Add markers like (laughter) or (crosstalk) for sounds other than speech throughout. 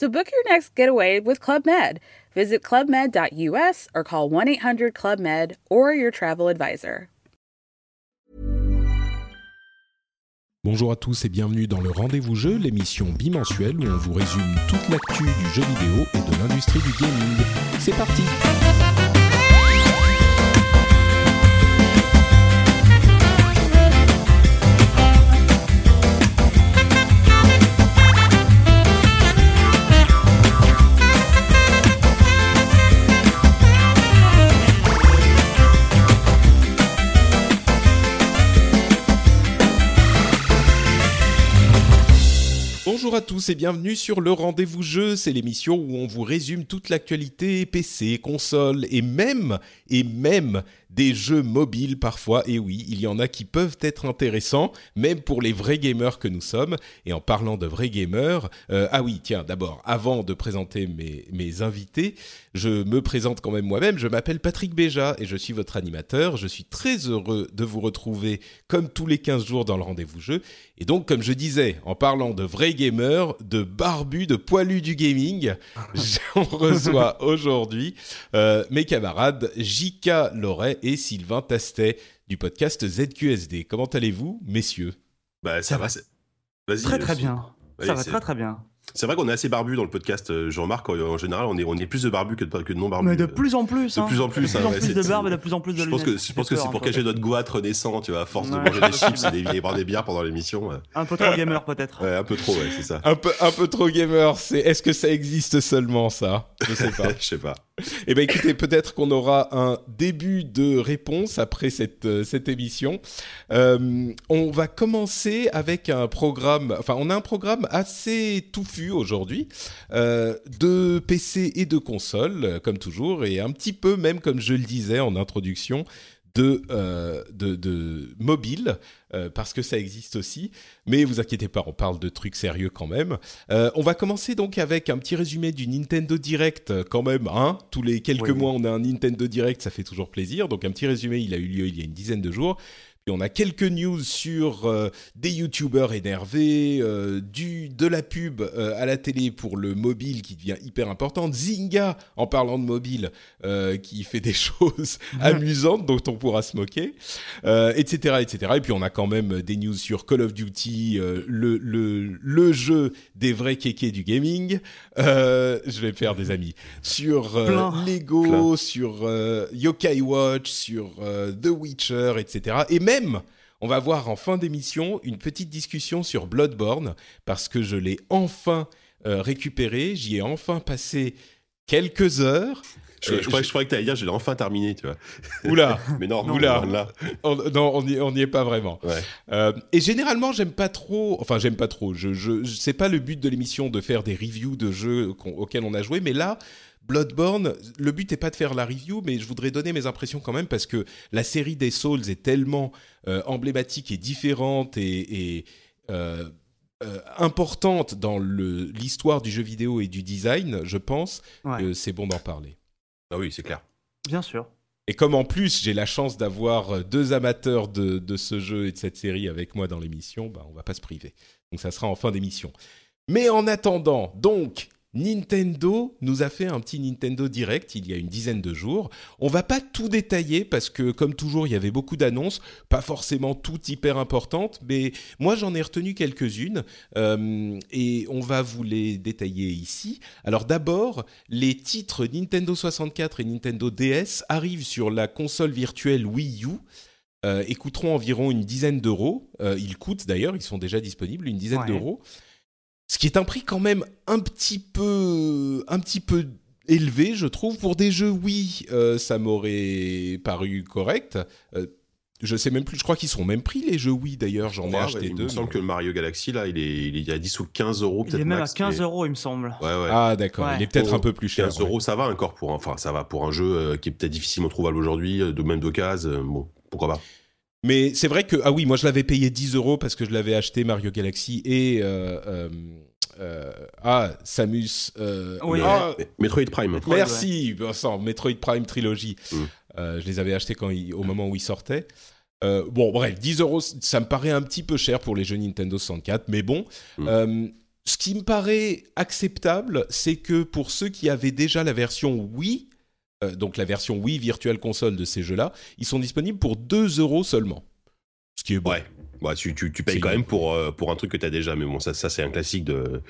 So book your next getaway with Club Med. Visit clubmed.us or call 1 800 Club Med or your travel advisor. Bonjour à tous et bienvenue dans le Rendez-vous Jeu, l'émission bimensuelle où on vous résume toute l'actu du jeu vidéo et de l'industrie du gaming. C'est parti! Tous et bienvenue sur le Rendez-vous Jeu, c'est l'émission où on vous résume toute l'actualité PC, console et même et même des jeux mobiles parfois. Et oui, il y en a qui peuvent être intéressants, même pour les vrais gamers que nous sommes. Et en parlant de vrais gamers, euh, ah oui, tiens, d'abord, avant de présenter mes, mes invités, je me présente quand même moi-même. Je m'appelle Patrick Béja et je suis votre animateur. Je suis très heureux de vous retrouver comme tous les 15 jours dans le rendez-vous jeu. Et donc, comme je disais, en parlant de vrais gamers, de barbus, de poilus du gaming, (laughs) j'en reçois aujourd'hui euh, mes camarades Jika Loret et Sylvain Tastet du podcast ZQSD. Comment allez-vous, messieurs? Bah ça va. Vas-y. Très très bien. Vas-y, Ça va très très bien. C'est vrai qu'on est assez barbu dans le podcast. euh, Je remarque en général, on est, on est plus de barbus que de, que de non barbus. Mais de plus en plus. de hein. plus en plus, De plus hein, en ouais, plus de c'est- barbe et de plus en plus de Je pense que, lunettes. je pense que c'est pour cacher notre goût renaissant, tu vois, à force de manger des chips et, des- et boire des bières pendant l'émission. Un peu trop gamer peut-être. Ouais, un peu trop, ouais, c'est ça. un peu, un peu trop gamer, c'est est-ce que ça existe seulement ça? Je sais pas. (laughs) Je sais pas. Eh bien écoutez, peut-être qu'on aura un début de réponse après cette, euh, cette émission. Euh, on va commencer avec un programme, enfin on a un programme assez touffu aujourd'hui, euh, de PC et de console, comme toujours, et un petit peu même comme je le disais en introduction, de, euh, de, de mobile, euh, parce que ça existe aussi. Mais vous inquiétez pas, on parle de trucs sérieux quand même. Euh, on va commencer donc avec un petit résumé du Nintendo Direct, quand même. Hein Tous les quelques Oui. mois, on a un Nintendo Direct, ça fait toujours plaisir. Donc un petit résumé, il a eu lieu il y a une dizaine de jours. Puis on a quelques news sur euh, des youtubeurs énervés, euh, du, de la pub euh, à la télé pour le mobile qui devient hyper importante, Zynga en parlant de mobile euh, qui fait des (laughs) choses amusantes dont on pourra se moquer, euh, etc., etc. Et puis on a quand même des news sur Call of Duty, euh, le, le, le jeu des vrais kékés du gaming. Euh, je vais me faire des amis. Sur euh. Lego, Plein. sur euh, Yokai Watch, sur euh, The Witcher, etc. Et même, on va voir en fin d'émission une petite discussion sur Bloodborne, parce que je l'ai enfin euh, récupéré, j'y ai enfin passé quelques heures. Je, croyais que t'allais dire, je l'ai enfin terminé, tu vois. Oula, (laughs) Mais non, non, Oula. là. on, non, on n'y on est pas vraiment. Ouais. Euh, et généralement, j'aime pas trop. Enfin, j'aime pas trop. Je, je, c'est pas le but de l'émission de faire des reviews de jeux auxquels on a joué, mais là. Bloodborne, le but n'est pas de faire la review, mais je voudrais donner mes impressions quand même parce que la série des Souls est tellement euh, emblématique et différente et, et, euh, euh, importante dans l'histoire du jeu vidéo et du design, je pense Ouais, que c'est bon d'en parler. Ah oui, c'est clair. bien sûr. Et comme en plus j'ai la chance d'avoir deux amateurs de, de ce jeu et de cette série avec moi dans l'émission, bah, on va pas se priver. Donc ça sera en fin d'émission. Mais en attendant, donc Nintendo nous a fait un petit Nintendo Direct il y a une dizaine de jours. On va pas tout détailler parce que comme toujours il y avait beaucoup d'annonces, pas forcément toutes hyper importantes, mais moi j'en ai retenu quelques-unes euh, et on va vous les détailler ici. Alors d'abord, les titres Nintendo 64 et Nintendo DS arrivent sur la console virtuelle Wii U. euh, et coûteront environ une dizaine d'euros. Euh, ils coûtent d'ailleurs, ils sont déjà disponibles, une dizaine Ouais. d'euros. Ce qui est un prix quand même un petit peu, un petit peu élevé, je trouve. Pour des jeux, oui, euh, ça m'aurait paru correct. Euh, je sais même plus, je crois qu'ils sont même pris les jeux Wii d'ailleurs, j'en ai acheté deux. Il me semble que le Mario Galaxy là, il est, il est à 10 ou 15 euros peut-être. Il est même à 15 euros, il me semble. Ouais, ouais. Ah d'accord, il est peut-être un peu plus cher. 15 euros, ça va encore pour, enfin ça va pour un jeu euh, qui est peut-être difficilement trouvable aujourd'hui, euh, de même d'occasion, bon, pourquoi pas. Mais c'est vrai que ah oui, moi je l'avais payé 10 euros parce que je l'avais acheté Mario Galaxy et ah Samus. oui, ah, Metroid Prime. Merci, Vincent, Metroid Prime trilogie. Mm. je les avais achetés quand au moment où ils sortaient. Euh, bon, bref, 10 euros, ça me paraît un petit peu cher pour les jeux Nintendo 64, mais bon. Mm. Euh, ce qui me paraît acceptable, c'est que pour ceux qui avaient déjà la version Wii, euh, donc la version Wii Virtual Console de ces jeux-là, ils sont disponibles pour 2 euros seulement. Ce qui est bon. Bah, tu, tu, tu payes quand même pour, euh, pour un truc que tu as déjà, mais bon, ça, ça c'est un classique de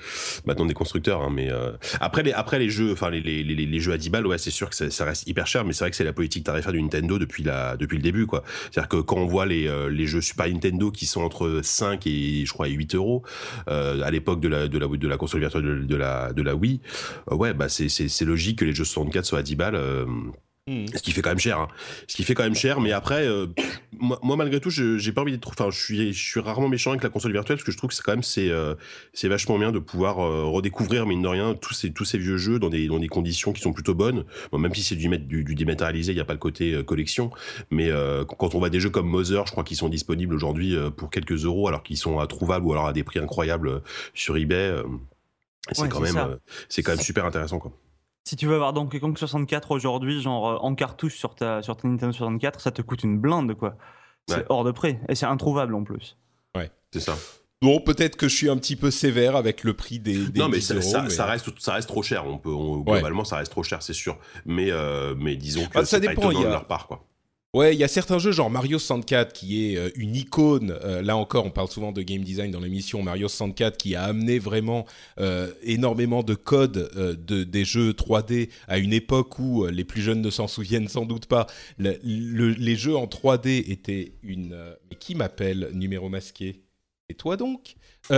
maintenant des constructeurs. Hein, mais euh, après, les, après les jeux, enfin les, les, les, les, jeux à 10 balles, ouais, c'est sûr que ça, ça, reste hyper cher, mais c'est vrai que c'est la politique tarifaire du Nintendo depuis, la, depuis le début. quoi. C'est-à-dire que quand on voit les, euh, les jeux Super Nintendo qui sont entre 5 et je crois 8 euros à l'époque de la, de, la, de la console virtuelle de, de la, de la Wii, ouais, bah c'est logique que les jeux 64 soient à 10 balles. Mmh. Ce qui fait quand même cher. Hein. Ce qui fait quand même cher, mais après, euh, moi, malgré tout, j'ai pas envie d'être. Enfin, je suis, je suis rarement méchant avec la console virtuelle parce que je trouve que c'est quand même c'est euh, c'est vachement bien de pouvoir euh, redécouvrir mine de rien tous ces tous ces vieux jeux dans des dans des conditions qui sont plutôt bonnes. Bon, même si c'est du, du, du dématérialisé, il n'y a pas le côté collection. Mais quand on voit des jeux comme Mother, je crois qu'ils sont disponibles aujourd'hui pour quelques euros, alors qu'ils sont trouvables ou alors à des prix incroyables sur eBay. c'est quand même c'est quand même super intéressant quoi. Si tu veux avoir Donkey Kong 64 aujourd'hui, genre euh, en cartouche sur ta, sur ta Nintendo 64, ça te coûte une blinde, quoi. C'est hors de prix. Et c'est introuvable en plus. Ouais, c'est ça. Bon, peut-être que je suis un petit peu sévère avec le prix des, des non, mais, ça, ça, reste, ça reste trop cher. On peut, globalement, ça reste trop cher, c'est sûr. Mais, euh, mais disons que ah, ça dépend. Pas de leur part, quoi. Ouais, il y a certains jeux genre Mario 64 qui est euh, une icône. Euh, là encore, on parle souvent de game design dans l'émission. Mario 64 qui a amené vraiment euh, énormément de codes de des jeux 3D à une époque où les plus jeunes ne s'en souviennent sans doute pas. les jeux en 3D étaient une. mais qui m'appelle numéro masqué? Et toi donc? (laughs)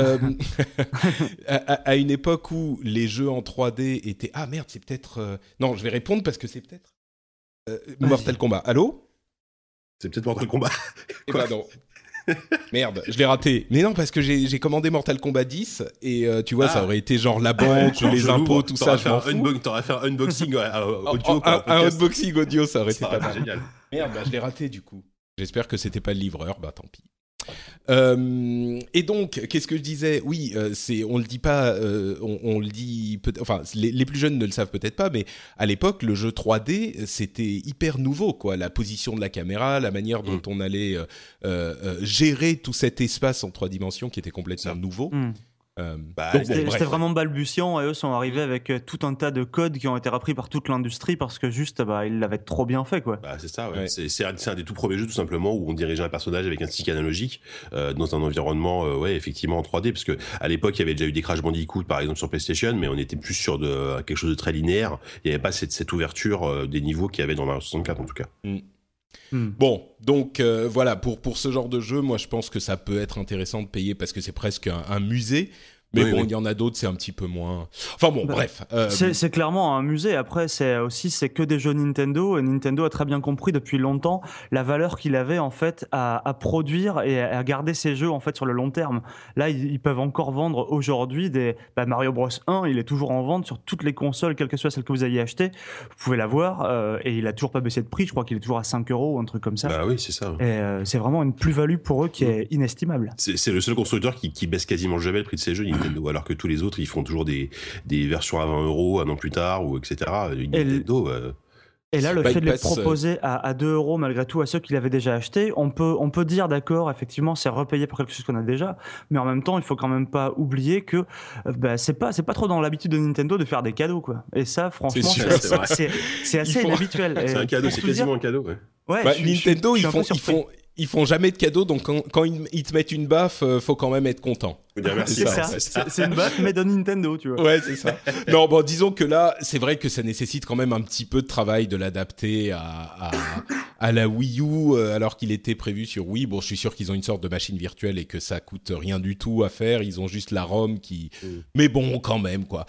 À, à, une époque où les jeux en 3D étaient ah merde c'est peut-être non je vais répondre parce que c'est peut-être Mortal Kombat. Allô? C'est peut-être Mortal Kombat. Eh ben non. (laughs) Merde, je l'ai raté. Mais non, parce que j'ai commandé Mortal Kombat 10 et euh, tu vois, ça ah. aurait été genre la ah banque, les impôts, tout ça. T'aurais fait un unboxing audio. un, unboxing audio, ça aurait été pas mal. Génial. Merde, bah, je l'ai raté du coup. J'espère que c'était pas le livreur, bah tant pis. Euh, et donc, qu'est-ce que je disais? Oui, euh, c'est, on le dit pas, euh, on, le dit, enfin, les, plus jeunes ne le savent peut-être pas, mais à l'époque, le jeu 3D, c'était hyper nouveau, quoi. La position de la caméra, la manière dont mm. on allait gérer tout cet espace en trois dimensions qui était complètement nouveau. Mm. Euh, bah, c'était vraiment balbutiant et eux sont arrivés avec euh, tout un tas de codes qui ont été repris par toute l'industrie parce que juste bah, ils l'avaient trop bien fait quoi. Bah, c'est ça, ouais. c'est un, un, des tout premiers jeux tout simplement où on dirigeait un personnage avec un stick analogique euh, dans un environnement euh, ouais effectivement en 3D parce que à l'époque il y avait déjà eu des Crash Bandicoot par exemple sur PlayStation mais on était plus sur de quelque chose de très linéaire. Il n'y avait pas cette, cette ouverture des niveaux qu'il y avait dans Mario 64 en tout cas. Mm. Mm. Bon, donc voilà, pour, pour ce genre de jeu, moi je pense que ça peut être intéressant de payer parce que c'est presque un musée. Mais bon, il y en a d'autres, c'est un petit peu moins. Enfin bon, bah, bref. Euh, c'est clairement un musée. Après, c'est aussi c'est que des jeux Nintendo et Nintendo a très bien compris depuis longtemps la valeur qu'il avait en fait à, à, produire et à garder ses jeux en fait sur le long terme. Là, ils, peuvent encore vendre aujourd'hui des bah, Mario Bros 1. Il est toujours en vente sur toutes les consoles, quelle que soit celle que vous ayez acheté. Vous pouvez l'avoir euh, et il a toujours pas baissé de prix. Je crois qu'il est toujours à 5 euros ou un truc comme ça. Bah oui, c'est ça. Et euh, c'est vraiment une plus-value pour eux qui est inestimable. C'est le seul constructeur qui, qui baisse quasiment jamais le prix de ses jeux alors que tous les autres, ils font toujours des, des versions à 20 euros un an plus tard, ou etc. Nintendo, euh, et là, le fait de les proposer à, à 2 euros malgré tout à ceux qui l'avaient déjà acheté, on peut, on peut dire d'accord, effectivement, c'est repayé pour quelque chose qu'on a déjà, mais en même temps, il faut quand même pas oublier que euh, bah, c'est pas, c'est pas trop dans l'habitude de Nintendo de faire des cadeaux, quoi. Et ça, franchement, c'est assez inhabituel. (laughs) C'est un cadeau, c'est quasiment un cadeau, ouais. Ouais, bah, Nintendo, ils font, ils font, ils font jamais de cadeaux, donc quand, ils, te mettent une baffe, euh, faut quand même être content. C'est ça, c'est une baffe mais de Nintendo, tu vois. Ouais, c'est ça. non, bon, disons que là, c'est vrai que ça nécessite quand même un petit peu de travail de l'adapter à, à, la Wii U, euh, alors qu'il était prévu sur Wii. Bon, je suis sûr qu'ils ont une sorte de machine virtuelle et que ça coûte rien du tout à faire. Ils ont juste la ROM qui. Mm. Mais bon, quand même, quoi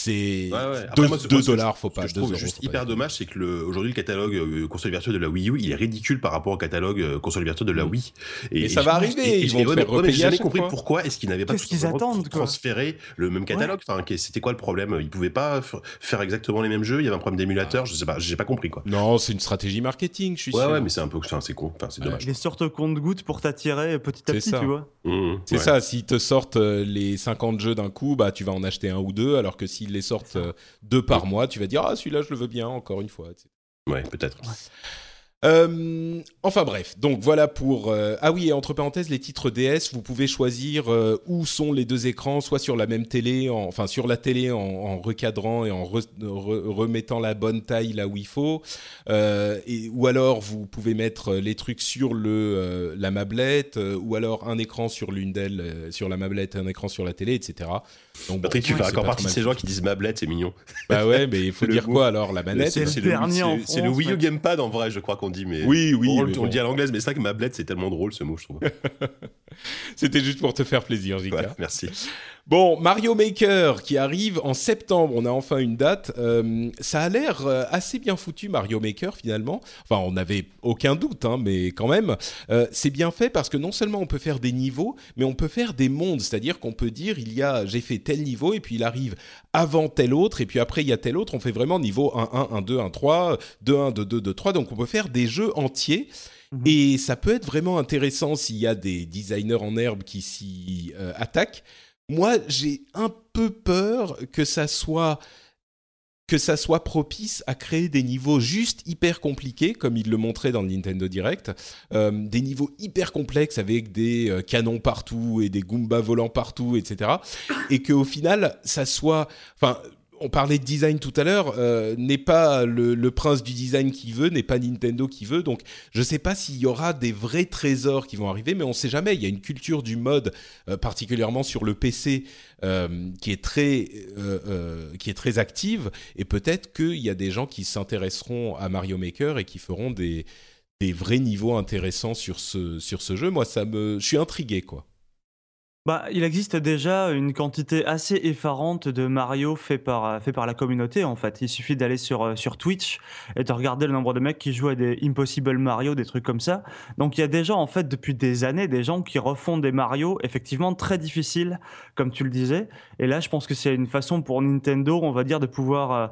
c'est 2 dollars, faut pas. Ce que je trouve juste hyper dommage, c'est que le, aujourd'hui le catalogue euh, console virtuelle de la Wii U, il est ridicule par rapport au catalogue euh, console virtuelle de la mm. Wii. Et, ça va arriver. ils vont faire J'ai jamais compris pourquoi est-ce qu'ils n'avaient pas qu'ils attendent transférer le même catalogue. Enfin, c'était quoi le problème? Ils pouvaient pas faire exactement les mêmes jeux. Il y avait un problème d'émulateur. Je sais pas. J'ai pas compris quoi. Non, c'est une stratégie marketing. Je suis ouais, sûr. Ouais, mais c'est un peu, c'est con. Enfin, c'est dommage. Les sortes compte-gouttes pour t'attirer petit à petit, tu vois. Mmh, c'est ça. S'ils te sortent euh, les 50 jeux d'un coup, bah tu vas en acheter un ou deux, alors que s'ils les sortent deux par mois, tu vas dire ah celui-là je le veux bien encore une fois. Ouais, peut-être. Euh, enfin bref, donc voilà pour... Euh, ah oui, et entre parenthèses, les titres DS, vous pouvez choisir euh, où sont les deux écrans, soit sur la même télé, enfin sur la télé en, recadrant et en remettant la bonne taille là où il faut, et, ou alors vous pouvez mettre les trucs sur le, la mablette, ou alors un écran sur l'une d'elles, sur la mablette, un écran sur la télé, etc. Donc, Patrick, tu fais encore partie de ces gens qui disent mablette, c'est mignon. Bah ouais, (laughs) mais il faut dire quoi alors La manette C'est le, c'est le Wii U Gamepad en vrai, je crois qu'on dit. Mais oui, oui. On, le dit à l'anglaise, mais c'est vrai que mablette, c'est tellement drôle ce mot, je trouve. (laughs) C'était juste pour te faire plaisir, Jika. merci. Bon, Mario Maker qui arrive en septembre, on a enfin une date. Euh, ça a l'air euh, assez bien foutu, Mario Maker finalement. Enfin, on n'avait aucun doute, hein, mais quand même, euh, c'est bien fait parce que non seulement on peut faire des niveaux, mais on peut faire des mondes. C'est-à-dire qu'on peut dire, il y a, j'ai fait tel niveau et puis il arrive avant tel autre et puis après il y a tel autre. On fait vraiment niveau 1, 1, 1, 2, 1, 3, 2, 1, 2, 2, 2, 3. Donc on peut faire des jeux entiers. Mhm. Et ça peut être vraiment intéressant s'il y a des designers en herbe qui s'y attaquent moi, j'ai un peu peur que ça soit que ça soit propice à créer des niveaux juste hyper compliqués, comme il le montrait dans le Nintendo Direct, euh, des niveaux hyper complexes avec des euh, canons partout et des Goombas volants partout, etc. Et qu'au final, ça soit, on parlait de design tout à l'heure, euh, n'est pas le, prince du design qui veut, n'est pas Nintendo qui veut. Donc, je ne sais pas s'il y aura des vrais trésors qui vont arriver, mais on ne sait jamais. Il y a une culture du mode, euh, particulièrement sur le PC, euh, qui est très qui est très active. Et peut-être qu'il y a des gens qui s'intéresseront à Mario Maker et qui feront des des vrais niveaux intéressants sur ce sur ce jeu. Moi, ça me, je suis intrigué, quoi. Bah, il existe déjà une quantité assez effarante de Mario fait par, euh, fait par la communauté en fait. Il suffit d'aller sur, euh, sur Twitch et de regarder le nombre de mecs qui jouent à des Impossible Mario, des trucs comme ça. Donc il y a déjà en fait depuis des années des gens qui refont des Mario effectivement très difficiles, comme tu le disais. Et là, je pense que c'est une façon pour Nintendo, on va dire, de pouvoir euh,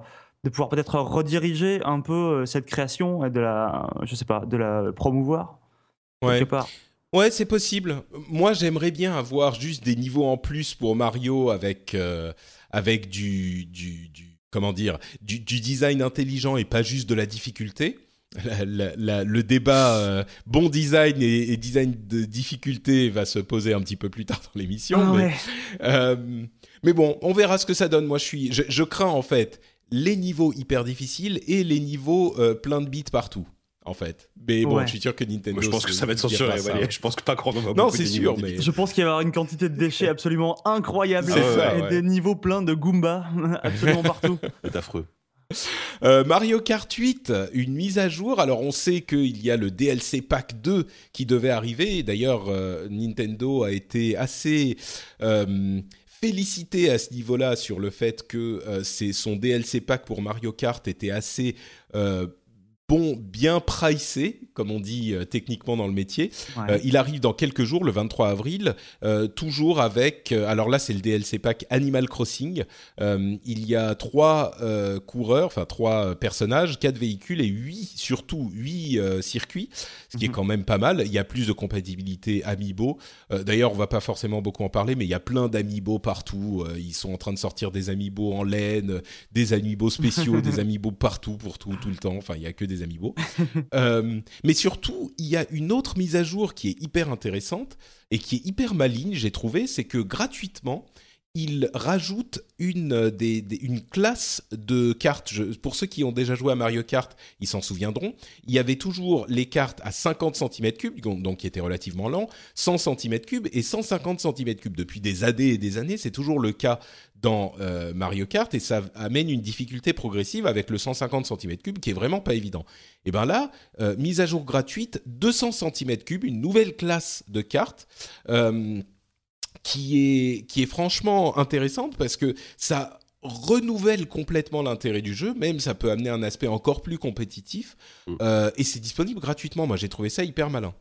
de pouvoir peut-être rediriger un peu cette création et de la, je sais pas, de la promouvoir ouais. quelque part. Ouais, c'est possible. Moi, j'aimerais bien avoir juste des niveaux en plus pour Mario avec euh, avec du, du, du, comment dire du, du, design intelligent et pas juste de la difficulté. le débat euh, bon design et, design de difficulté va se poser un petit peu plus tard dans l'émission. Ah mais, euh, mais, bon, on verra ce que ça donne. Moi, je suis, je, je crains en fait les niveaux hyper difficiles et les niveaux plein de bits partout en fait. Mais bon, je suis sûr que Nintendo. je pense que ça va être censuré. je pense que pas qu'on va Non, c'est sûr, mais je pense qu'il va y avoir une quantité de déchets absolument incroyable et des niveaux pleins de Goomba (laughs) absolument (laughs) partout. C'est affreux. Euh, Mario Kart 8, une mise à jour. Alors on sait qu'il y a le DLC Pack 2 qui devait arriver. D'ailleurs, euh, Nintendo a été assez euh, félicité à ce niveau-là sur le fait que c'est son DLC Pack pour Mario Kart était assez bon, bien pricé, comme on dit euh, techniquement dans le métier. Euh, il arrive dans quelques jours, le 23 avril, euh, toujours avec. alors là, c'est le DLC pack Animal Crossing. il y a trois coureurs, enfin trois personnages, quatre véhicules et huit, surtout huit circuits, ce qui est mhm. quand même pas mal. Il y a plus de compatibilité Amiibo. D'ailleurs, on va pas forcément beaucoup en parler, mais il y a plein d'Amiibo partout. ils sont en train de sortir des Amiibo en laine, des Amiibo spéciaux, (laughs) des Amiibo partout pour tout, tout le temps. Enfin, il y a que des des (laughs) euh, mais surtout, il y a une autre mise à jour qui est hyper intéressante et qui est hyper maligne, j'ai trouvé, c'est que gratuitement, il rajoute une, euh, des, une classe de cartes. pour ceux qui ont déjà joué à Mario Kart, ils s'en souviendront. Il y avait toujours les cartes à 50 cm3, donc qui étaient relativement lents, 100 cm3 et 150 cm3. Depuis des années et des années, c'est toujours le cas dans euh, Mario Kart et ça amène une difficulté progressive avec le 150 cm3 qui est vraiment pas évident. Et bien là, euh, mise à jour gratuite, 200 cm3, une nouvelle classe de cartes qui est, qui est franchement intéressante parce que ça renouvelle complètement l'intérêt du jeu, même ça peut amener un aspect encore plus compétitif, Mm. euh, et c'est disponible gratuitement. Moi, j'ai trouvé ça hyper malin.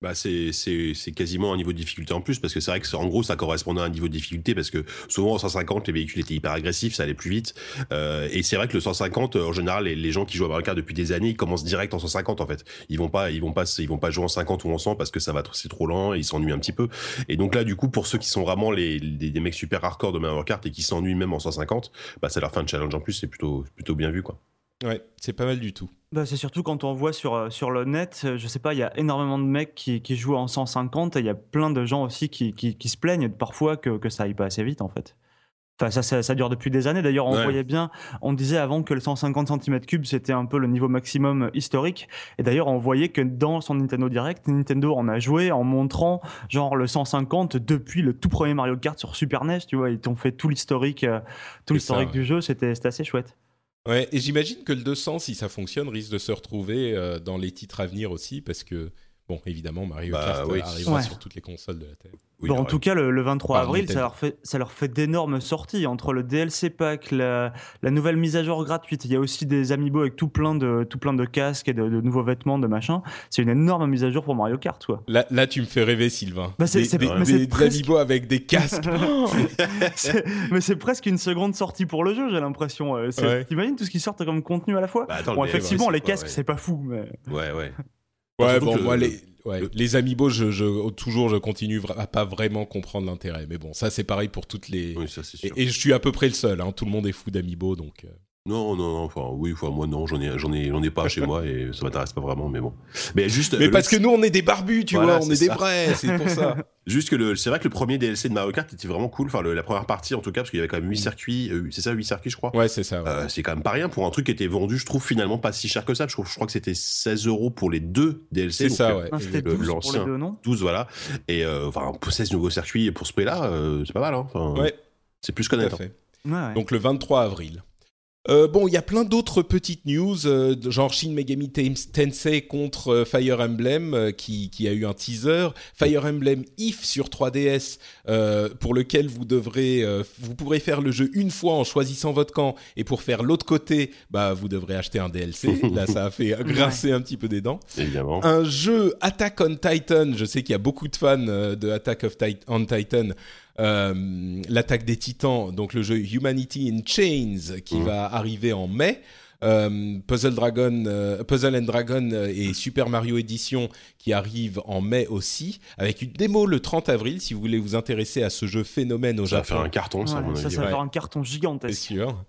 Bah c'est c'est c'est quasiment un niveau de difficulté en plus parce que c'est vrai que en gros ça correspondait à un niveau de difficulté parce que souvent en 150 les véhicules étaient hyper agressifs ça allait plus vite. Euh, et c'est vrai que le 150 en général les, les gens qui jouent à Mario Kart depuis des années ils commencent direct en 150 en fait. Ils vont pas ils vont pas ils vont pas jouer en 50 ou en 100 parce que ça va c'est trop lent et ils s'ennuient un petit peu. Et donc là du coup pour ceux qui sont vraiment les, les des mecs super hardcore de Mario Kart et qui s'ennuient même en 150 bah ça leur fait un challenge en plus c'est plutôt plutôt bien vu quoi Ouais, c'est pas mal du tout. Bah, c'est surtout quand on voit sur, euh, sur le net, euh, je sais pas, il y a énormément de mecs qui, qui jouent en 150 et il y a plein de gens aussi qui, qui, qui se plaignent parfois que, que ça aille pas assez vite en fait. Enfin, ça, ça, ça dure depuis des années. D'ailleurs, on Ouais. voyait bien, on disait avant que le 150 cm3 c'était un peu le niveau maximum historique. Et d'ailleurs, on voyait que dans son Nintendo Direct, Nintendo en a joué en montrant genre le 150 depuis le tout premier Mario Kart sur Super NES. Tu vois, ils t'ont fait tout l'historique, euh, tout l'historique du jeu. C'était c'était assez chouette. Et j'imagine que le 200, si ça fonctionne, risque de se retrouver euh, dans les titres à venir aussi, parce que, bon, évidemment, Mario Bah, Kart oui. arrivera Ouais. sur toutes les consoles de la Terre. Oui, Bon, en tout cas, le, le 23 Par avril, ça leur fait, ça leur fait d'énormes sorties entre le DLC pack, la, la nouvelle mise à jour gratuite. Il y a aussi des amiibo avec tout plein de, tout plein de casques et de, de nouveaux vêtements, de machin. C'est une énorme mise à jour pour Mario Kart, quoi. Là, là, tu me fais rêver, Sylvain. Bah, c'est- des, c'est- des, mais c'est des presque- amiibo avec des casques. (laughs) (laughs) C'est- Mais c'est presque une seconde sortie pour le jeu, j'ai l'impression. Euh, c'est- Ouais. T'imagines tout ce qui sort comme contenu à la fois? Bah, attends, Bon, le effectivement, les quoi, casques, ouais. c'est pas fou, mais. ouais ouais Ouais, bon, moi, le- les, ouais, le- les amiibo, je, je, toujours, je continue à pas vraiment comprendre l'intérêt. Mais bon, ça, c'est pareil pour toutes les. oui ça c'est sûr Et, et je suis à peu près le seul. Hein. Tout le monde est fou d'amiibo, donc. Non, non, non, enfin, oui, enfin, moi, non, j'en ai, j'en ai, j'en ai pas chez moi et ça m'intéresse pas vraiment, mais bon. Mais juste. Mais le- parce que nous, on est des barbus, tu Voilà, vois, on c'est est des vrais, c'est pour ça. (laughs) Juste que le, c'est vrai que le premier DLC de Mario Kart était vraiment cool, enfin, le- la première partie, en tout cas, parce qu'il y avait quand même 8 circuits, euh, c'est ça, 8 circuits, je crois. Ouais, c'est ça. ouais. Euh, c'est quand même pas rien pour un truc qui était vendu, je trouve, finalement pas si cher que ça. Je, trouve, je crois que c'était 16 euros pour les deux DLC. c'est ça, euh, ouais. Ah, c'était le- 12 pour les l'ancien. deux, non? 12, voilà. Et euh, enfin, pour 16 nouveaux circuits pour ce prix-là, euh, c'est pas mal, hein. Enfin, Ouais, C'est plus qu'honnête. hein. fait. Ouais, ouais. Donc le 23 avril. Euh, bon, il y a plein d'autres petites news, euh, genre Shin Megami Tens- Tensei contre euh, Fire Emblem, euh, qui, qui a eu un teaser. Fire Emblem If sur 3DS, euh, pour lequel vous devrez, euh, vous pourrez faire le jeu une fois en choisissant votre camp, et pour faire l'autre côté, bah vous devrez acheter un DLC. (laughs) Là, ça a fait grincer un petit peu des dents. Évidemment. Un jeu Attack on Titan, je sais qu'il y a beaucoup de fans euh, de Attack of on Titan, l'attaque des titans, donc le jeu Humanity in Chains qui Mhm. va arriver en mai. Euh, Puzzle Dragon, euh, Puzzle and Dragon euh, et Super Mario Edition qui arrivent en mai aussi, avec une démo le 30 avril si vous voulez vous intéresser à ce jeu phénomène au Ça va Japon. faire un carton, ça, à Ouais, mon ça, ça va ouais. faire un carton C'est gigantesque. sûr.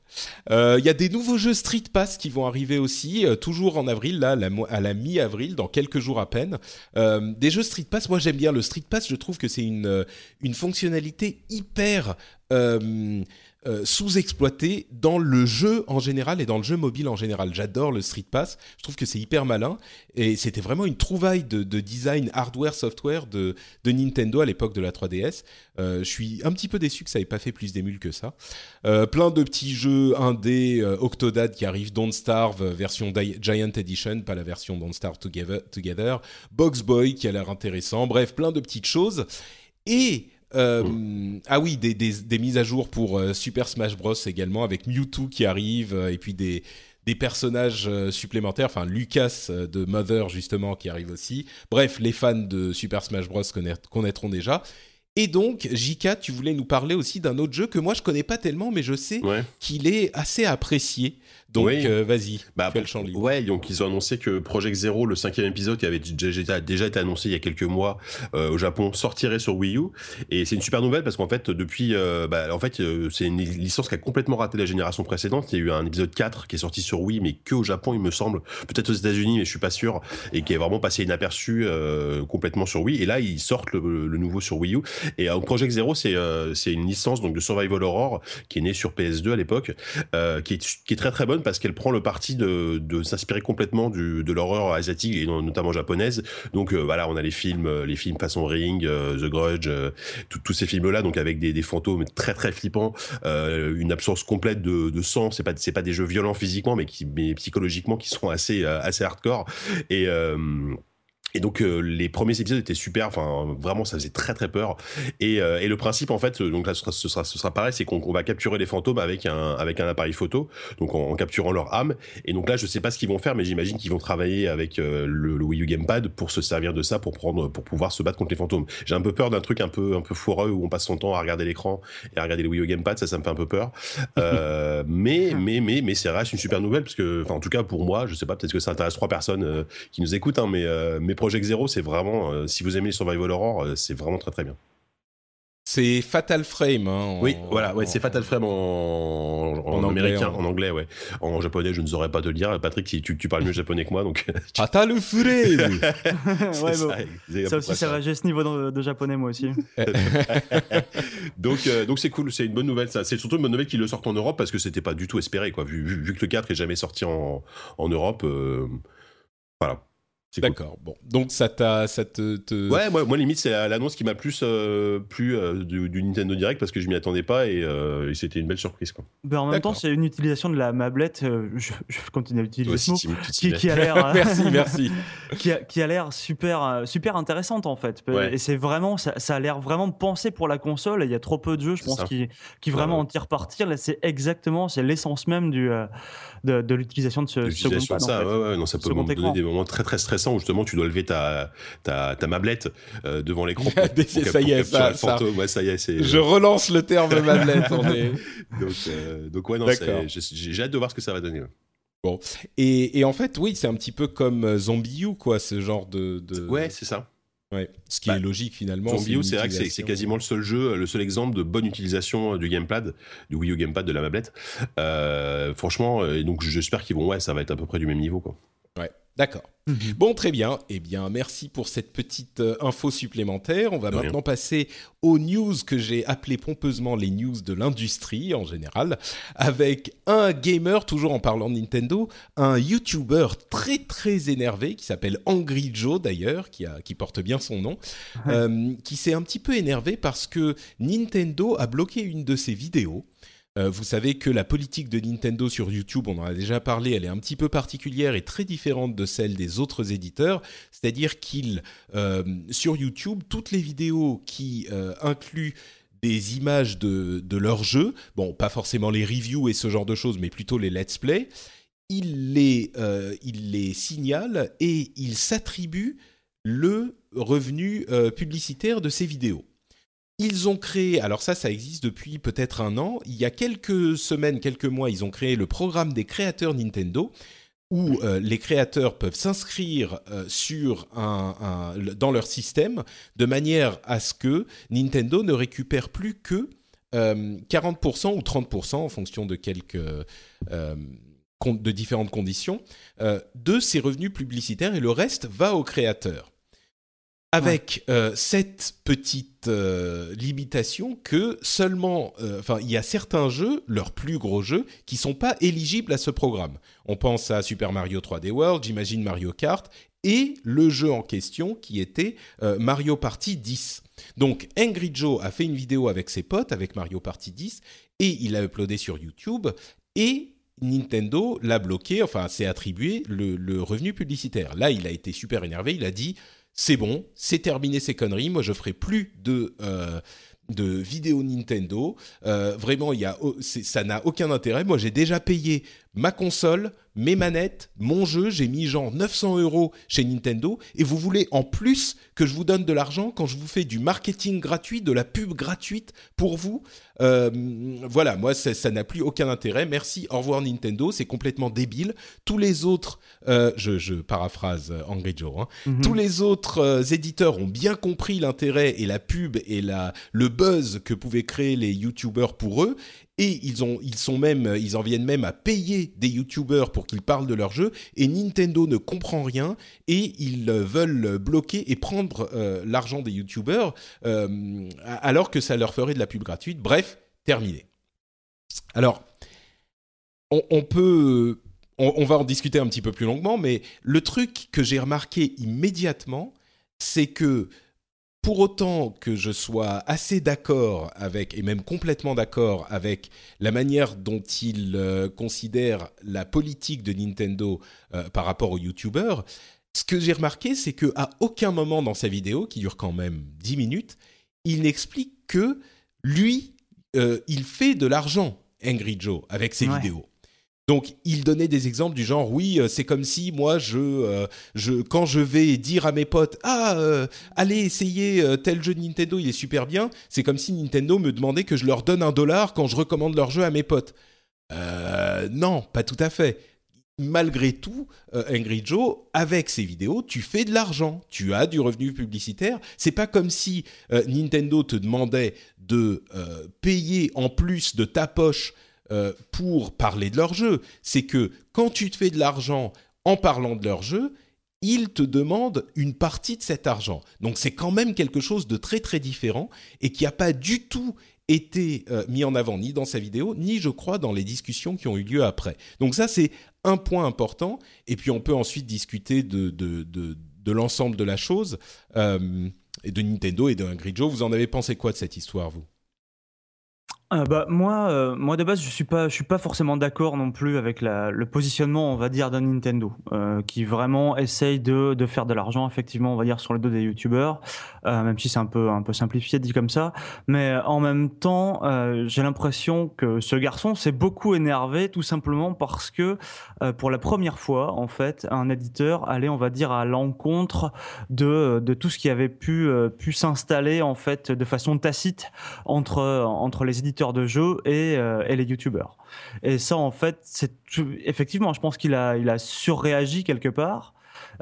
Euh, Il y a des nouveaux jeux Street Pass qui vont arriver aussi, euh, toujours en avril, là, la à la mi-avril, dans quelques jours à peine. Euh, des jeux Street Pass, moi j'aime bien le Street Pass, je trouve que c'est une, une fonctionnalité hyper euh, euh, sous-exploitée dans le jeu en général et dans le jeu mobile en général. J'adore le Street Pass, je trouve que c'est hyper malin et c'était vraiment une trouvaille de, de design hardware-software de, de Nintendo à l'époque de la 3DS. Euh, je suis un petit peu déçu que ça ait pas fait plus d'émules que ça. Euh, plein de petits jeux indés, Octodad qui arrive, Don't Starve, version Giant Edition, pas la version Don't Starve Together, Together, Box Boy qui a l'air intéressant, bref, plein de petites choses. Et euh, ah oui, des, des, des mises à jour pour euh, Super Smash Bros également avec Mewtwo qui arrive euh, et puis des des personnages supplémentaires, enfin Lucas de Mother justement qui arrive aussi. Bref, les fans de Super Smash Bros connaît- connaîtront déjà. Et donc, Jika, tu voulais nous parler aussi d'un autre jeu que moi je connais pas tellement, mais je sais Ouais. qu'il est assez apprécié. Donc, Oui. euh, vas-y, Bah, tu as le champ libre. Ouais, donc ils ont annoncé que Project Zero, le cinquième épisode qui avait déjà, déjà été annoncé il y a quelques mois euh, au Japon, sortirait sur Wii U. Et c'est une super nouvelle parce qu'en fait, depuis, euh, bah, en fait, c'est une licence qui a complètement raté la génération précédente. Il y a eu un épisode 4 qui est sorti sur Wii, mais que au Japon, il me semble. Peut-être aux États-Unis, mais je suis pas sûr. Et qui est vraiment passé inaperçu complètement sur Wii. Et là, ils sortent le, le nouveau sur Wii U. Et Project Zero, c'est c'est une licence donc de Survival Horror qui est née sur PS2 à l'époque, qui, est, qui est très très bonne parce qu'elle prend le parti de, s'inspirer complètement de l'horreur asiatique et notamment japonaise. Donc euh, voilà, on a les films, euh, les films façon Ring, euh, The Grudge, tous ces films-là, donc avec des, fantômes très très flippants, une absence complète de, sang. C'est pas c'est pas des jeux violents physiquement, mais psychologiquement qui sont assez assez hardcore et Et donc euh, les premiers épisodes étaient super, enfin vraiment ça faisait très très peur. Et, euh, et le principe en fait, donc là ce sera ce sera, ce sera pareil, c'est qu'on va capturer les fantômes avec un avec un appareil photo, donc en, en capturant leur âme. Et donc là je sais pas ce qu'ils vont faire, mais j'imagine qu'ils vont travailler avec euh, le, le, Wii U Gamepad pour se servir de ça pour prendre pour pouvoir se battre contre les fantômes. J'ai un peu peur d'un truc un peu un peu foireux où on passe son temps à regarder l'écran et à regarder le Wii U Gamepad, ça ça me fait un peu peur. (laughs) mais mais mais mais c'est reste une super nouvelle parce que enfin en tout cas pour moi, je sais pas peut-être que ça intéresse trois personnes qui nous écoutent, hein, mais mais Project Zero, c'est vraiment, euh, si vous aimez Survival Horror, euh, c'est vraiment très très bien. C'est Fatal Frame. Hein, oui, voilà, ouais, c'est Fatal Frame en, en, américain, en... anglais, ouais. En japonais, je ne saurais pas te le dire. Patrick, si tu, tu parles mieux japonais que moi, donc. Fatal Frame. (laughs) (laughs) ouais, ça, ça aussi, ça, va. J'ai ce niveau de, de, japonais moi aussi. (laughs) donc, euh, donc c'est cool, c'est une bonne nouvelle. Ça, c'est surtout une bonne nouvelle qu'il le sorte en Europe parce que c'était pas du tout espéré, quoi. Vu, vu, vu, que le 4 est jamais sorti en, en Europe, euh, voilà. D'accord. Bon, donc ça t'a, ça te, te... Ouais, moi, moi limite c'est l'annonce qui m'a plus euh, plu euh, du, du, Nintendo Direct parce que je m'y attendais pas et, euh, et c'était une belle surprise quoi. Ben, en même temps, c'est une utilisation de la mablette. Euh, je, je, continue à utiliser ce mot, qui, qui, a l'air. (laughs) merci, merci. (laughs) qui a, qui a l'air super, super intéressante en fait. Ouais. Et c'est vraiment, ça, ça a l'air vraiment pensé pour la console. Il y a trop peu de jeux, je pense, qui, qui vraiment ouais. en tirent partir. Là, c'est exactement, c'est l'essence même du de, de l'utilisation de ce, de second pad. Ça, en fait. ouais, ouais, non, ça peut donner des moments très très stressants où justement tu dois lever ta, ta, ta mablette euh, devant l'écran. (laughs) ça y est, ça, ça. Ouais, ça y est. Je relance le terme mablette. est... (laughs) donc, euh, donc, ouais, non, j'ai hâte de voir ce que ça va donner. Bon, et, et en fait, oui, c'est un petit peu comme euh, Zombie U, quoi, ce genre de. de... Ouais, c'est ça. Ouais, ce qui bah, est logique finalement. Zombie c'est vrai que c'est quasiment le seul jeu, le seul exemple de bonne utilisation du gamepad, du Wii U gamepad de la mablette. Euh, franchement, et donc j'espère qu'ils vont, ouais, ça va être à peu près du même niveau, quoi. D'accord. Mmh. Bon, très bien. Eh bien, merci pour cette petite euh, info supplémentaire. On va de maintenant rien. passer aux news que j'ai appelées pompeusement les news de l'industrie en général, avec un gamer, toujours en parlant de Nintendo, un YouTuber très très énervé qui s'appelle Angry Joe d'ailleurs, qui, a, qui porte bien son nom, euh, qui s'est un petit peu énervé parce que Nintendo a bloqué une de ses vidéos. Euh, vous savez que la politique de Nintendo sur YouTube, on en a déjà parlé, elle est un petit peu particulière et très différente de celle des autres éditeurs. C'est-à-dire qu'ils, euh, sur YouTube, toutes les vidéos qui euh, incluent des images de, de leur jeu, bon, pas forcément les reviews et ce genre de choses, mais plutôt les let's play, ils les, ils les signalent et ils s'attribuent le revenu publicitaire de ces vidéos. Ils ont créé, alors ça, ça existe depuis peut-être un an. Il y a quelques semaines, quelques mois, ils ont créé le programme des créateurs Nintendo, où euh, les créateurs peuvent s'inscrire euh, dans leur système de manière à ce que Nintendo ne récupère plus que euh, 40% ou 30% en fonction de quelques euh, de différentes conditions euh, de ces revenus publicitaires et le reste va aux créateurs avec euh, cette petite euh, limitation que seulement, enfin, euh, il y a certains jeux, leurs plus gros jeux, qui sont pas éligibles à ce programme. On pense à Super Mario 3D World, j'imagine Mario Kart, et le jeu en question qui était Mario Party 10. Donc Angry Joe a fait une vidéo avec ses potes, avec Mario Party 10, et il l'a uploadé sur YouTube, et Nintendo l'a bloqué, enfin, s'est attribué le revenu publicitaire. Là, il a été super énervé, il a dit c'est bon, c'est terminé ces conneries. Moi, je ferai plus de euh, de vidéos Nintendo. Euh, vraiment, ça n'a aucun intérêt. Moi, j'ai déjà payé ma console, mes manettes, mon jeu. J'ai mis genre 900 euros chez Nintendo. Et vous voulez en plus que je vous donne de l'argent quand je vous fais du marketing gratuit, de la pub gratuite pour vous euh, Voilà, moi, ça, n'a plus aucun intérêt. Merci, au revoir Nintendo. C'est complètement débile. Tous les autres, euh, je, je, paraphrase Angry Joe, hein, mm -hmm. tous les autres euh, éditeurs ont bien compris l'intérêt et la pub et la, le buzz que pouvaient créer les YouTubers pour eux et ils ont ils sont même ils en viennent même à payer des youtubeurs pour qu'ils parlent de leur jeu. Et Nintendo ne comprend rien. Et ils veulent bloquer et prendre euh, l'argent des youtubeurs euh, alors que ça leur ferait de la pub gratuite. Bref terminé. Alors on, peut on va en discuter un petit peu plus longuement mais le truc que j'ai remarqué immédiatement c'est que pour autant que je sois assez d'accord avec, et même complètement d'accord avec la manière dont il euh, considère la politique de Nintendo euh, par rapport aux YouTubers, ce que j'ai remarqué, c'est que à aucun moment dans sa vidéo, qui dure quand même 10 minutes, il n'explique que lui, euh, il fait de l'argent, Angry Joe, avec ses vidéos. Donc, il donnait des exemples du genre, oui, euh, c'est comme si moi, je, euh, je, quand je vais dire à mes potes, ah, allez essayer tel jeu de Nintendo, il est super bien, c'est comme si Nintendo me demandait que je leur donne un dollar quand je recommande leur jeu à mes potes. non, pas tout à fait malgré tout, Angry Joe, avec ses vidéos, tu fais de l'argent, tu as du revenu publicitaire. C'est pas comme si Nintendo te demandait de payer en plus de ta poche euh, pour parler de leur jeu. C'est que quand tu te fais de l'argent en parlant de leur jeu, ils te demandent une partie de cet argent. Donc c'est quand même quelque chose de très très différent et qui n'a pas du tout été euh, mis en avant ni dans sa vidéo, ni je crois dans les discussions qui ont eu lieu après. Donc ça c'est un point important, et puis on peut ensuite discuter de, de, de, l'ensemble de la chose, euh, et de Nintendo et de Joe. Vous en avez pensé quoi de cette histoire, vous? Euh, bah, moi, euh, moi de base, je suis pas, je suis pas forcément d'accord non plus avec la, le positionnement, on va dire, d'un Nintendo, euh, qui vraiment essaye de, de faire de l'argent, effectivement, on va dire, sur le dos des youtubeurs, euh, même si c'est un peu, un peu simplifié dit comme ça. Mais en même temps, euh, j'ai l'impression que ce garçon s'est beaucoup énervé, tout simplement parce que, pour la première fois, en fait, un éditeur allait, on va dire, à l'encontre de, de tout ce qui avait pu, pu s'installer, en fait, de façon tacite entre, entre les éditeurs de jeux euh, et, les youtubeurs. Et ça, en fait, c'est effectivement, je pense qu'il a, il a surréagi quelque part.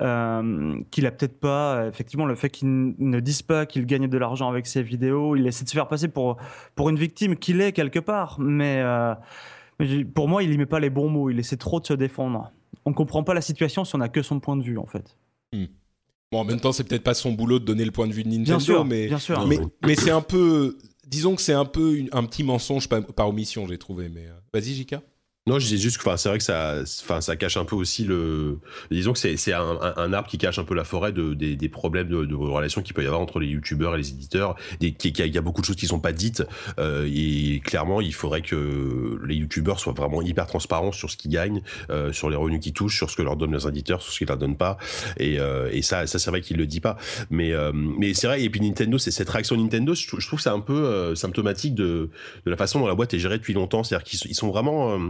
Euh, qu'il a peut-être pas effectivement le fait qu'il ne dise pas qu'il gagne de l'argent avec ses vidéos il essaie de se faire passer pour pour une victime qu'il est quelque part mais, euh, pour moi il y met pas les bons mots il essaie trop de se défendre on comprend pas la situation si on a que son point de vue en fait hmm. Bon, en même temps, c'est peut-être pas son boulot de donner le point de vue de Nintendo, bien sûr, mais, bien sûr. mais, mais c'est un peu, disons que c'est un peu un petit mensonge par, omission, j'ai trouvé. Mais euh, vas-y, Jika. Non, je disais juste que c'est vrai que ça, enfin, ça cache un peu aussi le. Disons que c'est un, un, arbre qui cache un peu la forêt de, des, des problèmes de, de relations qu'il peut y avoir entre les youtubeurs et les éditeurs. Il y a beaucoup de choses qui sont pas dites. Euh, et clairement, il faudrait que les youtubeurs soient vraiment hyper transparents sur ce qu'ils gagnent, euh, sur les revenus qu'ils touchent, sur ce que leur donnent leurs éditeurs, sur ce qu'ils leur donnent pas. Et, euh, et ça, ça c'est vrai qu'il le dit pas. Mais, euh, mais c'est vrai. Et puis Nintendo, c'est cette réaction Nintendo. Je, trouve que c'est un peu euh, symptomatique de, de la façon dont la boîte est gérée depuis longtemps. C'est-à-dire qu'ils sont vraiment euh,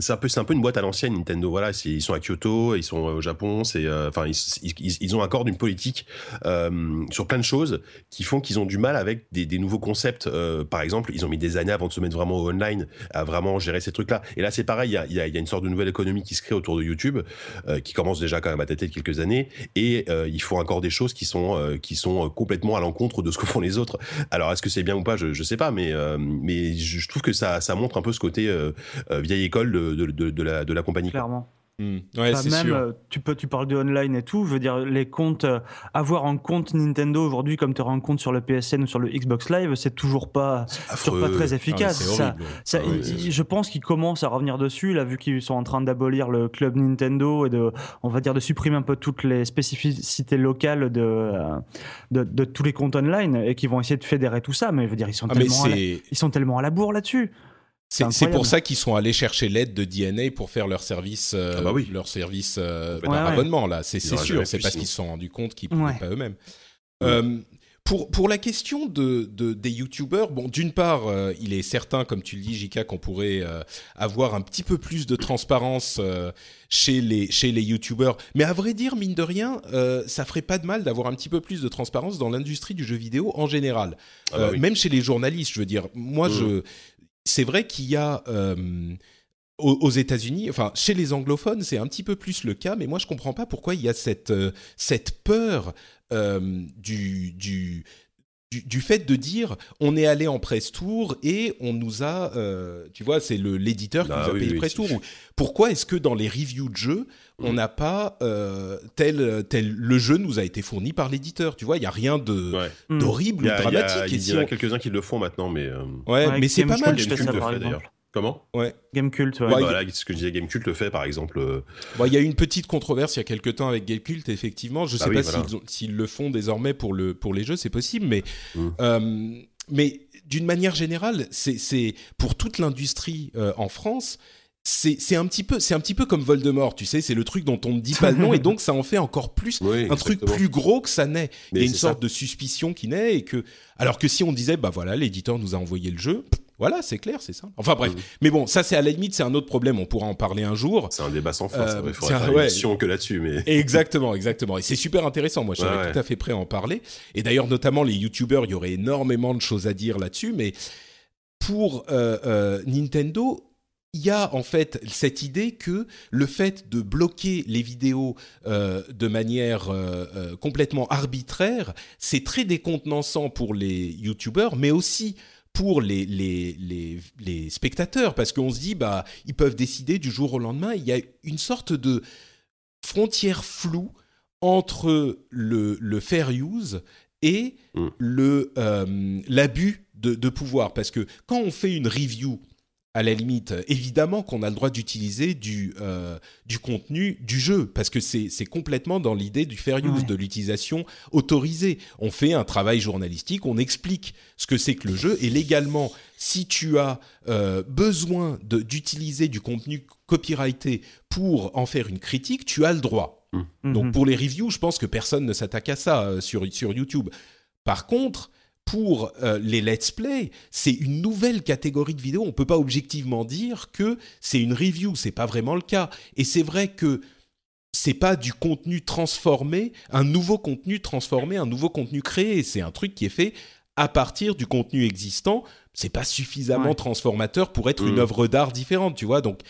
c'est un peu c'est un peu une boîte à l'ancienne Nintendo. Voilà ils sont à Kyoto ils sont au Japon c'est euh, enfin ils, ils, ont accord d'une politique euh, sur plein de choses qui font qu'ils ont du mal avec des, nouveaux concepts. Euh, par exemple ils ont mis des années avant de se mettre vraiment au online à vraiment gérer ces trucs là et là c'est pareil il y a, y, y a, une sorte de nouvelle économie qui se crée autour de YouTube euh, qui commence déjà quand même à tâter de quelques années. Et euh, ils font encore des choses qui sont qui sont complètement à l'encontre de ce que font les autres. Alors est-ce que c'est bien ou pas? Je, je sais pas mais mais je trouve que ça ça montre un peu ce côté vieille école de, de, la, de la compagnie. Clairement. Hmm. Ouais, bah, même, sûr. Euh, tu peux, tu parles de online et tout. Je veux dire, les comptes, euh, avoir un compte Nintendo aujourd'hui, comme tu auras un compte sur le PSN ou sur le Xbox Live, c'est toujours pas, toujours pas très efficace. Ah, ça, ça, ah, je pense qu'ils commencent à revenir dessus là, vu qu'ils sont en train d'abolir le club Nintendo et de, on va dire, de supprimer un peu toutes les spécificités locales de, euh, de, de tous les comptes online et qu'ils vont essayer de fédérer tout ça. Mais je veux dire, ils sont ah, tellement, à la, ils sont tellement à la bourre là-dessus. C'est pour ça qu'ils sont allés chercher l'aide de DNA pour faire leur service, euh, ah bah oui. leur service euh, par abonnement là. C'est sûr, c'est parce qu'ils se sont rendus compte qu'ils pouvaient ouais. pas eux-mêmes. Euh, pour pour la question de, de des youtubeurs, bon, d'une part, euh, il est certain, comme tu le dis, Jika, qu'on pourrait euh, avoir un petit peu plus de transparence euh, chez les chez les youtubeurs. Mais à vrai dire, mine de rien, ça ferait pas de mal d'avoir un petit peu plus de transparence dans l'industrie du jeu vidéo en général, ah bah oui. même chez les journalistes. Je veux dire, moi, mmh. je c'est vrai qu'il y a euh, aux, États-Unis, enfin chez les anglophones, c'est un petit peu plus le cas, mais moi je comprends pas pourquoi il y a cette euh, peur euh, du du, du, fait de dire on est allé en press tour et on nous a euh, tu vois c'est le l'éditeur qui ah, nous a oui, payé oui, press tour pourquoi est-ce que dans les reviews de jeux on n'a pas euh, tel tel le jeu nous a été fourni par l'éditeur tu vois? Il y a rien de ouais. d'horrible ou dramatique il y a, il y, a, a quelques-uns qui le font maintenant mais euh... ouais, ouais, mais c'est pas mal. Je le fait d'ailleurs Comment Ouais. Gamecult, ouais. ouais voilà, ce que je disais, Gamecult le fait, par exemple. Euh... Bon, il y a eu une petite controverse il y a quelques temps avec Gamecult, effectivement. Je sais ah oui, pas voilà. s'ils, le font désormais pour, le, pour les jeux, c'est possible, mais, mm. euh, mais d'une manière générale, c'est, c'est pour toute l'industrie euh, en France, c'est un petit peu c'est un petit peu comme Voldemort, tu sais, c'est le truc dont on ne dit pas le nom et (laughs) donc ça en fait encore plus un truc plus gros que ça n'est. Il y a une sorte de suspicion qui naît et que alors que si on disait bah voilà, l'éditeur nous a envoyé le jeu, voilà, c'est clair, c'est ça. Enfin bref, mais bon, ça c'est à la limite, c'est un autre problème. On pourra en parler un jour. C'est un débat sans fin. Euh, il faudrait faire que là-dessus, mais (laughs) exactement, exactement. Et c'est super intéressant. Moi, je serais tout à fait prêt à en parler. Et d'ailleurs, notamment les youtubeurs, il y aurait énormément de choses à dire là-dessus. Mais pour euh, euh, Nintendo, il y a en fait cette idée que le fait de bloquer les vidéos euh, de manière euh, euh, complètement arbitraire, c'est très décontenançant pour les youtubeurs, mais aussi pour les, les, les, spectateurs, parce qu'on se dit, bah, ils peuvent décider du jour au lendemain. Il y a une sorte de frontière floue entre le, le fair use et mm. le l'abus de, de, pouvoir. Parce que quand on fait une review à la limite, évidemment qu'on a le droit d'utiliser du, euh, du contenu du jeu, parce que c'est complètement dans l'idée du fair use, de l'utilisation autorisée. On fait un travail journalistique, on explique ce que c'est que le jeu, et légalement, si tu as euh, besoin d'utiliser du contenu copyrighté pour en faire une critique, tu as le droit. Mmh. Donc mhm. pour les reviews, je pense que personne ne s'attaque à ça euh, sur, sur YouTube. Par contre, pour euh, les let's play, c'est une nouvelle catégorie de vidéos. On peut pas objectivement dire que c'est une review, c'est pas vraiment le cas. Et c'est vrai que c'est pas du contenu transformé, un nouveau contenu transformé, un nouveau contenu créé. C'est un truc qui est fait à partir du contenu existant. C'est pas suffisamment transformateur pour être une mmh. œuvre d'art différente, tu vois. Donc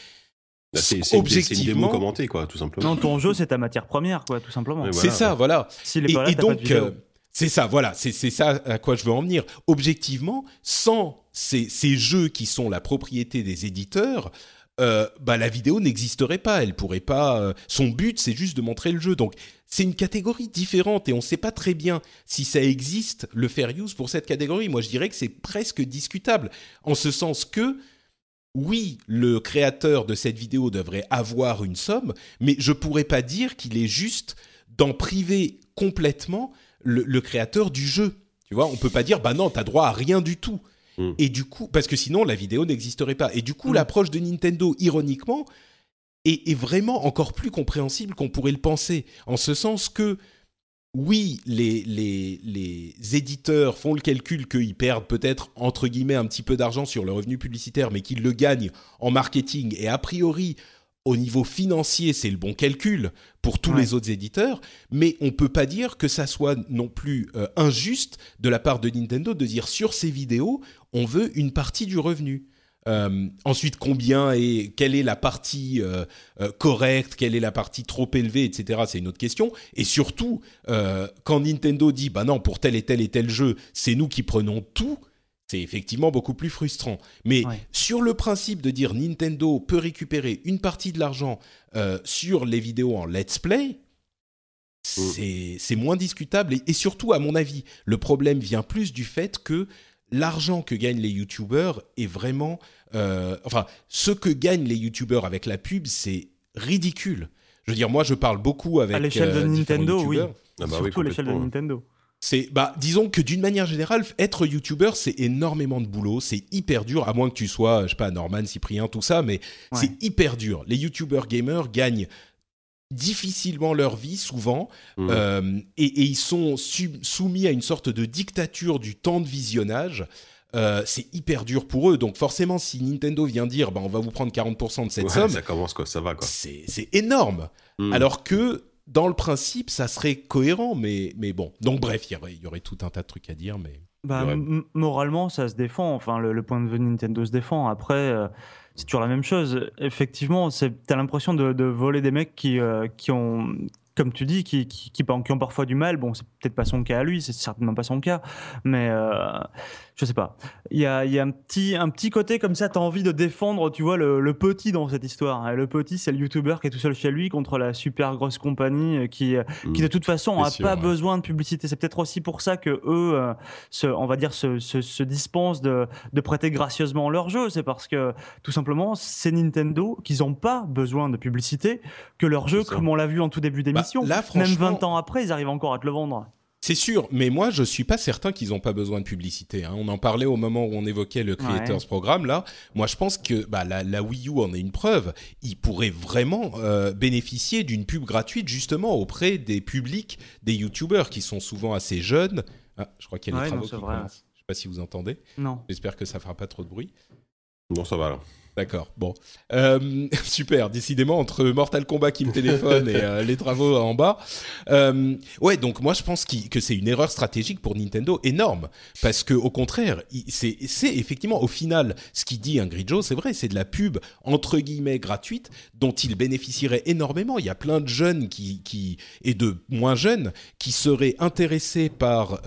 bah, c'est objectivement commenté quoi, tout simplement. Non, ton jeu c'est ta matière première quoi, tout simplement. C'est ça, voilà. et, donc. Euh, c'est ça, voilà, c'est ça à quoi je veux en venir. Objectivement, sans ces, jeux qui sont la propriété des éditeurs, euh, bah, la vidéo n'existerait pas. Elle pourrait pas. Euh, son but, c'est juste de montrer le jeu. Donc, c'est une catégorie différente et on ne sait pas très bien si ça existe le fair use pour cette catégorie. Moi, je dirais que c'est presque discutable, en ce sens que oui, le créateur de cette vidéo devrait avoir une somme, mais je pourrais pas dire qu'il est juste d'en priver complètement le, créateur du jeu. Tu vois, on peut pas dire bah non, t'as droit à rien du tout. Hmm. Et du coup, parce que sinon la vidéo n'existerait pas. Et du coup, hmm. l'approche de Nintendo, ironiquement, est, vraiment encore plus compréhensible qu'on pourrait le penser, en ce sens que oui, les, les, les éditeurs font le calcul qu'ils perdent peut-être, entre guillemets, un petit peu d'argent sur le revenu publicitaire, mais qu'ils le gagnent en marketing. Et a priori, au niveau financier, c'est le bon calcul pour tous les autres éditeurs, mais on peut pas dire que ça soit non plus euh, injuste de la part de Nintendo de dire sur ces vidéos, on veut une partie du revenu. Euh, ensuite, combien et quelle est la partie euh, correcte, quelle est la partie trop élevée, etc. C'est une autre question. Et surtout, quand Nintendo dit bah non pour tel et tel et tel jeu, c'est nous qui prenons tout c'est effectivement beaucoup plus frustrant. Mais sur le principe de dire Nintendo peut récupérer une partie de l'argent euh, sur les vidéos en let's play, mm. c'est moins discutable. Et, surtout, à mon avis, le problème vient plus du fait que l'argent que gagnent les YouTubers est vraiment... Euh, enfin, ce que gagnent les YouTubers avec la pub, c'est ridicule. Je veux dire, moi, je parle beaucoup avec... À l'échelle de euh, Nintendo, oui. Ah bah Surtout à l'échelle de Nintendo. C'est bah disons que d'une manière générale, être youtubeur c'est énormément de boulot, c'est hyper dur à moins que tu sois je sais pas Norman, Cyprien, tout ça, mais c'est hyper dur. Les youtubeurs gamers gagnent difficilement leur vie souvent mmh. euh, et, ils sont soumis à une sorte de dictature du temps de visionnage. Euh, c'est hyper dur pour eux. Donc forcément, si Nintendo vient dire, bah, on va vous prendre 40% de cette somme, ça commence quoi, ça va quoi. C'est énorme. Mmh. Alors que dans le principe, ça serait cohérent, mais, mais bon. Donc bref, il y aurait, tout un tas de trucs à dire, mais... Bah, moralement, ça se défend. Enfin, le, point de vue de Nintendo se défend. Après, euh, c'est toujours la même chose. Effectivement, t'as l'impression de, voler des mecs qui, euh, qui ont comme tu dis, qui, qui, qui, ont parfois du mal. Bon, c'est peut-être pas son cas à lui, c'est certainement pas son cas, mais euh, je sais pas. Il y a, y a, un, petit, un petit côté comme ça, tu as envie de défendre, tu vois, le, le petit dans cette histoire. Le petit, c'est le youtubeur qui est tout seul chez lui contre la super grosse compagnie euh, qui, euh, qui de toute façon n'a pas besoin de publicité. C'est peut-être aussi pour ça que eux, se, on va dire, se, se, se dispensent de, de prêter gracieusement leur jeu. C'est parce que tout simplement, c'est Nintendo qu'ils n'ont pas besoin de publicité, que leur jeu, comme on l'a vu en tout début d'émission, même 20 ans après, ils arrivent encore à te le vendre. C'est sûr, mais moi je suis pas certain qu'ils n'ont pas besoin de publicité. Hein. On en parlait au moment où on évoquait le Creators Programme là. Moi je pense que bah, la, Wii U en est une preuve. Ils pourraient vraiment euh, bénéficier d'une pub gratuite justement auprès des publics des YouTubers qui sont souvent assez jeunes. Ah, je crois qu'il y a des travaux qui commencent. Je sais pas si vous entendez. Non. J'espère que ça fera pas trop de bruit. Non, ça va là. D'accord, bon. Euh, (laughs) super, décidément, entre Mortal Kombat qui me téléphone et euh, les travaux en bas. Euh, ouais, donc moi je pense que c'est une erreur stratégique pour Nintendo énorme. Parce que au contraire, c'est effectivement au final, ce qu'il dit Ingrid Joe, c'est vrai, c'est de la pub entre guillemets gratuite dont il bénéficierait énormément. Il y a plein de jeunes qui, qui et de moins jeunes qui seraient intéressés par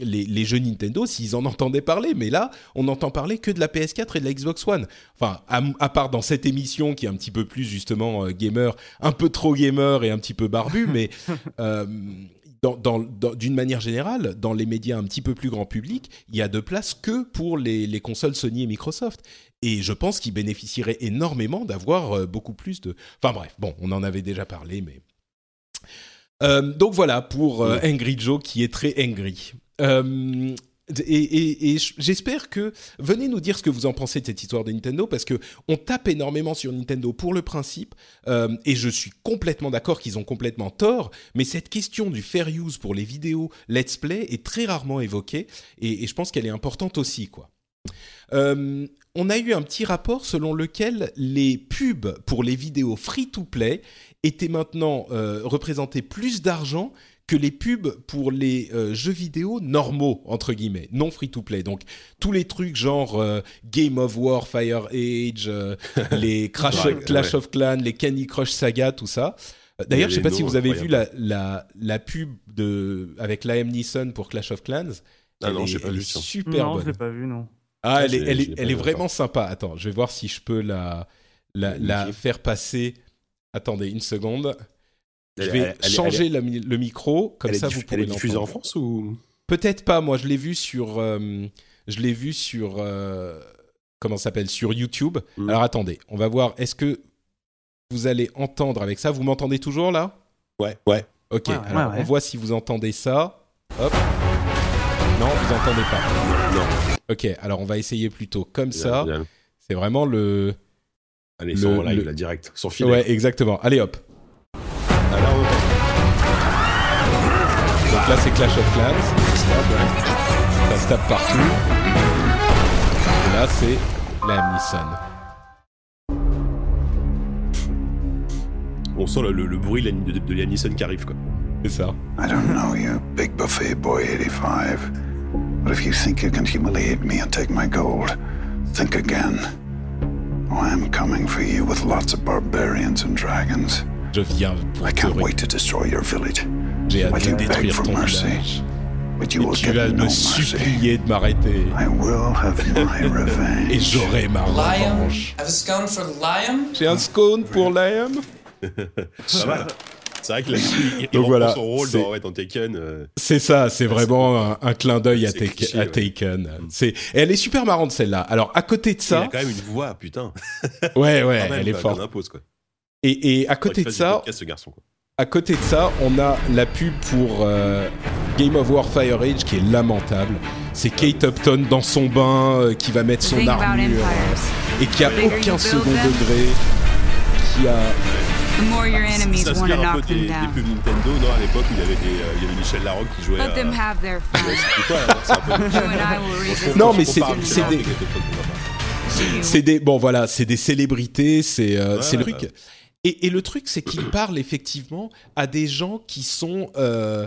les, les jeux Nintendo s'ils en entendaient parler. Mais là, on n'entend parler que de la PS4 et de la Xbox One. Enfin, à, part dans cette émission qui est un petit peu plus justement euh, gamer, un peu trop gamer et un petit peu barbu, (laughs) mais euh, d'une manière générale, dans les médias un petit peu plus grand public, il y a de place que pour les, consoles Sony et Microsoft. Et je pense qu'ils bénéficieraient énormément d'avoir euh, beaucoup plus de... Enfin bref, bon, on en avait déjà parlé, mais... donc voilà pour Angry Joe qui est très angry. Et, j'espère que venez nous dire ce que vous en pensez de cette histoire de Nintendo parce que on tape énormément sur Nintendo pour le principe euh, et je suis complètement d'accord qu'ils ont complètement tort mais cette question du fair use pour les vidéos let's play est très rarement évoquée et, je pense qu'elle est importante aussi quoi. Euh, on a eu un petit rapport selon lequel les pubs pour les vidéos free to play étaient maintenant euh, représentées plus d'argent que les pubs pour les euh, jeux vidéo normaux entre guillemets, non free to play. Donc tous les trucs genre euh, Game of War, Fire Age, euh, (laughs) les Crash, Clash of Clans, les Candy Crush Saga, tout ça. D'ailleurs, je sais pas si vous avez vu la, la, la, pub de avec Liam Neeson pour Clash of Clans. Ah non, j'ai pas vu Super non, bonne. je l'ai pas vu non. Ah, elle, est, elle, est, elle est vraiment sympa. Attends, je vais voir si je peux la, la, la faire passer. Attendez une seconde. Je vais changer le micro, comme ça vous pouvez Elle est diffusée en France ou? Peut-être pas. Moi, je l'ai vu sur, euh, je l'ai vu sur, euh, comment s'appelle, sur YouTube. Hmm. Alors attendez, on va voir. Est-ce que vous allez entendre avec ça? Vous m'entendez toujours là? Ouais, ouais. Ok. alors on voit si vous entendez ça. Hop. Non, vous entendez pas. Non. Ok. Alors on va essayer plutôt comme ça. C'est vraiment le. Allez, le, live, la direct, sans filet. Ouais, exactement. Allez, hop. Donc là, c'est Clash of Clans. Ça se tape partout. Et là, c'est la Nissan. On sent le, le, le bruit de, de, de la Nissan qui arrive, quoi. C'est ça. I don't know you, big buffet boy 85. But if you think you can humiliate me and take my gold, think again. Oh, I'm coming for you with lots of barbarians and dragons. Je viens pour I can't wait to destroy your village. J'ai hâte de détruire ton village. Et tu vas me supplier de m'arrêter. (laughs) Et j'aurai ma revanche. J'ai un scone pour Liam. (laughs) C'est vrai que là, il, il voilà, son rôle dans, ouais, dans, Taken. Euh, c'est ça, c'est vraiment un, un, clin d'œil à, cliché, à, Taken. Ouais. C'est, elle est super marrante celle-là. Alors à côté de ça, il a quand même une voix, putain. Ouais, ouais, (laughs) même, elle est forte. Impose, quoi. Et, et à côté de ça, ce garçon, quoi. À côté de ça, on a la pub pour euh, Game of War Fire Age qui est lamentable. C'est Kate Upton dans son bain euh, qui va mettre son armure euh, et qui a aucun second degré, qui a The more your enemies ça want to knock des, them down. des pubs Nintendo, non, à l'époque, il y avait, des, euh, il y avait Michel Larocque qui jouait. Let à... Non, mais c'est des, c'est des, bon voilà, c'est des célébrités, c'est euh, ouais, c'est ouais, le truc. Et, le truc, c'est qu'il parle effectivement à des gens qui sont euh,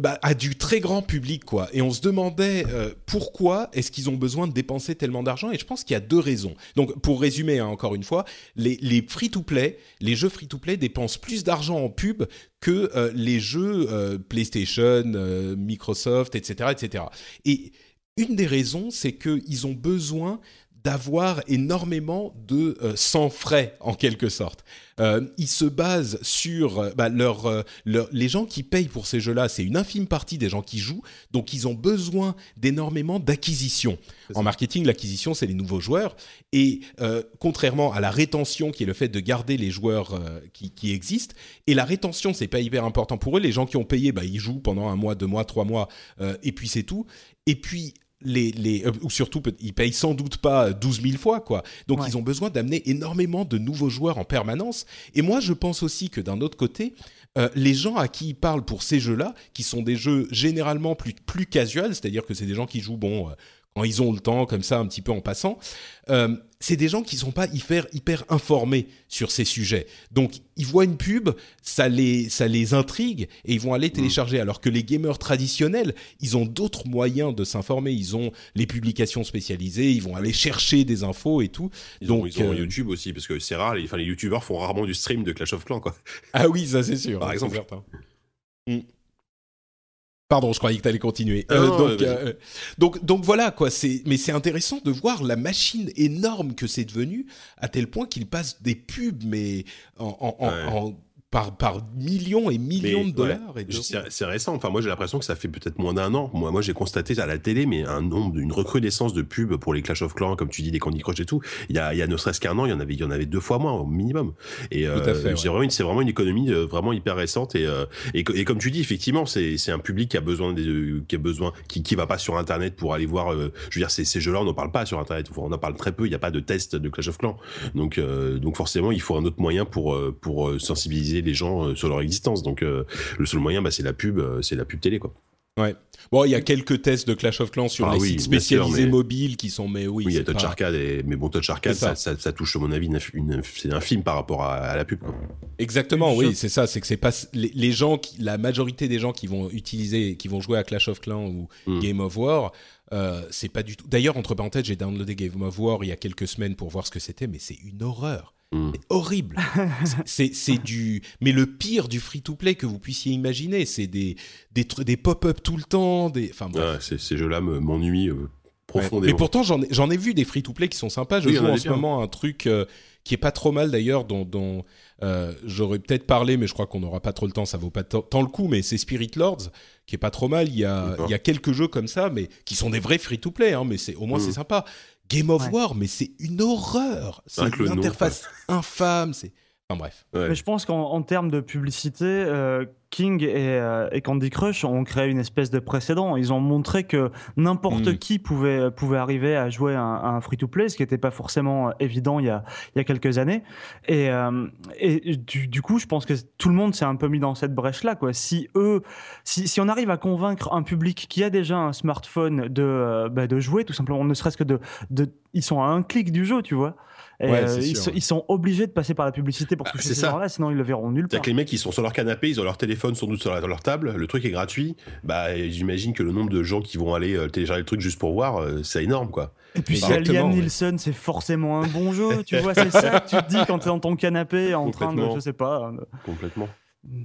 bah, à du très grand public, quoi. Et on se demandait euh, pourquoi est-ce qu'ils ont besoin de dépenser tellement d'argent? Et je pense qu'il y a deux raisons. Donc, pour résumer, hein, encore une fois, les, free-to-play, les jeux free-to-play dépensent plus d'argent en pub que euh, les jeux PlayStation, Microsoft, etc., etc. Et une des raisons, c'est qu'ils ont besoin d'avoir énormément de euh, sans frais en quelque sorte. Euh, ils se basent sur euh, bah, leur, euh, leur- les gens qui payent pour ces jeux-là, c'est une infime partie des gens qui jouent, donc ils ont besoin d'énormément d'acquisition. En marketing, l'acquisition, c'est les nouveaux joueurs, et contrairement à la rétention, qui est le fait de garder les joueurs qui, qui existent, et la rétention, c'est pas hyper important pour eux. Les gens qui ont payé, bah, ils jouent pendant un mois, deux mois, trois mois, et puis c'est tout. Et puis les, les euh, ou surtout ils payent sans doute pas 12 000 fois quoi. Donc Ouais. ils ont besoin d'amener énormément de nouveaux joueurs en permanence. Et moi je pense aussi que d'un autre côté, euh, les gens à qui ils parlent pour ces jeux-là, qui sont des jeux généralement plus plus casual, c'est-à-dire que c'est des gens qui jouent bon ils ont le temps comme ça un petit peu en passant. euh, c'est des gens qui sont pas hyper hyper informés sur ces sujets. Donc ils voient une pub, ça les ça les intrigue et ils vont aller télécharger. Alors que les gamers traditionnels, ils ont d'autres moyens de s'informer. Ils ont les publications spécialisées, ils vont aller chercher des infos et tout. Ils Donc, ont, ils ont euh, YouTube aussi, parce que c'est rare, les, enfin, les youtubeurs font rarement du stream de Clash of Clans, quoi. Ah oui, ça c'est sûr. Par exemple. certain. Mm. Pardon, je croyais que tu allais continuer. Non, Euh, non, donc, vas-y. euh, donc, donc voilà quoi. C'est, mais c'est intéressant de voir la machine énorme que c'est devenu, à tel point qu'il passe des pubs, mais en, en- en- Ouais. en- par, par millions et millions Mais, de dollars. C'est récent. Enfin, moi, j'ai l'impression que ça fait peut-être moins d'un an. Moi, moi, j'ai constaté à la télé, mais un nombre, une recrudescence de pubs pour les Clash of Clans, comme tu dis, les Candy Crush et tout. Il y a, il y a ne serait-ce qu'un an, il y en avait, il y en avait deux fois moins au minimum. Et euh, c'est ouais. vraiment, une- c'est vraiment une économie euh, vraiment hyper récente. Et, euh, et, co- et comme tu dis, effectivement, c'est, c'est un public qui a besoin, de, qui a besoin, qui, qui va pas sur Internet pour aller voir. je veux dire, ces, ces jeux-là, on n'en parle pas sur Internet. On en parle très peu. Il n'y a pas de test de Clash of Clans. Donc, donc forcément, il faut un autre moyen pour pour sensibiliser les gens euh, sur leur existence. Donc, euh, le seul moyen, bah, c'est la pub, euh, c'est la pub télé, quoi. Ouais. Bon, il y a quelques tests de Clash of Clans sur Ah les oui, sites sûr, spécialisés mais- mobiles qui sont, mais oui. Oui, il y a Touch pas- Arcade, et... mais bon, Touch Arcade, ça. ça, ça, ça touche, à mon avis, une, c'est un film par rapport à, à la pub. Quoi. Exactement, oui, c'est ça. C'est que c'est pas les, les gens, qui, la majorité des gens qui vont utiliser, qui vont jouer à Clash of Clans ou Mm. Game of War, euh, c'est pas du tout. D'ailleurs, entre parenthèses, j'ai downloadé Game of War il y a quelques semaines pour voir ce que c'était, mais c'est une horreur. Mm. Horrible. C'est- du, mais le pire du free-to-play que vous puissiez imaginer. C'est des des, pop-up tout le temps, des. Enfin bref. C'est- ces jeux-là me- m'ennuient euh, profondément. Mais pourtant, j'en ai, j'en ai vu des free-to-play qui sont sympas. Je Oui, en joue en ce moment un truc euh, qui est pas trop mal d'ailleurs, dont, dont euh, j'aurais peut-être parlé, mais je crois qu'on n'aura pas trop le temps, ça vaut pas tant le coup. Mais c'est Spirit Lords, qui est pas trop mal. Il y a, il y a quelques jeux comme ça, mais qui sont des vrais free-to-play. Hein, mais c'est au moins Mm. c'est sympa. Game of Ouais. War, mais c'est une horreur. C'est une nom, interface infâme. C'est enfin bref. Ouais. Mais je pense qu'en en termes de publicité, euh, King et, euh, et Candy Crush ont créé une espèce de précédent. Ils ont montré que n'importe Mm. qui pouvait, pouvait arriver à jouer à un, free-to-play, ce qui n'était pas forcément évident il y a, il y a quelques années. Et, euh, et du, du coup, je pense que tout le monde s'est un peu mis dans cette brèche-là. Quoi. Si, eux, si, si on arrive à convaincre un public qui a déjà un smartphone de, euh, bah, de jouer, tout simplement, ne serait-ce que de, de... Ils sont à un clic du jeu, tu vois. Et, Ouais, euh, ils, sûr, sont, ouais. ils sont obligés de passer par la publicité pour Ah, toucher ces gens-là, sinon ils le verront nulle part. que les mecs, ils sont sur leur canapé, ils ont leur téléphone sans doute sur, la- sur leur table, le truc est gratuit. Bah, j'imagine que le nombre de gens qui vont aller euh, télécharger le truc juste pour voir, euh, c'est énorme, quoi. Et puis si Liam ouais. Nielsen, c'est forcément un bon jeu, tu vois, c'est ça que tu te dis quand t'es dans ton canapé en train de, je sais pas. Complètement.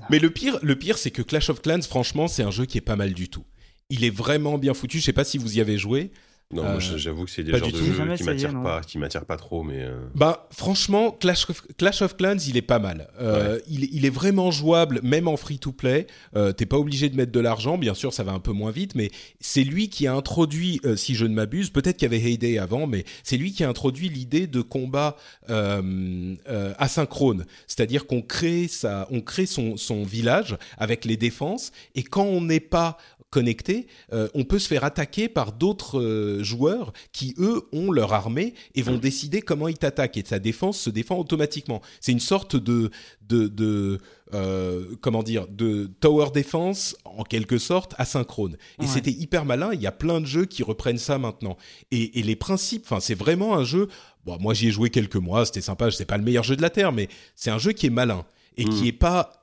Mais le pire, le pire, c'est que Clash of Clans, franchement, c'est un jeu qui est pas mal du tout. Il est vraiment bien foutu. Je sais pas si vous y avez joué. Non, Euh, moi, j'avoue que c'est des genres de jeux qui m'attirent pas, qui m'attirent pas trop, mais. euh, Bah franchement, Clash of, Clash of Clans, il est pas mal. Euh, il, il est vraiment jouable, même en free-to-play. Euh, T'es pas obligé de mettre de l'argent, bien sûr, ça va un peu moins vite, mais c'est lui qui a introduit, euh, si je ne m'abuse, peut-être qu'il y avait Heyday avant, mais c'est lui qui a introduit l'idée de combat euh, euh, asynchrone, c'est-à-dire qu'on crée ça, on crée son, son village avec les défenses, et quand on n'est pas connecté, euh, on peut se faire attaquer par d'autres euh, joueurs qui eux ont leur armée et vont décider comment ils t'attaquent et sa défense se défend automatiquement. C'est une sorte de de, de euh, comment dire de tower defense en quelque sorte asynchrone. Et Ouais. c'était hyper malin. Il y a plein de jeux qui reprennent ça maintenant. Et, et les principes, enfin c'est vraiment un jeu. Bon, moi j'y ai joué quelques mois, c'était sympa. C'est pas le meilleur jeu de la terre, mais c'est un jeu qui est malin et qui est pas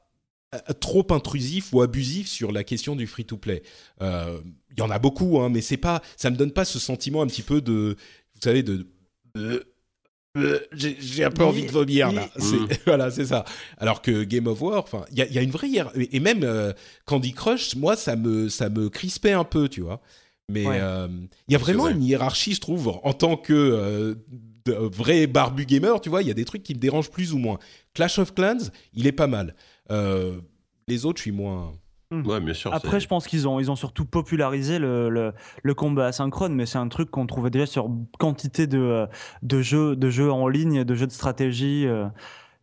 trop intrusif ou abusif sur la question du free to play. Euh, Il y en a beaucoup, hein, mais c'est pas, ça me donne pas ce sentiment un petit peu de, vous savez, de, de- euh, j'ai un peu envie de vomir là. Mm. (laughs) Voilà, c'est ça. Alors que Game of War, enfin, il y a, il y a une vraie et et même euh, Candy Crush, moi ça me ça me crispait un peu, tu vois. Mais Ouais. euh, il y a vraiment vrai. une hiérarchie, je trouve, en tant que euh, vrai barbu gamer, tu vois, il y a des trucs qui me dérangent plus ou moins. Clash of Clans, il est pas mal. Euh, les autres, je suis moins. Ouais, bien sûr. Après, je pense qu'ils ont, ils ont surtout popularisé le, le, le combat asynchrone, mais c'est un truc qu'on trouvait déjà sur quantité de, de, jeux, de jeux en ligne, de jeux de stratégie. euh,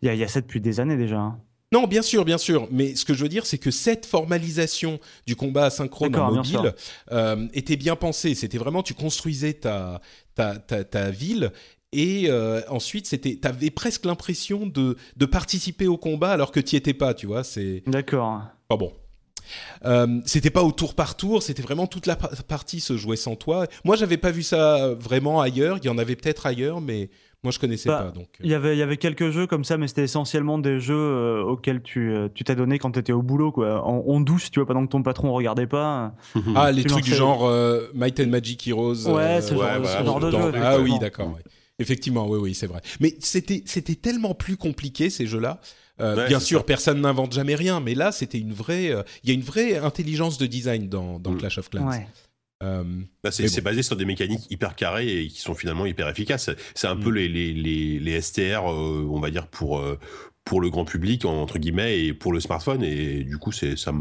Il y, a, il y a ça depuis des années déjà. hein. Non, bien sûr, bien sûr. Mais ce que je veux dire, c'est que cette formalisation du combat asynchrone en mobile euh, était bien pensée. C'était vraiment, tu construisais ta, ta, ta, ta ville. Et euh, ensuite, c'était, t'avais presque l'impression de, de participer au combat alors que tu étais pas, tu vois. C'est D'accord. pas bon. Euh, c'était pas au tour par tour, c'était vraiment toute la par- partie se jouait sans toi. Moi, j'avais pas vu ça vraiment ailleurs. Il y en avait peut-être ailleurs, mais moi, je connaissais Bah, pas. Donc, euh. Il y avait, il y avait quelques jeux comme ça, mais c'était essentiellement des jeux euh, auxquels tu euh, tu t'es donné quand tu étais au boulot, quoi. En, en douce, tu vois, pendant que ton patron regardait pas. Ah, les trucs du genre euh, Might and Magic Heroes. Ouais, ce genre, ouais, ce genre de jeu. Ah oui, d'accord. ouais. Effectivement, oui, oui, c'est vrai. Mais c'était, c'était tellement plus compliqué ces jeux-là. Euh, Ouais, bien sûr, ça. personne n'invente jamais rien, mais là, c'était une vraie. euh, Il y a une vraie intelligence de design dans, dans Mm. Clash of Clans. Ouais. Euh, Bah, c'est bon. basé sur des mécaniques hyper carrées et qui sont finalement hyper efficaces. C'est un Mm. peu les, les, les, les STR, euh, on va dire, pour, euh, pour le grand public, entre guillemets, et pour le smartphone. Et du coup, c'est ça,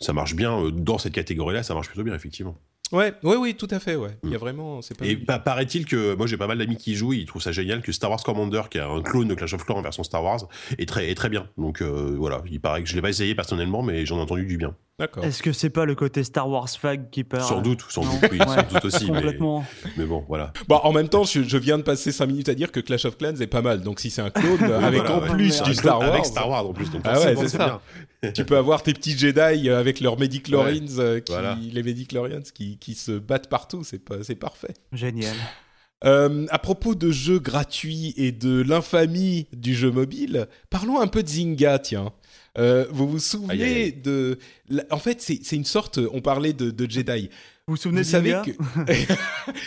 ça marche bien. Dans cette catégorie-là, ça marche plutôt bien, effectivement. Ouais, ouais, oui, tout à fait. Ouais. Il y a Mm. vraiment, pas. Et pa- paraît-il que, moi j'ai pas mal d'amis qui y jouent, ils trouvent ça génial, que Star Wars Commander, qui est un clone de Clash of Clans en version Star Wars, est très, est très bien. Donc euh, voilà, il paraît que je l'ai pas essayé personnellement, mais j'en ai entendu du bien. D'accord. Est-ce que c'est pas le côté Star Wars fag qui perd Sans doute, sans doute, oui, sans Ouais. doute aussi. mais, Complètement. mais bon, voilà. Bon, en même temps, je, je viens de passer 5 minutes à dire que Clash of Clans est pas mal. Donc, si c'est un clone (laughs) avec voilà, en ouais. plus du Star Wars, Avec Star Wars en plus, donc Ah ouais, c'est ça. bien. tu peux avoir tes petits Jedi euh, avec leurs Medichlorians, euh, qui, Voilà. les Medichlorians qui, qui se battent partout. C'est pas, c'est parfait. Génial. Euh, à propos de jeux gratuits et de l'infamie du jeu mobile, parlons un peu de Zynga, tiens. Euh, vous vous souvenez Aïe, aïe, aïe. de... En fait, c'est une sorte... On parlait de, de Jedi. Vous vous souvenez Vous de savez que...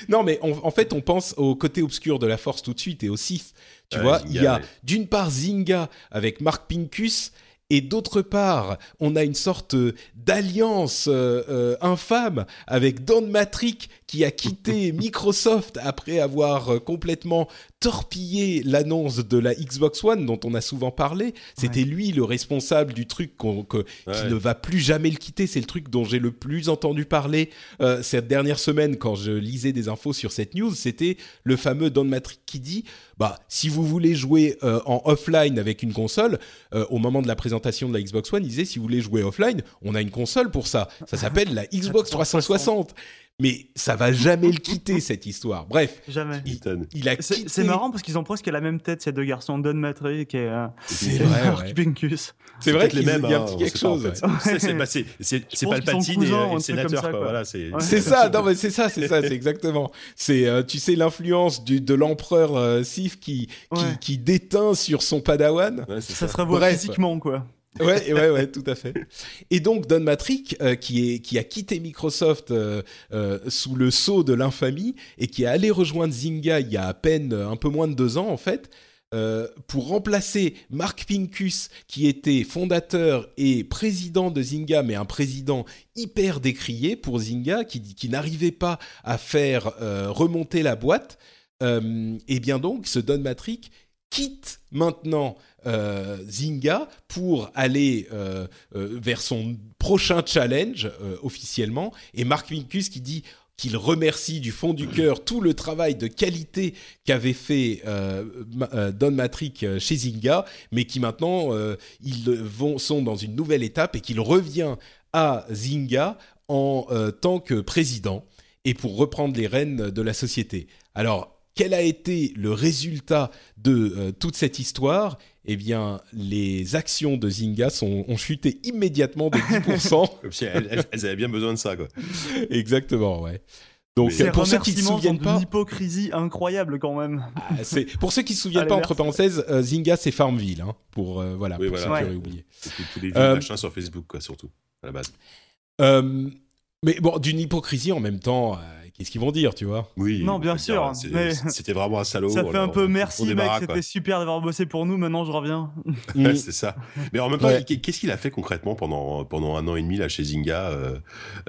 (laughs) non, mais on- en fait, on pense au côté obscur de la Force tout de suite et au Sith. Tu vois, Zynga, il y a ouais. d'une part Zynga avec Mark Pincus et d'autre part, on a une sorte euh, d'alliance euh, euh, infâme avec Don Matrick qui a quitté (laughs) Microsoft après avoir complètement torpillé l'annonce de la Xbox One dont on a souvent parlé. C'était lui le responsable du truc qu'on- que- qui ne va plus jamais le quitter. C'est le truc dont j'ai le plus entendu parler euh, cette dernière semaine quand je lisais des infos sur cette news. C'était le fameux Don Matrick qui dit bah si vous voulez jouer euh, en offline avec une console, euh, au moment de la présentation de la Xbox One, il disait si vous voulez jouer offline, on a une console pour ça. Ça s'appelle la (laughs) Xbox 360. Mais ça va jamais le quitter cette histoire. Bref, Jamais. il, il a C'est quitté. c'est marrant parce qu'ils ont presque la même tête, ces deux garçons, Don Matrick et, euh, C'est et Mark. Pincus. C'est vrai qu'il y mêmes. a un hein, petit quelque en chose. fait. C'est- c'est- bah, c'est- C'est c'est Palpatine et, et le sénateur, quoi. Voilà, c'est. Ouais. C'est ça, (laughs) non mais c'est ça, c'est ça, c'est exactement. C'est euh, tu sais l'influence du de l'empereur euh, Sith qui, qui Ouais. qui déteint sur son padawan. Ouais, c'est Ça ça. se revoit Bref. physiquement, quoi. Ouais, ouais, ouais, tout à fait. Et donc Don Matrick, euh, qui a quitté Microsoft euh, euh, sous le sceau de l'infamie et qui est allé rejoindre Zynga il y a à peine un peu moins de deux ans en fait. pour remplacer Mark Pincus, qui était fondateur et président de Zynga, mais un président hyper décrié pour Zynga, qui, qui n'arrivait pas à faire remonter la boîte, et bien donc ce Don Matrick quitte maintenant euh, Zynga pour aller euh, euh, vers son prochain challenge euh, officiellement. Et Mark Pincus qui dit qu'il remercie du fond du (clears throat) cœur tout le travail de qualité qu'avait fait Don Matrick chez Zynga, mais qui maintenant ils vont sont dans une nouvelle étape et qu'il revient à Zynga en tant que président et pour reprendre les rênes de la société. Alors, quel a été le résultat de euh, toute cette histoire? Eh bien, les actions de Zynga sont, ont chuté immédiatement de 10%. (laughs) Comme si elles, elles- elles avaient bien besoin de ça, quoi. Exactement, ouais. Donc, Mais- euh, pour ceux qui ne se souviennent pas, hypocrisie incroyable quand même. ah, pour ceux qui se souviennent Allez, pas, entre parenthèses, euh, Zynga c'est Farmville, hein, pour euh, voilà, Oui, pour voilà. ceux qui Ouais. auraient oublié. Tous les Euh, machins sur Facebook, quoi, surtout, à la base. Euh, mais bon, d'une hypocrisie en même temps euh, qu'est-ce qu'ils vont dire, tu vois? Oui. Non, on bien peut sûr, C'était vraiment un salaud. Ça fait un peu merci mec, c'était super d'avoir bossé pour nous, maintenant je reviens. (laughs) Ouais, c'est ça. Mais en même temps, Ouais. qu'est-ce qu'il a fait concrètement pendant, pendant un an et demi là chez Zynga euh,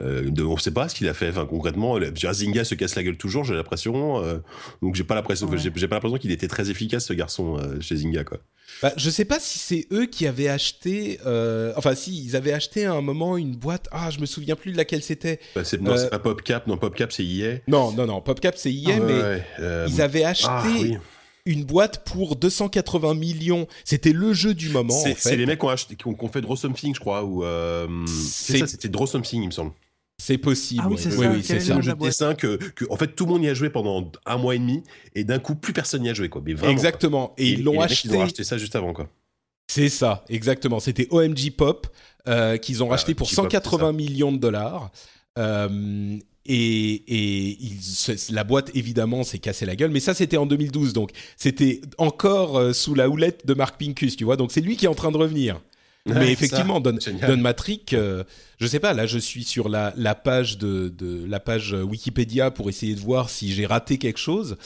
euh, de- On ne sait pas ce qu'il a fait. Enfin, concrètement, Zynga se casse la gueule toujours, j'ai l'impression. euh, donc, j'ai pas l'impression, Ouais. j'ai, j'ai pas l'impression qu'il était très efficace ce garçon euh, chez Zynga, quoi. Bah, je sais pas si c'est eux qui avaient acheté. euh, enfin, si ils avaient acheté à un moment une boîte. Ah, je me souviens plus de laquelle c'était. Bah, c'est, non, Euh, c'est pas PopCap, non, PopCap c'est EA. Non, non, non. PopCap c'est EA, Ouais, mais ouais, euh, ils avaient acheté ah, oui. une boîte pour 280 millions. C'était le jeu du moment. C'est, en fait. c'est les mecs qui ont, acheté, qui ont, qui ont fait Draw Something, je crois, ou euh, c'est, C'est- ça, c'était Draw Something, il me semble. C'est possible. Ah oui, ouais. c'est oui, ça, oui, quel c'est est C'est ça. le jeu de dessin que, que, en fait, tout le monde y a joué pendant un mois et demi, et d'un coup, plus personne n'y a joué, quoi. Mais vraiment. Exactement. Et, ils l'ont acheté. Ils ont acheté ça juste avant, quoi. C'est ça, exactement. C'était OMG Pop euh, qu'ils ont Ah, racheté pour OMG Pop, 180 c'est ça. millions de dollars. Euh, et et ils- c'est- la boîte, évidemment, s'est cassé la gueule. Mais ça, c'était en 2012. Donc, c'était encore euh, sous la houlette de Mark Pincus, tu vois. Donc, c'est lui qui est en train de revenir. Mais effectivement, Don. Don Matrick, euh, je sais pas, là je suis sur la, la page de, de la page Wikipédia pour essayer de voir si j'ai raté quelque chose.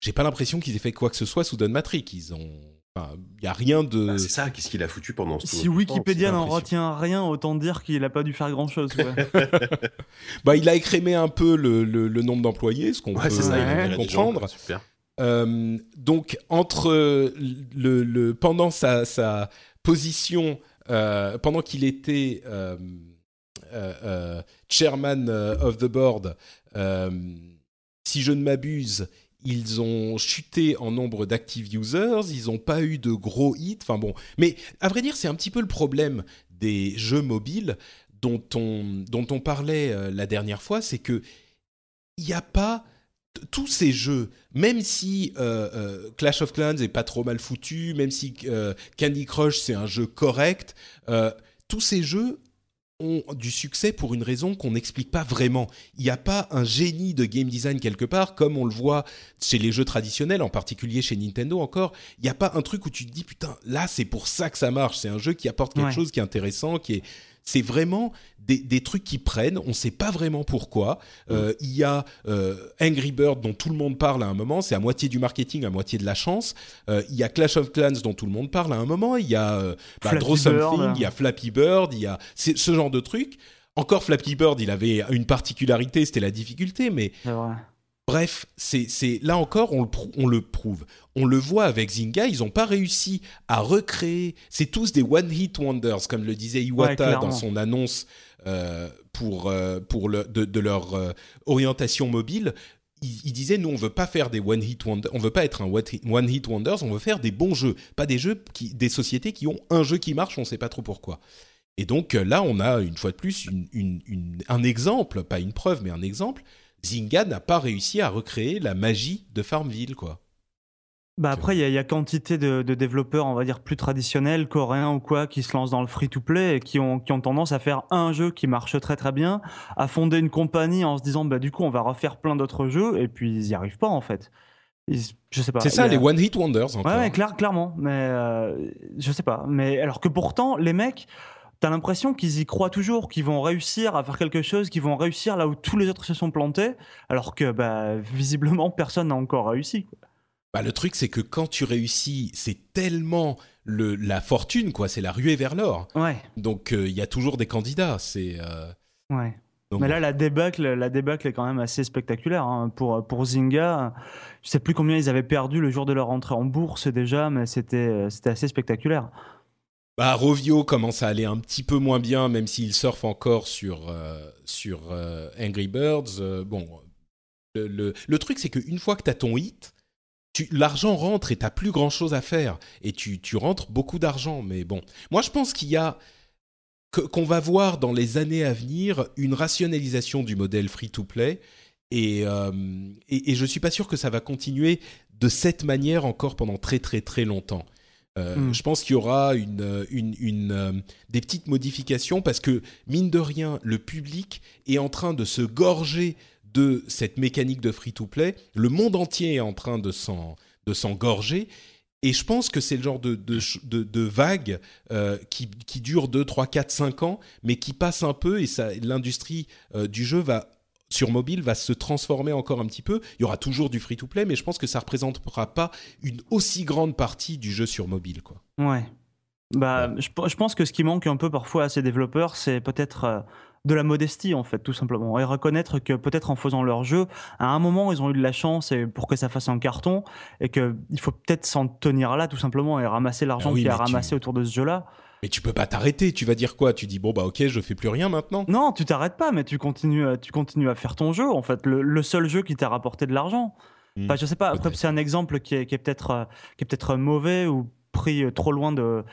J'ai pas l'impression qu'ils aient fait quoi que ce soit sous Don Matrick. Ils ont, enfin, il y a rien de. Ah, c'est ça, qu'est-ce qu'il a foutu pendant ce Si Wikipédia n'en retient rien, autant dire qu'il a pas dû faire grand chose. (laughs) Bah, il a écrémé un peu le, le, le nombre d'employés, ce qu'on Ouais, peut ça, Ouais. gens, comprendre. Super. Euh, donc entre le, le pendant sa, sa position, euh, pendant qu'il était euh, euh, euh, chairman euh, of the board, euh, si je ne m'abuse, ils ont chuté en nombre d'active users, ils n'ont pas eu de gros hits. Enfin bon, mais à vrai dire, c'est un petit peu le problème des jeux mobiles dont on dont on parlait euh, la dernière fois, c'est que il n'y a pas tous ces jeux, même si euh, euh, Clash of Clans est pas trop mal foutu, même si euh, Candy Crush c'est un jeu correct, tous ces jeux ont du succès pour une raison qu'on n'explique pas vraiment. Il n'y a pas un génie de game design quelque part, comme on le voit chez les jeux traditionnels, en particulier chez Nintendo encore. Il n'y a pas un truc où tu te dis, putain, là c'est pour ça que ça marche. C'est un jeu qui apporte quelque Ouais. chose qui est intéressant, qui est... C'est vraiment des, des trucs qui prennent, on ne sait pas vraiment pourquoi. Euh, Il y a euh, Angry Bird dont tout le monde parle à un moment, c'est à moitié du marketing, à moitié de la chance. Euh, Il y a Clash of Clans dont tout le monde parle à un moment, il y a bah, Draw Something, Bird. il y a Flappy Bird, il y a ce genre de trucs. Encore Flappy Bird, il avait une particularité, c'était la difficulté, mais. Bref, c'est là encore, on le, prou- on le prouve. On le voit avec Zynga, ils n'ont pas réussi à recréer. C'est tous des one-hit wonders, comme le disait Iwata dans son annonce euh, pour, euh, pour le, de, de leur euh, orientation mobile. Il, il disait nous on veut pas faire des one hit wonders, on veut pas être un one hit- wonders, on veut faire des bons jeux, pas des jeux qui, des sociétés qui ont un jeu qui marche, on sait pas trop pourquoi. Et donc là, on a une fois de plus une- une- une- un exemple, pas une preuve, mais un exemple. Zynga n'a pas réussi à recréer la magie de Farmville, quoi. Bah après, il y, a- il y a quantité de, de développeurs, on va dire, plus traditionnels, coréens ou quoi, qui se lancent dans le free-to-play et qui ont, qui ont tendance à faire un jeu qui marche très très bien, à fonder une compagnie en se disant, bah du coup, on va refaire plein d'autres jeux, et puis ils n'y arrivent pas en fait. Ils- je sais pas. C'est ça, a- les one hit wonders encore. Ouais, ouais, clair- clairement. Mais euh, je sais pas. Mais alors que pourtant, les mecs, t'as l'impression qu'ils y croient toujours, qu'ils vont réussir à faire quelque chose, qu'ils vont réussir là où tous les autres se sont plantés, alors que bah, visiblement personne n'a encore réussi. quoi. Bah, le truc, c'est que quand tu réussis, c'est tellement le, la fortune, quoi. C'est la ruée vers l'or. Ouais, Donc, euh, il y a toujours des candidats. C'est. euh, ouais. donc, Mais là, la débâcle, la débâcle est quand même assez spectaculaire hein. pour pour Zynga. Je sais plus combien ils avaient perdu le jour de leur entrée en bourse déjà, mais c'était c'était assez spectaculaire. Bah, Rovio commence à aller un petit peu moins bien, même s'il surfe encore sur, euh, sur euh, Angry Birds. Euh, bon, le, le, truc, c'est qu'une fois que tu as ton hit, l'argent rentre et tu plus grand-chose à faire. Et tu, tu rentres beaucoup d'argent. Mais bon, moi, je pense qu'il y a... qu'on va voir dans les années à venir une rationalisation du modèle free-to-play. Et, et, et je suis pas sûr que ça va continuer de cette manière encore pendant très très très longtemps. Euh, Mm. Je pense qu'il y aura une, euh, une, une, euh, des petites modifications parce que, mine de rien, le public est en train de se gorger de cette mécanique de free-to-play. Le monde entier est en train de s'en, de. Et je pense que c'est le genre de, de, ch- de, de vague euh, qui, qui dure 2, 3, 4, 5 ans, mais qui passe un peu et ça, l'industrie du jeu va sur mobile va se transformer encore un petit peu. Il y aura toujours du free-to-play, mais je pense que ça représentera pas une aussi grande partie du jeu sur mobile, quoi. Ouais. Bah, je, je pense que ce qui manque un peu parfois à ces développeurs, c'est peut-être euh, de la modestie en fait, tout simplement, et reconnaître que peut-être en faisant leur jeu, à un moment ils ont eu de la chance et pour que ça fasse un carton, et que il faut peut-être s'en tenir là tout simplement et ramasser l'argent Ah oui, qu'il y a tu- ramassé autour de ce jeu-là. Mais tu peux pas t'arrêter. Tu vas dire quoi? Tu dis bon bah ok, je fais plus rien maintenant. Non, tu t'arrêtes pas, mais tu continues, à- tu continues à faire ton jeu. En fait, le, le seul jeu qui t'a rapporté de l'argent. Hmm. Enfin, je sais pas. Après, c'est un exemple qui est, qui est peut-être, euh, qui est peut-être mauvais ou pris euh, trop loin de.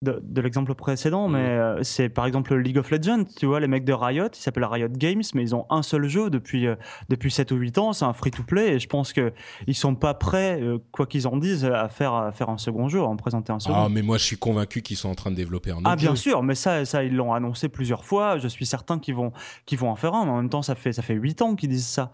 De, de l'exemple précédent, mais euh, c'est par exemple League of Legends, tu vois, les mecs de Riot, ils s'appellent Riot Games, mais ils ont un seul jeu depuis, euh, depuis 7 ou 8 ans, c'est un free-to-play, et je pense qu'ils sont pas prêts, euh, quoi qu'ils en disent, à faire, à faire un second jeu, à en présenter un second. Ah mais moi je suis convaincu qu'ils sont en train de développer un autre Ah bien jeu. sûr, mais ça, ça ils l'ont annoncé plusieurs fois. Je suis certain qu'ils vont, qu'ils vont en faire un. Mais en même temps, ça fait, ça fait huit ans qu'ils disent ça.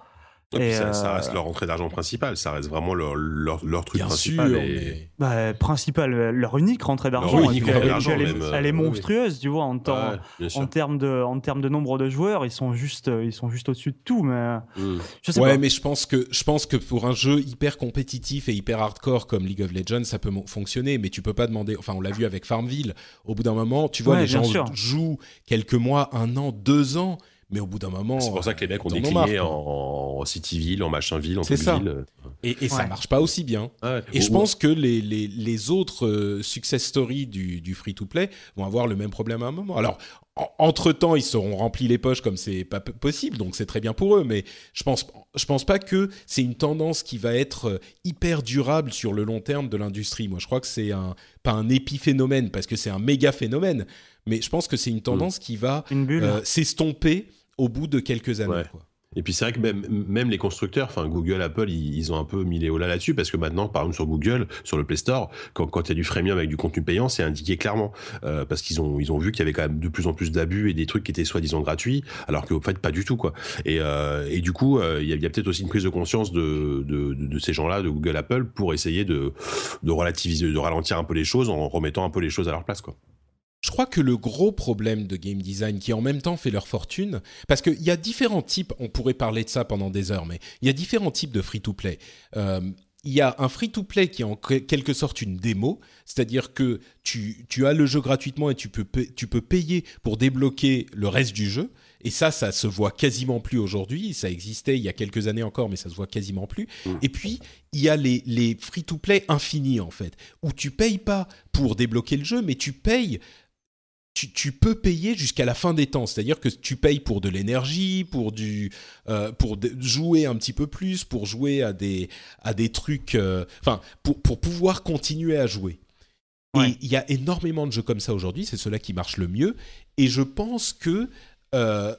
Et puis Et, ça, ça euh, reste leur entrée d'argent principale, ça reste vraiment leur, leur, leur truc Bien sûr, principal. et- mais Bah, principal, euh, leur unique rentrée d'argent. Elle, d'argent, elle euh, elle est oui. monstrueuse, tu vois, en, temps- Ouais, sûr. en termes de, en termes de nombre de joueurs, ils sont juste, euh, ils sont juste au-dessus de tout. Mais Mm. je sais ouais, pas. mais je pense que je pense que pour un jeu hyper compétitif et hyper hardcore comme League of Legends, ça peut fonctionner, mais tu peux pas demander. Enfin, on l'a vu avec Farmville. Au bout d'un moment, tu vois, Ouais, les gens sûr. jouent quelques mois, un an, deux ans, mais au bout d'un moment. C'est pour ça que les mecs ont décliné en, en Cityville, en machinville, en C'est ça. Trucville. Et, et ça Ouais. marche pas aussi bien. Ouais. Et je pense que les, les, les autres euh, success stories du, du free-to-play vont avoir le même problème à un moment. Alors, en- entre-temps, ils seront remplis les poches comme c'est pas possible, donc c'est très bien pour eux, mais je pense, je pense pas que c'est une tendance qui va être euh, hyper durable sur le long terme de l'industrie. Moi, je crois que c'est un, pas un épiphénomène, parce que c'est un méga phénomène, mais je pense que c'est une tendance qui va euh, s'estomper au bout de quelques années. Ouais. quoi. Et puis c'est vrai que même, même les constructeurs, enfin Google, Apple, ils, ils ont un peu mis les là là-dessus parce que maintenant, par exemple sur Google, sur le Play Store, quand, quand il y a du freemium avec du contenu payant, c'est indiqué clairement euh, parce qu'ils ont ils ont vu qu'il y avait quand même de plus en plus d'abus et des trucs qui étaient soi-disant gratuits, alors qu'au fait pas du tout quoi. Et, euh, et du coup, euh, il y a, il y a peut-être aussi une prise de conscience de, de, de, de ces gens-là, de Google, Apple, pour essayer de, de relativiser, de ralentir un peu les choses en remettant un peu les choses à leur place quoi. Je crois que le gros problème de game design, qui en même temps fait leur fortune, parce qu'il y a différents types, on pourrait parler de ça pendant des heures, mais il y a différents types de free-to-play. Euh, il y a un free-to-play qui est en que- quelque sorte une démo, c'est-à-dire que tu, tu as le jeu gratuitement et tu peux, pa- tu peux payer pour débloquer le reste du jeu. Et ça, ça se voit quasiment plus aujourd'hui. Ça existait il y a quelques années encore, mais ça se voit quasiment plus. Et puis, il y a les, les free-to-play infinis, en fait, où tu payes pas pour débloquer le jeu, mais tu payes tu, tu peux payer jusqu'à la fin des temps, c'est-à-dire que tu payes pour de l'énergie, pour du, euh, pour de- jouer un petit peu plus, pour jouer à des, à des trucs, euh, enfin, pour, pour pouvoir continuer à jouer. Ouais. Et il y a énormément de jeux comme ça aujourd'hui, c'est ceux-là qui marchent le mieux. Et je pense que euh,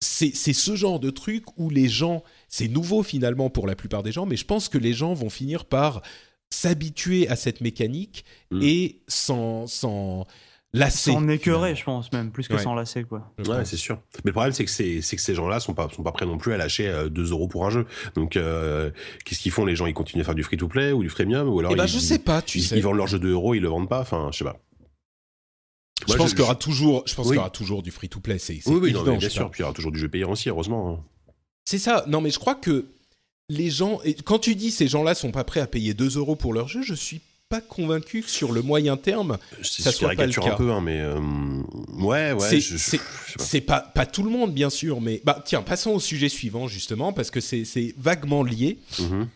c'est ce genre de truc où les gens, c'est nouveau finalement pour la plupart des gens, mais je pense que les gens vont finir par s'habituer à cette mécanique Mm. et s'en s'en lasser. Sans écœurer, je pense même, plus que Ouais. sans lasser quoi. Ouais, pense. c'est sûr. Mais le problème, c'est que, c'est, c'est que ces gens-là sont pas, sont pas prêts non plus à lâcher euh, 2 euros pour un jeu. Donc, euh, qu'est-ce qu'ils font Les gens, ils continuent à faire du free-to-play ou du freemium ou alors Eh ben, ils, je sais pas, tu ils, sais. ils vendent leur jeu de euros, ils le vendent pas. Enfin, je sais pas. je Moi, pense je- qu'il y aura toujours, je pense Oui. qu'il y aura toujours du free to play. C'est Oui, oui, évident. bien sûr. Puis il y aura toujours du jeu payant aussi, heureusement. hein. C'est ça. Non, mais je crois que les gens, et quand tu dis ces gens-là sont pas prêts à payer 2 euros pour leur jeu, je suis pas convaincu que sur le moyen terme, Ça soit pas le caricature cas. un peu, hein, mais euh, ouais, ouais. C'est- pas. pas pas tout le monde bien sûr, mais bah tiens, passons au sujet suivant justement parce que c'est c'est vaguement lié. Mhm.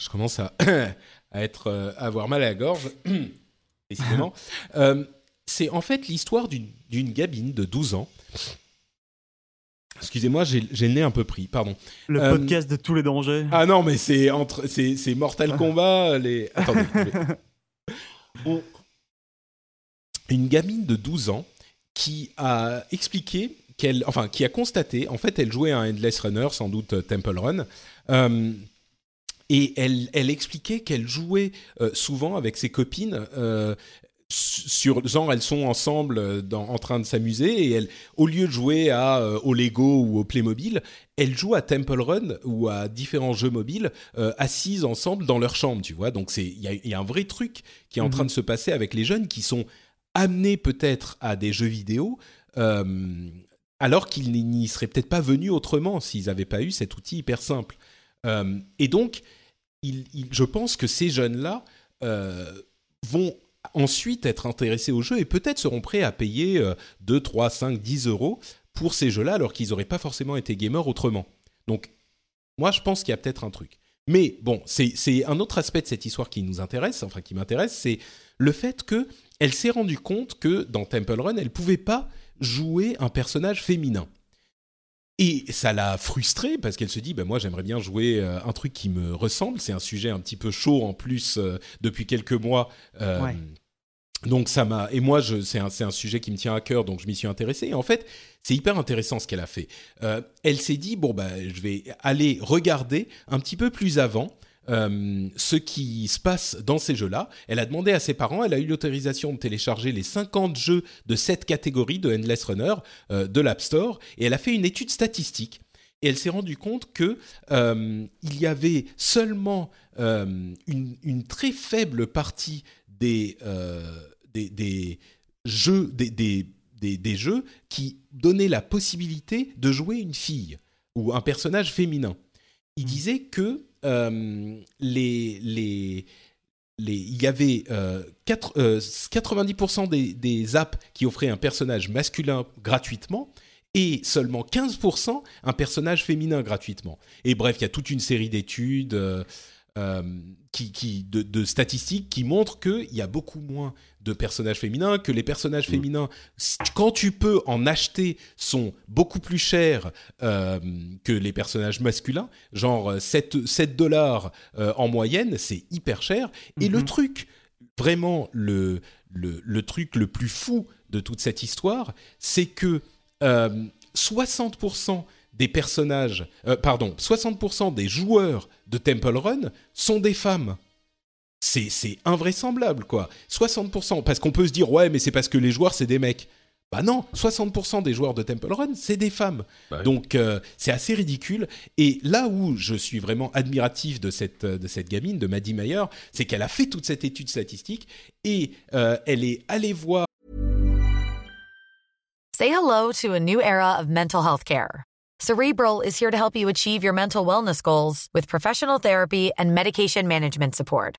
Je commence à, (clears throat) à être euh, à avoir mal à la gorge, (clears throat) décidément. Euh, c'est en fait l'histoire d'une d'une gamine de 12 ans. Excusez-moi, j'ai le nez un peu pris, pardon. Le Euh, podcast de tous les dangers. Ah non, mais c'est entre c'est Mortal (laughs) Kombat les Attendez. je vais- (laughs) On- Une gamine de 12 ans qui a expliqué qu'elle enfin qui a constaté en fait elle jouait à un Endless Runner sans doute euh, Temple Run euh, et elle, elle expliquait qu'elle jouait euh, souvent avec ses copines euh, sur genre elles sont ensemble euh, dans- en train de s'amuser et elle au lieu de jouer à euh, au Lego ou au Playmobil elles jouent à Temple Run ou à différents jeux mobiles euh, assises ensemble dans leur chambre tu vois donc c'est il y a, il y a un vrai truc qui est en Mhm. train de se passer avec les jeunes qui sont amenés peut-être à des jeux vidéo euh, alors qu'ils n'y seraient peut-être pas venus autrement s'ils n'avaient pas eu cet outil hyper simple. Et donc, il- il- je pense que ces jeunes-là euh, vont ensuite être intéressés au jeu et peut-être seront prêts à payer euh, 2, 3, 5, 10 euros pour ces jeux-là alors qu'ils n'auraient pas forcément été gamers autrement. Donc, moi, je pense qu'il y a peut-être un truc. Mais bon, c'est c'est un autre aspect de cette histoire qui nous intéresse, enfin qui m'intéresse, c'est le fait que elle s'est rendue compte que dans Temple Run, elle pouvait pas jouer un personnage féminin. Et ça l'a frustrée parce qu'elle se dit, ben moi j'aimerais bien jouer euh, un truc qui me ressemble. C'est un sujet un petit peu chaud en plus euh, depuis quelques mois. Euh, Ouais. Donc ça m'a et moi je c'est un c'est un sujet qui me tient à cœur donc je m'y suis intéressé et en fait c'est hyper intéressant ce qu'elle a fait. Euh, elle s'est dit bon bah je vais aller regarder un petit peu plus avant euh, ce qui se passe dans ces jeux-là. Elle a demandé à ses parents, elle a eu l'autorisation de télécharger les 50 jeux de cette catégorie de Endless Runner euh, de l'App Store et elle a fait une étude statistique. Et elle s'est rendue compte que euh, il y avait seulement euh, une, une très faible partie des, des, des jeux, des, des, des- des jeux qui donnaient la possibilité de jouer une fille ou un personnage féminin. Il disait que euh, il y avait euh, quatre- euh, 90% des, apps qui offraient un personnage masculin gratuitement et seulement 15% un personnage féminin gratuitement. Et bref, il y a toute une série d'études euh, euh, qui, de, de statistiques qui montrent qu'il y a beaucoup moins de personnages féminins, que les personnages féminins, si- quand tu peux en acheter, sont beaucoup plus chers euh, que les personnages masculins, genre euh, 7, 7 dollars euh, en moyenne, c'est hyper cher. Et le truc, vraiment le, le, le truc le plus fou de toute cette histoire, c'est que euh, 60% des personnages, pardon, 60% des joueurs de Temple Run sont des femmes. C'est, c'est invraisemblable, quoi. 60%, parce qu'on peut se dire, ouais, mais c'est parce que les joueurs, c'est des mecs. Bah non, 60% des joueurs de Temple Run, c'est des femmes. Bah oui. Donc, euh, c'est assez ridicule. Et là où je suis vraiment admiratif de cette, de cette gamine, de Maddie Mayer, c'est qu'elle a fait toute cette étude statistique et euh, elle est allée voir Say hello to a new era of mental health care. Cerebral is here to help you achieve your mental wellness goals with professional therapy and medication management support.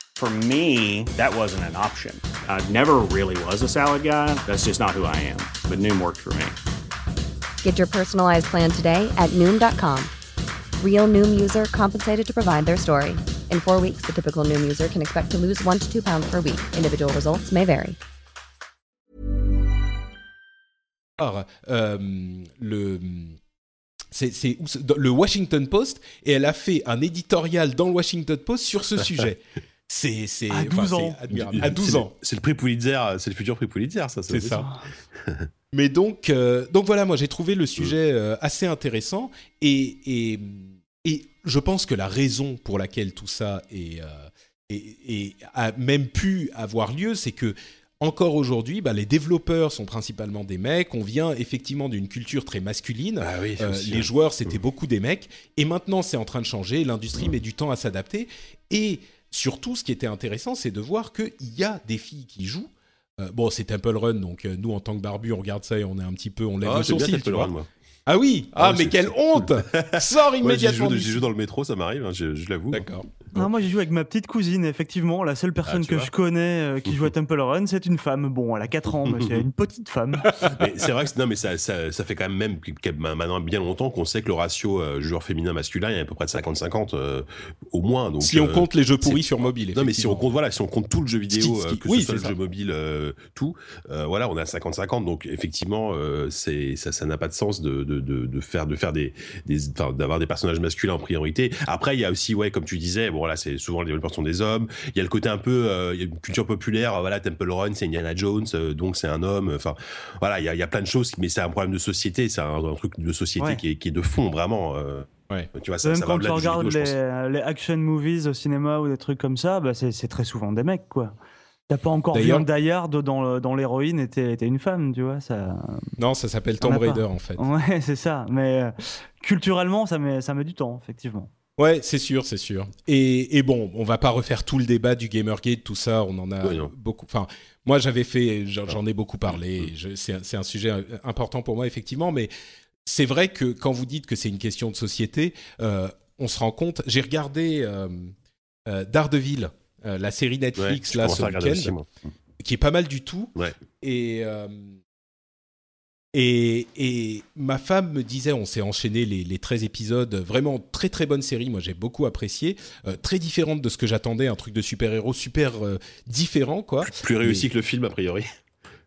For me, that wasn't an option. I never really was a salad guy. That's just not who I am. But Noom worked for me. Get your personalized plan today at Noom.com. Real Noom user compensated to provide their story. In four weeks, the typical Noom user can expect to lose one to two pounds per week. Individual results may vary. euh, le c'est c'est où c'est- le Washington Post et elle a fait un éditorial dans le Washington Post sur ce (laughs) sujet. C'est c'est À 12 enfin, c'est ans. admirable. À 12 c'est- ans. C'est le prix Pulitzer, c'est le futur prix Pulitzer, ça. C'est ça. (laughs) Mais donc, euh, donc voilà, moi j'ai trouvé le sujet euh, assez intéressant et, et, et je pense que la raison pour laquelle tout ça est, euh, est- est- a même pu avoir lieu, c'est que encore aujourd'hui, bah, les développeurs sont principalement des mecs. On vient effectivement d'une culture très masculine. Ah oui, Euh, les hein. joueurs, c'était beaucoup des mecs. Et maintenant, c'est en train de changer. L'industrie met du temps à s'adapter. Et surtout, ce qui était intéressant, c'est de voir qu'il y a des filles qui jouent. Euh, bon, c'est Temple Run, donc euh, nous, en tant que barbu, on regarde ça et on est un petit peu, on lève Ah, le sourcil, Temple tu vois. Run, moi. Ah oui, Ah, ah, mais quelle honte Sors j'y immédiatement joue, j'y joue dans le métro, ça m'arrive, hein, je, je l'avoue. D'accord. Non, moi j'ai joué avec ma petite cousine, effectivement. La seule personne tu que je connais euh, qui joue à (laughs) Temple Run, c'est une femme. Bon, elle a 4 ans, mais c'est une petite femme. (laughs) C'est vrai que non, mais ça, ça, ça fait quand même même que- maintenant bien longtemps qu'on sait que le ratio euh, joueur féminin masculin il est à peu près de 50-50 euh, au moins. Donc, si on compte les jeux pourris sur mobile. Non, mais si on compte, voilà, si on compte tout le jeu vidéo, Ski- ski- euh, que oui, ce soit le ça. jeu mobile, euh, tout, euh, voilà, on est à 50-50. Donc, effectivement, euh, c'est, ça, ça n'a pas de sens de, de, de, de faire, de faire des, des, d'avoir des personnages masculins en priorité. Après, il y a aussi, ouais, comme tu disais, bon, là, c'est souvent les développeurs sont des hommes. Il y a le côté un peu, euh, il y a une culture populaire, voilà, Temple Run, c'est Indiana Jones, euh, donc c'est un homme. Enfin, voilà, il y a, il y a plein de choses, mais c'est un problème de société, c'est un, un truc de société Ouais. qui, est, qui est de fond, vraiment. euh, Ouais. Tu vois, ça, Même ça quand tu regardes vidéo, les, les action movies au cinéma ou des trucs comme ça, bah c'est très souvent des mecs, quoi. T'as pas encore vu un Die Hard dans, dans l'héroïne et t'es t'es une femme, tu vois. Ça... Non, ça s'appelle Tomb. Raider en fait. Ouais, c'est ça. Mais euh, culturellement, ça met, ça met du temps, effectivement. Ouais, c'est sûr, c'est sûr. Et, et bon, on va pas refaire tout le débat du Gamergate, tout ça, on en a Oui, beaucoup. Enfin, moi j'avais fait, j'en j'en ai beaucoup parlé. je- C'est un- sujet euh, important pour moi effectivement, mais c'est vrai que quand vous dites que c'est une question de société, euh, on se rend compte. J'ai regardé euh, euh, Daredevil, euh, la série Ouais, Netflix je là ce week-end, moi. qui est pas mal du tout. Ouais. Et et, et ma femme me disait, on s'est enchaîné les, les 13 épisodes, vraiment très très bonne série, moi j'ai beaucoup apprécié, euh, très différente de ce que j'attendais, un truc de super-héros super euh, différent quoi. (laughs) Plus réussi que le film, a priori.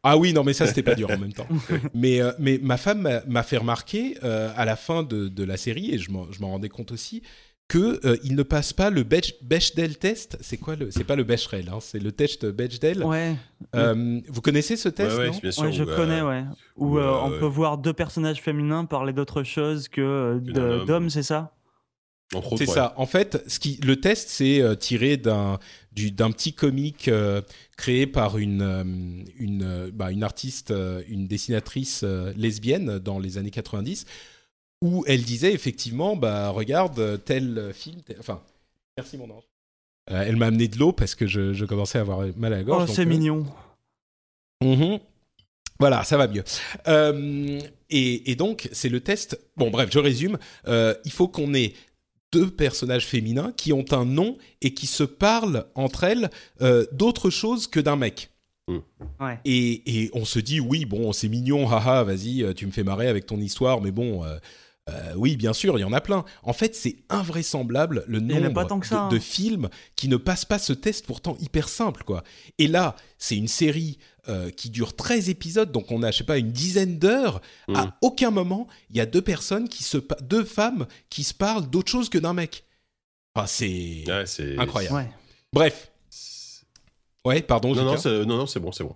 Ah oui, non mais ça c'était pas dur en (laughs) même temps. Mais, euh, mais ma femme m'a- fait remarquer à la fin de, de la série, et je m'en je m'en rendais compte aussi, que euh, il ne passe pas le Bech- Bechdel test. C'est quoi le C'est pas le Bechdel, hein, c'est le test Bechdel. Ouais, Euh, vous connaissez ce test ouais, non? ouais, bien sûr. ouais je où, euh, connais, ouais. Où où, euh, euh, on peut voir deux personnages féminins parler d'autre chose que euh, Que d'hommes, c'est ça? C'est ouais. ça. En fait, ce qui, le test, c'est euh, tiré d'un du- d'un petit comique euh, créé par une euh, une euh, bah, une artiste, euh, une dessinatrice euh, lesbienne dans les années 90, où elle disait effectivement, bah regarde euh, tel film, tel- enfin, merci mon ange. Euh, elle m'a amené de l'eau parce que je, je commençais à avoir mal à la gorge. Oh, c'est euh, mignon. Mhm. Voilà, ça va mieux. Euh, et, et donc, c'est le test. Bon, bref, je résume. Euh, il faut qu'on ait deux personnages féminins qui ont un nom et qui se parlent entre elles euh, d'autre chose que d'un mec. Ouais. Et, et on se dit, oui, bon, c'est mignon, haha, vas-y, tu me fais marrer avec ton histoire, mais bon, euh, euh, oui, bien sûr, il y en a plein. En fait, c'est invraisemblable le nombre pas tant que ça, de, hein. de films qui ne passent pas ce test pourtant hyper simple, quoi. Et là, c'est une série euh, qui dure 13 épisodes, donc on a, je sais pas, une dizaine d'heures. À aucun moment, il y a deux personnes qui se, deux femmes qui se parlent d'autre chose que d'un mec. Enfin, c'est Ouais, incroyable. Ouais. Bref. Ouais, pardon, Non, non, c'est- non, non, c'est bon, c'est bon.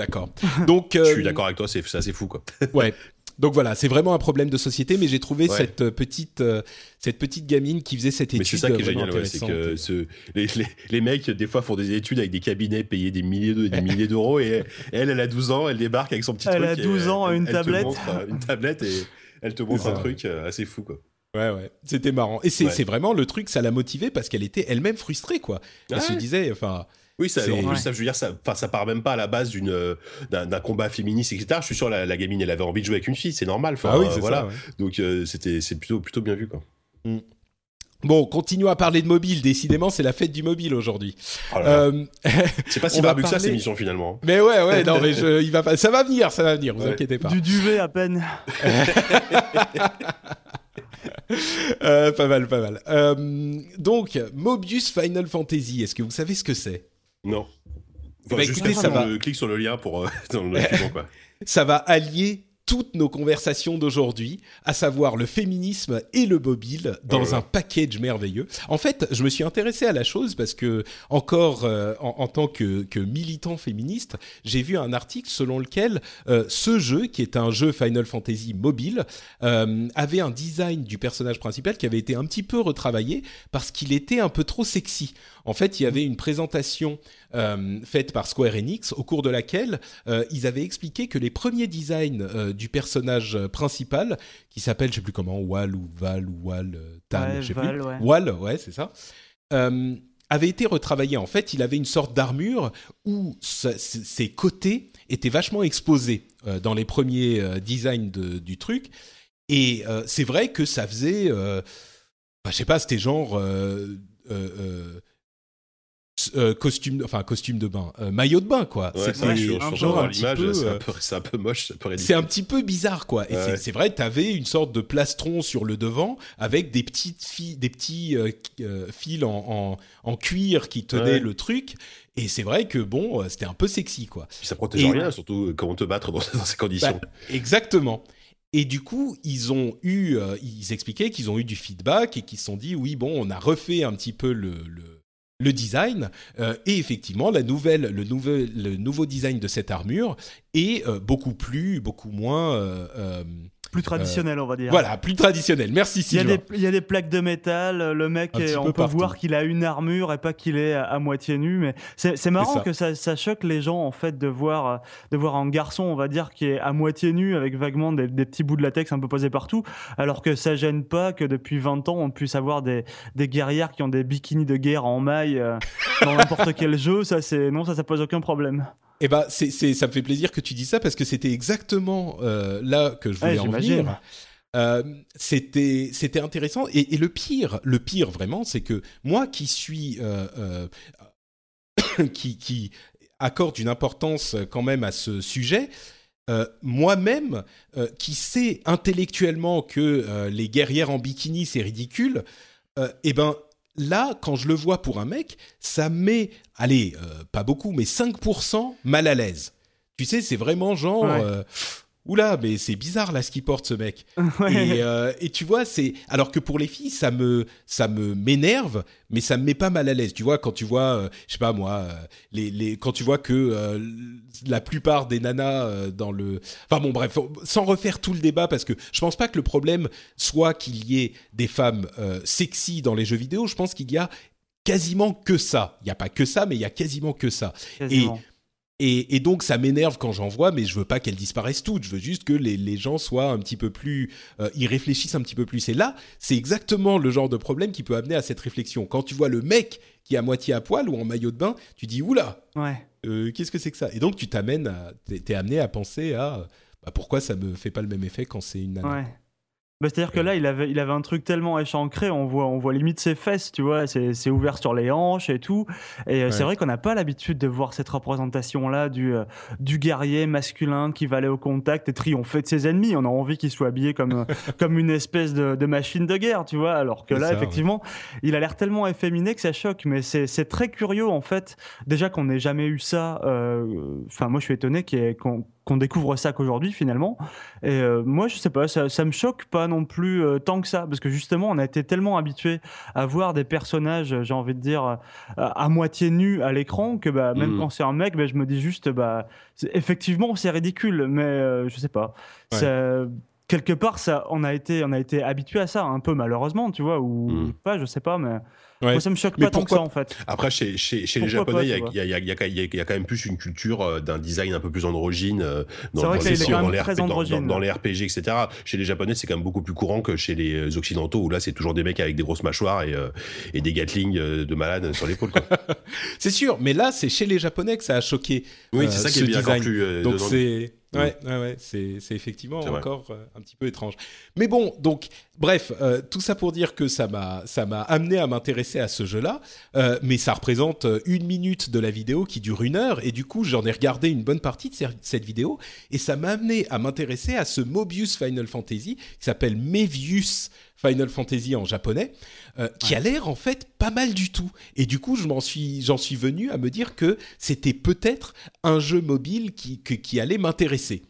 D'accord. (laughs) Donc, Je euh, suis d'accord avec toi, c'est c'est assez fou, quoi. Ouais. (laughs) Donc voilà, c'est vraiment un problème de société, mais j'ai trouvé Ouais. cette euh, petite euh, cette petite gamine qui faisait cette étude. Mais c'est ça qui est vraiment génial, ouais, c'est que ce, les, les, les mecs, des fois, font des études avec des cabinets payés des milliers de- des milliers d'euros, et elle, elle a 12 ans, elle débarque avec son petit Elle truc. a et 12 ans, elle- une elle te tablette. montre, euh, une tablette, et elle te montre un truc assez fou, quoi. Ouais, ouais. C'était marrant. Et c'est Ouais. c'est vraiment le truc, ça l'a motivée parce qu'elle était elle-même frustrée, quoi. Elle Ouais. se disait, enfin, Oui, ça, en plus, Ouais. ça, je veux dire, ça, enfin, ça part même pas à la base d'une, euh, d'un, d'un combat féministe, etc. Je suis sûr, la, la gamine, elle avait envie de jouer avec une fille, c'est normal. Ah oui, euh, voilà. ça. ouais. Donc, euh, c'était, c'est plutôt, plutôt bien vu, quoi. Bon, continuons à parler de mobile. Décidément, c'est la fête du mobile aujourd'hui. Oh. Euh, (laughs) c'est pas (laughs) si on va barbu que ça, parler- cette émission, finalement. mais ouais, ouais, non, mais je, (laughs) il va pas, ça va venir, ça va venir. Vous Ouais. inquiétez pas. Du duvet à peine. Euh, pas mal, pas mal. Euh, donc, Mobius Final Fantasy. Est-ce que vous savez ce que c'est? Non. Enfin, Bah, juste écoutez, ça va. le- clique sur le lien pour, euh, (laughs) dans le document, (laughs) quoi. ça va allier toutes nos conversations d'aujourd'hui, à savoir le féminisme et le mobile, dans Oh là là. un package merveilleux. En fait, je me suis intéressé à la chose parce que, encore euh, en, en tant que, que militant féministe, j'ai vu un article selon lequel euh, ce jeu, qui est un jeu Final Fantasy mobile, euh, avait un design du personnage principal qui avait été un petit peu retravaillé parce qu'il était un peu trop sexy. En fait, il y avait une présentation euh, faite par Square Enix au cours de laquelle euh, ils avaient expliqué que les premiers designs euh, du personnage principal, qui s'appelle, je sais plus comment, Wal ou Val ou Wal, Tan, Ouais, je sais Val, plus. ouais. Wal, ouais, c'est ça. Avait été retravaillé. En fait, il avait une sorte d'armure où sa- ses côtés étaient vachement exposés dans les premiers designs de- du truc. Et c'est vrai que ça faisait, bah, je sais pas, c'était genre euh, euh, costume, enfin costume de bain, euh, maillot de bain quoi. Ouais, c'est un peu, un moche, c'est un petit peu bizarre, quoi. Et Ouais. c'est- vrai, tu avais une sorte de plastron sur le devant avec des petites fi- des petits euh, fils en, en, en cuir qui tenaient Ouais. le truc. Et c'est vrai que bon, c'était un peu sexy, quoi. Puis ça protège Et- rien, surtout comment te battre dans, (laughs) dans ces conditions. Bah, exactement. Et du coup, ils ont eu, euh, ils expliquaient qu'ils ont eu du feedback et qu'ils se sont dit, oui, bon, on a refait un petit peu le, le, le design. euh, et effectivement, la nouvelle, le, nouvel, le nouveau design de cette armure est euh, beaucoup plus, beaucoup moins. euh, euh, Plus traditionnel, on va dire. voilà, plus traditionnel. Merci, Sylvain. il y a des plaques de métal, le mec, est- on peu peut partout. voir qu'il a une armure et pas qu'il est à, à moitié nu. Mais c'est marrant ça. que ça, ça choque les gens en fait de voir, euh, de voir un garçon, on va dire, qui est à moitié nu avec vaguement des, des petits bouts de latex un peu posés partout, alors que ça gêne pas que depuis 20 ans on puisse avoir des, des guerrières qui ont des bikinis de guerre en maille euh, dans n'importe quel jeu. Ça, c'est non, ça, ça pose aucun problème. Eh ben, c'est, ça me fait plaisir que tu dis ça parce que c'était exactement euh, là que je voulais Ouais, en venir. Euh, c'était, c'était intéressant. Et, et le pire, le pire vraiment, c'est que moi qui suis, euh, (coughs) qui, qui accorde une importance quand même à ce sujet, euh, moi-même, euh, qui sais intellectuellement que euh, les guerrières en bikini c'est ridicule, eh ben là, quand je le vois pour un mec, ça me met, allez, euh, pas beaucoup, mais 5% mal à l'aise. Tu sais, c'est vraiment genre, Ouais. euh, oula, mais c'est bizarre là ce qu'il porte ce mec. (laughs) Ouais. Et, euh, et tu vois, c'est alors que pour les filles, ça me ça me m'énerve, mais ça me met pas mal à l'aise. Tu vois, quand tu vois, euh, je sais pas moi, euh, les, les quand tu vois que la plupart des nanas dans le, enfin bon bref, sans refaire tout le débat parce que je pense pas que le problème soit qu'il y ait des femmes sexy dans les jeux vidéo. Je pense qu'il y a quasiment que ça. Il y a pas que ça, mais il y a quasiment que ça. Quasiment. Et, et donc ça m'énerve quand j'en vois, mais je veux pas qu'elles disparaissent toutes. Je veux juste que les, les gens soient un petit peu plus, euh, ils réfléchissent un petit peu plus. Et là, c'est exactement le genre de problème qui peut amener à cette réflexion. Quand tu vois le mec qui est à moitié à poil ou en maillot de bain, tu dis oula, Ouais. euh, qu'est-ce que c'est que ça? Et donc tu t'amènes, à- t'es t'es amené à penser à bah, pourquoi ça me fait pas le même effet quand c'est une nana? Ouais. Bah, C'est-à-dire que là, il avait, il avait un truc tellement échancré, on voit, on voit limite ses fesses, tu vois, c'est c'est ouvert sur les hanches et tout. Et euh, c'est Ouais. vrai qu'on n'a pas l'habitude de voir cette représentation-là du, euh, du guerrier masculin qui va aller au contact et triompher de ses ennemis. On a envie qu'il soit habillé comme, euh, (laughs) comme une espèce de, de machine de guerre, tu vois. Alors que C'est là, ça, effectivement, il a l'air tellement efféminé que ça choque. Mais c'est c'est très curieux, en fait, déjà qu'on n'ait jamais eu ça. euh, Enfin, moi, je suis étonné qu'il y ait- qu'on qu'on découvre ça qu'aujourd'hui, finalement. Et euh, moi, je sais pas, ça, ça me choque pas non plus euh, tant que ça, parce que justement, on a été tellement habitué à voir des personnages, j'ai envie de dire, euh, à moitié nus à l'écran, que bah, même Mhm. quand c'est un mec, bah, je me dis juste, bah, c'est- effectivement, c'est ridicule, mais euh, je sais pas. Ouais. Ça- quelque part, ça, on a été, on a été habitué à ça, un peu malheureusement, tu vois, ou Mhm. pas, je sais pas, mais Ouais. moi, ça me choque Mais pas tant que ça, en fait. Après, chez, chez, chez les Japonais, il y, a- y, y, y quand même plus une culture euh, d'un design un peu plus androgyne euh, dans, les, dans dans- dans- RPG, etc. Chez les Japonais, c'est quand même beaucoup plus courant que chez les euh, Occidentaux, où là, c'est toujours des mecs avec des grosses mâchoires et, euh, et des Gatling euh, de malades sur l'épaule. quoi. (laughs) C'est sûr, mais là, c'est chez les Japonais que ça a choqué. Oui, euh, c'est ça qui est bien plus. euh, Donc c'est ouais, ouais, ouais, c'est effectivement encore euh, un petit peu étrange. Mais bon, donc bref, euh, tout ça pour dire que ça m'a ça m'a amené à m'intéresser à ce jeu-là. Euh, mais ça représente une minute de la vidéo qui dure une heure et du coup j'en ai regardé une bonne partie de cette vidéo et ça m'a amené à m'intéresser à ce Mobius Final Fantasy qui s'appelle Mevius Final Fantasy en japonais, euh, qui a l'air en fait pas mal du tout. Et du coup, je m'en suis, j'en suis venu à me dire que c'était peut-être un jeu mobile qui, qui allait m'intéresser.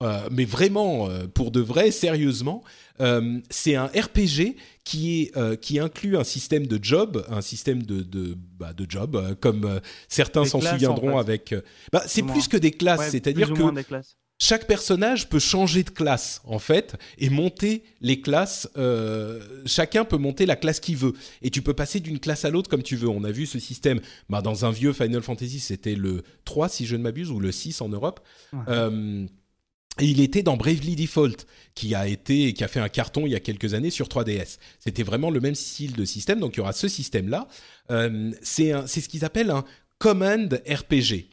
Euh, mais vraiment, euh, pour de vrai, sérieusement, euh, c'est un RPG qui, est, qui inclut un système de job, un système de, de, bah, de job, comme certains s'en souviendront en fait. avec... bah, c'est Plus que des classes, Ouais, c'est-à-dire que moins des classes. Chaque personnage peut changer de classe en fait et monter les classes. euh, chacun peut monter la classe qu'il veut et tu peux passer d'une classe à l'autre comme tu veux. On a vu ce système bah, dans un vieux Final Fantasy, c'était le 3 si je ne m'abuse ou le 6 en Europe. Ouais. Euh, et il était dans Bravely Default, qui a été, qui a fait un carton il y a quelques années sur 3DS. C'était vraiment le même style de système, donc il y aura ce système-là. Euh, c'est ce qu'ils appellent un command RPG.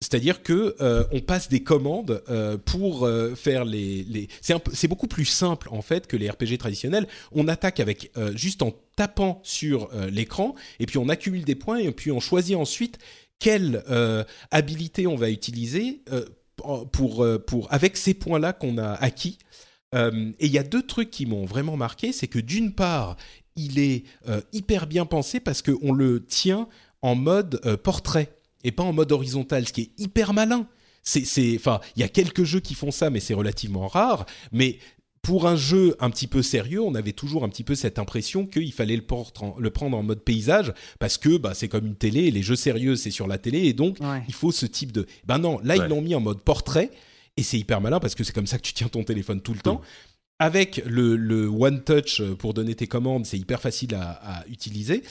C'est-à-dire que euh, on passe des commandes euh, pour euh, faire les. les... C'est, beaucoup plus simple en fait que les RPG traditionnels. On attaque avec juste en tapant sur l'écran et puis on accumule des points et puis on choisit ensuite quelle habilité on va utiliser avec ces points-là qu'on a acquis. Et il y a deux trucs qui m'ont vraiment marqué, c'est que d'une part, il est hyper bien pensé parce qu'on le tient en mode portrait et pas en mode horizontal, ce qui est hyper malin. C'est, c'est, enfin, il y a quelques jeux qui font ça, mais c'est relativement rare. Mais pour un jeu un petit peu sérieux, on avait toujours un petit peu cette impression qu'il fallait le, portre en- le prendre en mode paysage parce que bah, c'est comme une télé, et les jeux sérieux c'est sur la télé et donc Ouais. il faut ce type de. Ben non, là Ouais. ils l'ont mis en mode portrait et c'est hyper malin parce que c'est comme ça que tu tiens ton téléphone tout le temps. Avec le, le One Touch euh, pour donner tes commandes, c'est hyper facile à, à utiliser.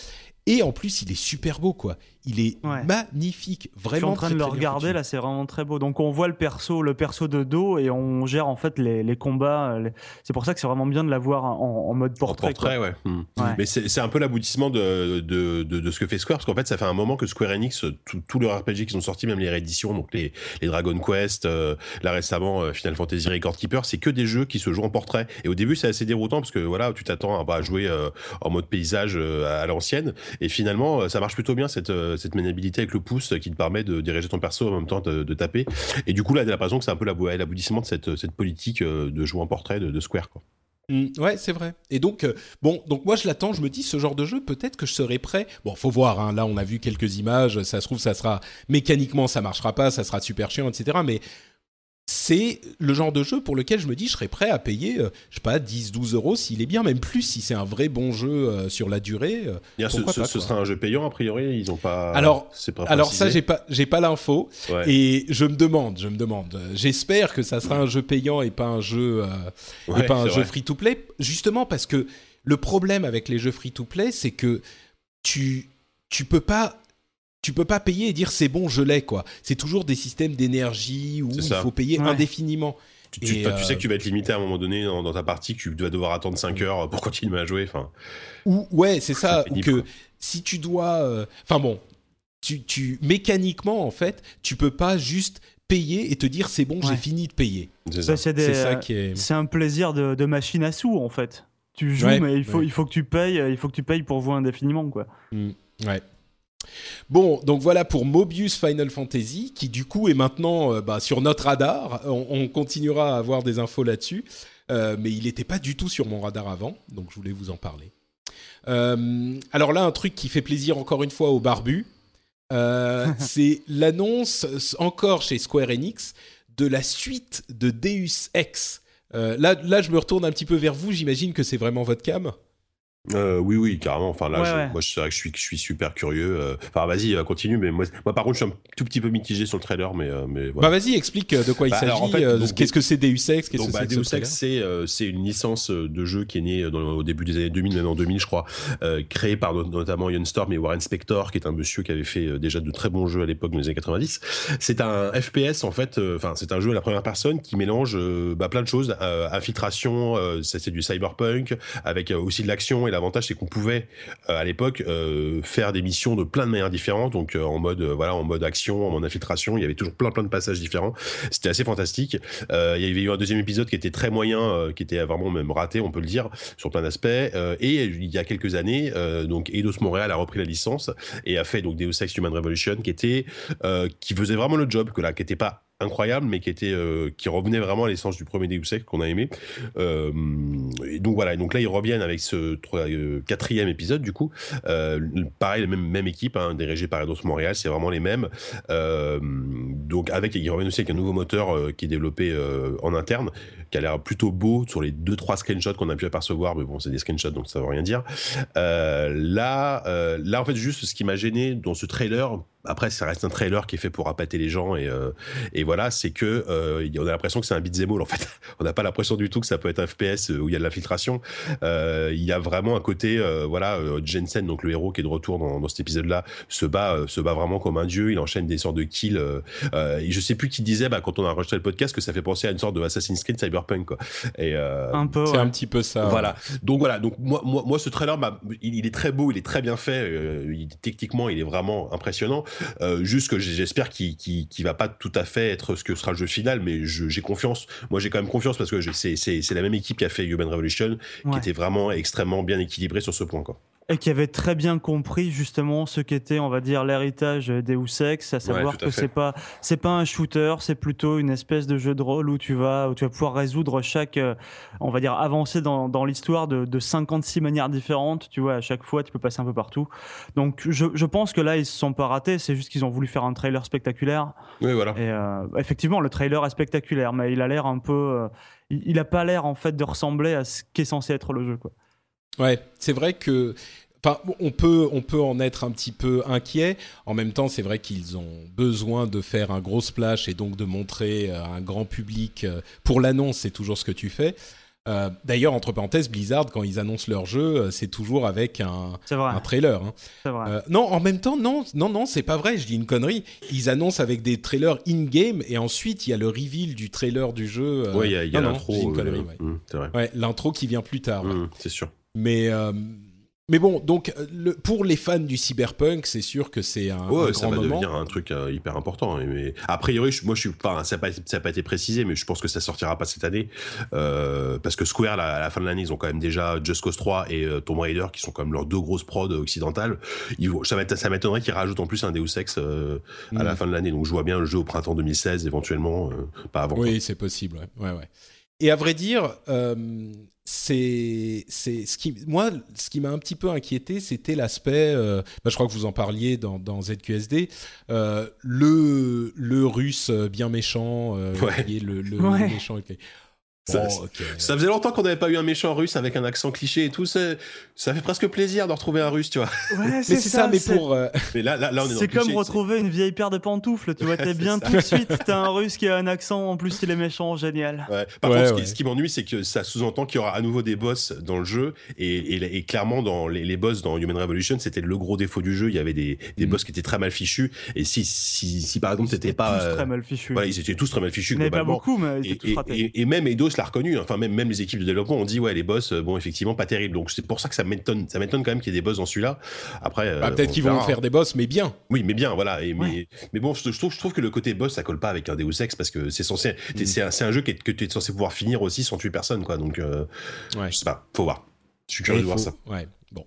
Et en plus, il est super beau, quoi. Il est Ouais. magnifique, Je suis vraiment. en train très, de le très regarder là, c'est vraiment très beau. Donc on voit le perso, le perso de dos et on gère en fait les, les combats. euh, les- C'est pour ça que c'est vraiment bien de l'avoir en, en mode En portrait. quoi. portrait, ouais. Hmm. Ouais. Mais c'est un peu l'aboutissement de, de, de, de ce que fait Square, parce qu'en fait, ça fait un moment que Square Enix, tout- tous leurs RPG qui sont sortis, même les rééditions, donc les, les Dragon Quest, euh, là récemment euh, Final Fantasy Record Keeper, c'est que des jeux qui se jouent en portrait. Et au début, c'est assez déroutant parce que voilà, tu t'attends à, bah, à jouer euh, en mode paysage euh, à, l'ancienne, et finalement, ça marche plutôt bien cette, euh, cette maniabilité avec le pouce qui te permet de diriger ton perso en même temps de, de taper. Et du coup, là, t'as l'impression que c'est un peu l'abou- l'aboutissement de cette, politique euh, de jouer en portrait de, Square. Quoi. Mm, ouais, c'est vrai. Et donc, euh, bon, donc moi je l'attends, je me dis, ce genre de jeu, peut-être que je serai prêt. Bon, faut voir, hein, là on a vu quelques images, ça se trouve, ça sera. Mécaniquement, ça marchera pas, ça sera super chiant, etc. Mais c'est le genre de jeu pour lequel je me dis, je serais prêt à payer, euh, je sais pas, 10, 12 euros s'il est bien, même plus si c'est un vrai bon jeu euh, sur la durée. euh, Bien, ce, pourquoi ce- ce sera un jeu payant a priori, ils ont pas. Alors- pas Alors ça, j'ai pas, j'ai pas l'info. Ouais. Et je me demande, je me demande. euh, J'espère que ça sera un jeu payant et pas un jeu, euh, Ouais, et pas un jeu free to play. Justement parce que le problème avec les jeux free to play, c'est que tu, tu peux pas. Tu peux pas payer et dire c'est bon, je l'ai quoi. C'est toujours des systèmes d'énergie où il faut payer Ouais. indéfiniment. Tu, tu- tu sais euh, que tu vas être limité à un moment donné dans, dans ta partie, que tu vas devoir attendre 5 heures pour continuer à jouer. Enfin, Ou ouais, c'est ça. Ou que quoi. si tu dois, euh, enfin bon, tu, tu mécaniquement en fait, tu peux pas juste payer et te dire c'est bon, j'ai fini de payer. c'est ça. Ça, c'est des- C'est ça qui est. C'est un plaisir de, de machine à sous en fait. Tu joues, Ouais, mais il faut, ouais. il faut que tu payes, il faut que tu payes pour jouer indéfiniment quoi. Mm, ouais. Bon, donc voilà pour Mobius Final Fantasy, qui du coup est maintenant euh, bah, sur notre radar. On, on continuera à avoir des infos là-dessus, Euh, mais il n'était pas du tout sur mon radar avant, donc je voulais vous en parler. Euh, alors là, un truc qui fait plaisir encore une fois aux barbus, (laughs) c'est l'annonce encore chez Square Enix de la suite de Deus Ex. Là, là, je me retourne un petit peu vers vous. J'imagine que c'est vraiment votre cam? Euh, oui, oui, carrément. Enfin, là, Ouais, je- ouais. moi, c'est vrai que je suis, je suis super curieux. euh. Enfin, vas-y, euh, continue. Mais moi, moi, par contre, je suis un tout petit peu mitigé sur le trailer, mais, euh, mais voilà. Bah vas-y, explique de quoi il Bah, s'agit. alors, en fait, Qu'est-ce que c'est Deus Ex Qu'est-ce Donc, que bah, c'est que Deus ce Ex, c'est euh, c'est une licence de jeu qui est née dans- au début des années 2000, même en 2000, je crois, euh, créée par no- notamment Ian Storm et Warren Spector, qui est un monsieur qui avait fait déjà de très bons jeux à l'époque dans les années 90. C'est un FPS en fait, euh, enfin c'est un jeu à la première personne qui mélange euh, bah, plein de choses, euh, infiltration, euh, ça, c'est du cyberpunk, avec euh, aussi de l'action. Et l'avantage c'est qu'on pouvait euh, à l'époque euh, faire des missions de plein de manières différentes, donc euh, en mode voilà en mode action, en mode infiltration. Il y avait toujours plein plein de passages différents. C'était assez fantastique. Il y avait eu un deuxième épisode qui était très moyen, qui était vraiment même raté, on peut le dire, sur plein d'aspects. Et il y a quelques années, donc Eidos Montréal a repris la licence et a fait donc Deus Ex Human Revolution, qui était, qui faisait vraiment le job, que là, qui était pas incroyable, mais qui était, euh, qui revenait vraiment à l'essence du premier Deus qu'on a aimé. Euh, et donc voilà, et donc là ils reviennent avec ce euh, quatrième épisode du coup. Pareil, la même, équipe, hein, dirigée par Eidos Montréal, c'est vraiment les mêmes. Donc avec, ils reviennent aussi avec un nouveau moteur qui est développé en interne, qui a l'air plutôt beau sur les deux trois screenshots qu'on a pu apercevoir, mais bon c'est des screenshots donc ça veut rien dire. Euh, là, euh, là en fait juste ce qui m'a gêné dans ce trailer. Après, ça reste un trailer qui est fait pour appâter les gens et, euh, et voilà, c'est que on a l'impression que c'est un beat'em all en fait. (laughs) On n'a pas l'impression du tout que ça peut être un FPS où il y a de l'infiltration. Euh, il y a vraiment un côté, voilà, Jensen, donc le héros qui est de retour dans, cet épisode-là, se bat, se bat vraiment comme un dieu. Il enchaîne des sortes de kills. Et je sais plus qui disait, bah, quand on a enregistré le podcast, que ça fait penser à une sorte de Assassin's Creed Cyberpunk cyberpunk quoi. Et euh, Un peu. C'est ouais. un petit peu ça. voilà. Donc voilà. Donc moi, moi, moi, ce trailer, bah, il, il est très beau, il est très bien fait. euh, il- techniquement, il est vraiment impressionnant. Euh, juste que j'espère qu'il qu'il qu'il va pas tout à fait être ce que sera le jeu final, mais je- j'ai confiance. Moi, j'ai quand même confiance parce que je- c'est c'est c'est la même équipe qui a fait Human Revolution, Ouais. qui était vraiment extrêmement bien équilibré sur ce point quoi. Et qui avait très bien compris justement ce qu'était, on va dire, l'héritage Deus Ex, à savoir à que c'est pas, c'est pas un shooter, c'est plutôt une espèce de jeu de rôle où tu vas, où tu vas pouvoir résoudre chaque, euh, on va dire, avancée dans, dans l'histoire de, de 56 manières différentes. Tu vois, à chaque fois, tu peux passer un peu partout. Donc, je, je pense que là, ils se sont pas ratés. C'est juste qu'ils ont voulu faire un trailer spectaculaire. Oui, voilà. Et euh, effectivement, le trailer est spectaculaire, mais il a l'air un peu, euh, il, il a pas l'air en fait de ressembler à ce qu'est censé être le jeu, quoi. Ouais, c'est vrai que. Enfin, on peut, on peut en être un petit peu inquiet. En même temps, c'est vrai qu'ils ont besoin de faire un gros splash et donc de montrer à un grand public. euh, Pour l'annonce, c'est toujours ce que tu fais. Euh, D'ailleurs, entre parenthèses, Blizzard, quand ils annoncent leur jeu, euh, c'est toujours avec un, un trailer. hein. C'est vrai. Euh, non, en même temps, non, non, non, c'est pas vrai. Je dis une connerie. Ils annoncent avec des trailers in-game et ensuite il y a le reveal du trailer du jeu. euh, Ouais, il y a, l'intro. euh, ouais. c'est vrai. Ouais, l'intro qui vient plus tard. ouais. Hum, c'est sûr. Mais, euh, mais bon, donc euh, le, pour les fans du cyberpunk, c'est sûr que c'est un, Ouais, un ça grand va moment. devenir un truc euh, hyper important. Et Mais a priori, je- moi, je suis ça n'a pas, ça a pas été précisé, mais je pense que ça sortira pas cette année euh, parce que Square, là, à la fin de l'année, ils ont quand même déjà Just Cause 3 et euh, Tomb Raider, qui sont quand même leurs deux grosses prods occidentales. Ils ça m'éton- ça m'étonnerait qu'ils rajoutent en plus un Deus Ex à la Mm. fin de l'année. Donc, je vois bien le jeu au printemps 2016, éventuellement, pas avant. Oui, c'est possible. Ouais, ouais, ouais. Et à vrai dire, euh, c'est, c'est ce qui, moi, ce qui m'a un petit peu inquiété, c'était l'aspect. euh, bah, je crois que vous en parliez dans, dans ZQSD. euh, le le russe bien méchant, euh, Ouais. le, le Ouais. méchant. Ça- ok. Ça faisait longtemps qu'on n'avait pas eu un méchant russe avec un accent cliché et tout. Ça, ça fait presque plaisir de retrouver un russe, tu vois. Ouais, Mais c'est ça, mais pour. euh, Mais là, là, là on est dans C'est le cliché, comme retrouver une vieille paire de pantoufles, tu vois, t'es bien tout de suite, t'as un russe qui a un accent, en plus il est méchant, génial. Ouais. Par Ouais, contre, ce qui- ouais. ce qui, m'ennuie, c'est que ça sous-entend qu'il y aura à nouveau des boss dans le jeu. Et, et- et clairement, dans les, les boss dans Human Revolution, c'était le gros défaut du jeu. Il y avait des, des Mm. boss qui étaient très mal fichus. Et si, si, si par exemple, t'étais pas. tous euh, très mal fichu. voilà, ils étaient tous très mal fichus. Il n'y en avait pas beaucoup, mais ils étaient tous ratés. et- et même Eidos l'a reconnu, enfin même, même les équipes de développement ont dit ouais les boss euh, bon effectivement pas terrible donc c'est pour ça que ça m'étonne ça m'étonne quand même qu'il y ait des boss dans celui-là après euh, bah, peut-être on qu'ils vont verra. faire des boss, mais bien. Oui, mais bien, voilà. Et, mais, Ouais. mais bon, je, je trouve, je trouve que le côté boss, ça colle pas avec un Deus Ex parce que c'est censé, t'es- Mm. c'est un, c'est un jeu que tu es censé pouvoir finir aussi sans tuer personne, quoi. Donc, euh, Ouais. je sais pas, faut voir. Je suis curieux de voir ça. Ouais, bon.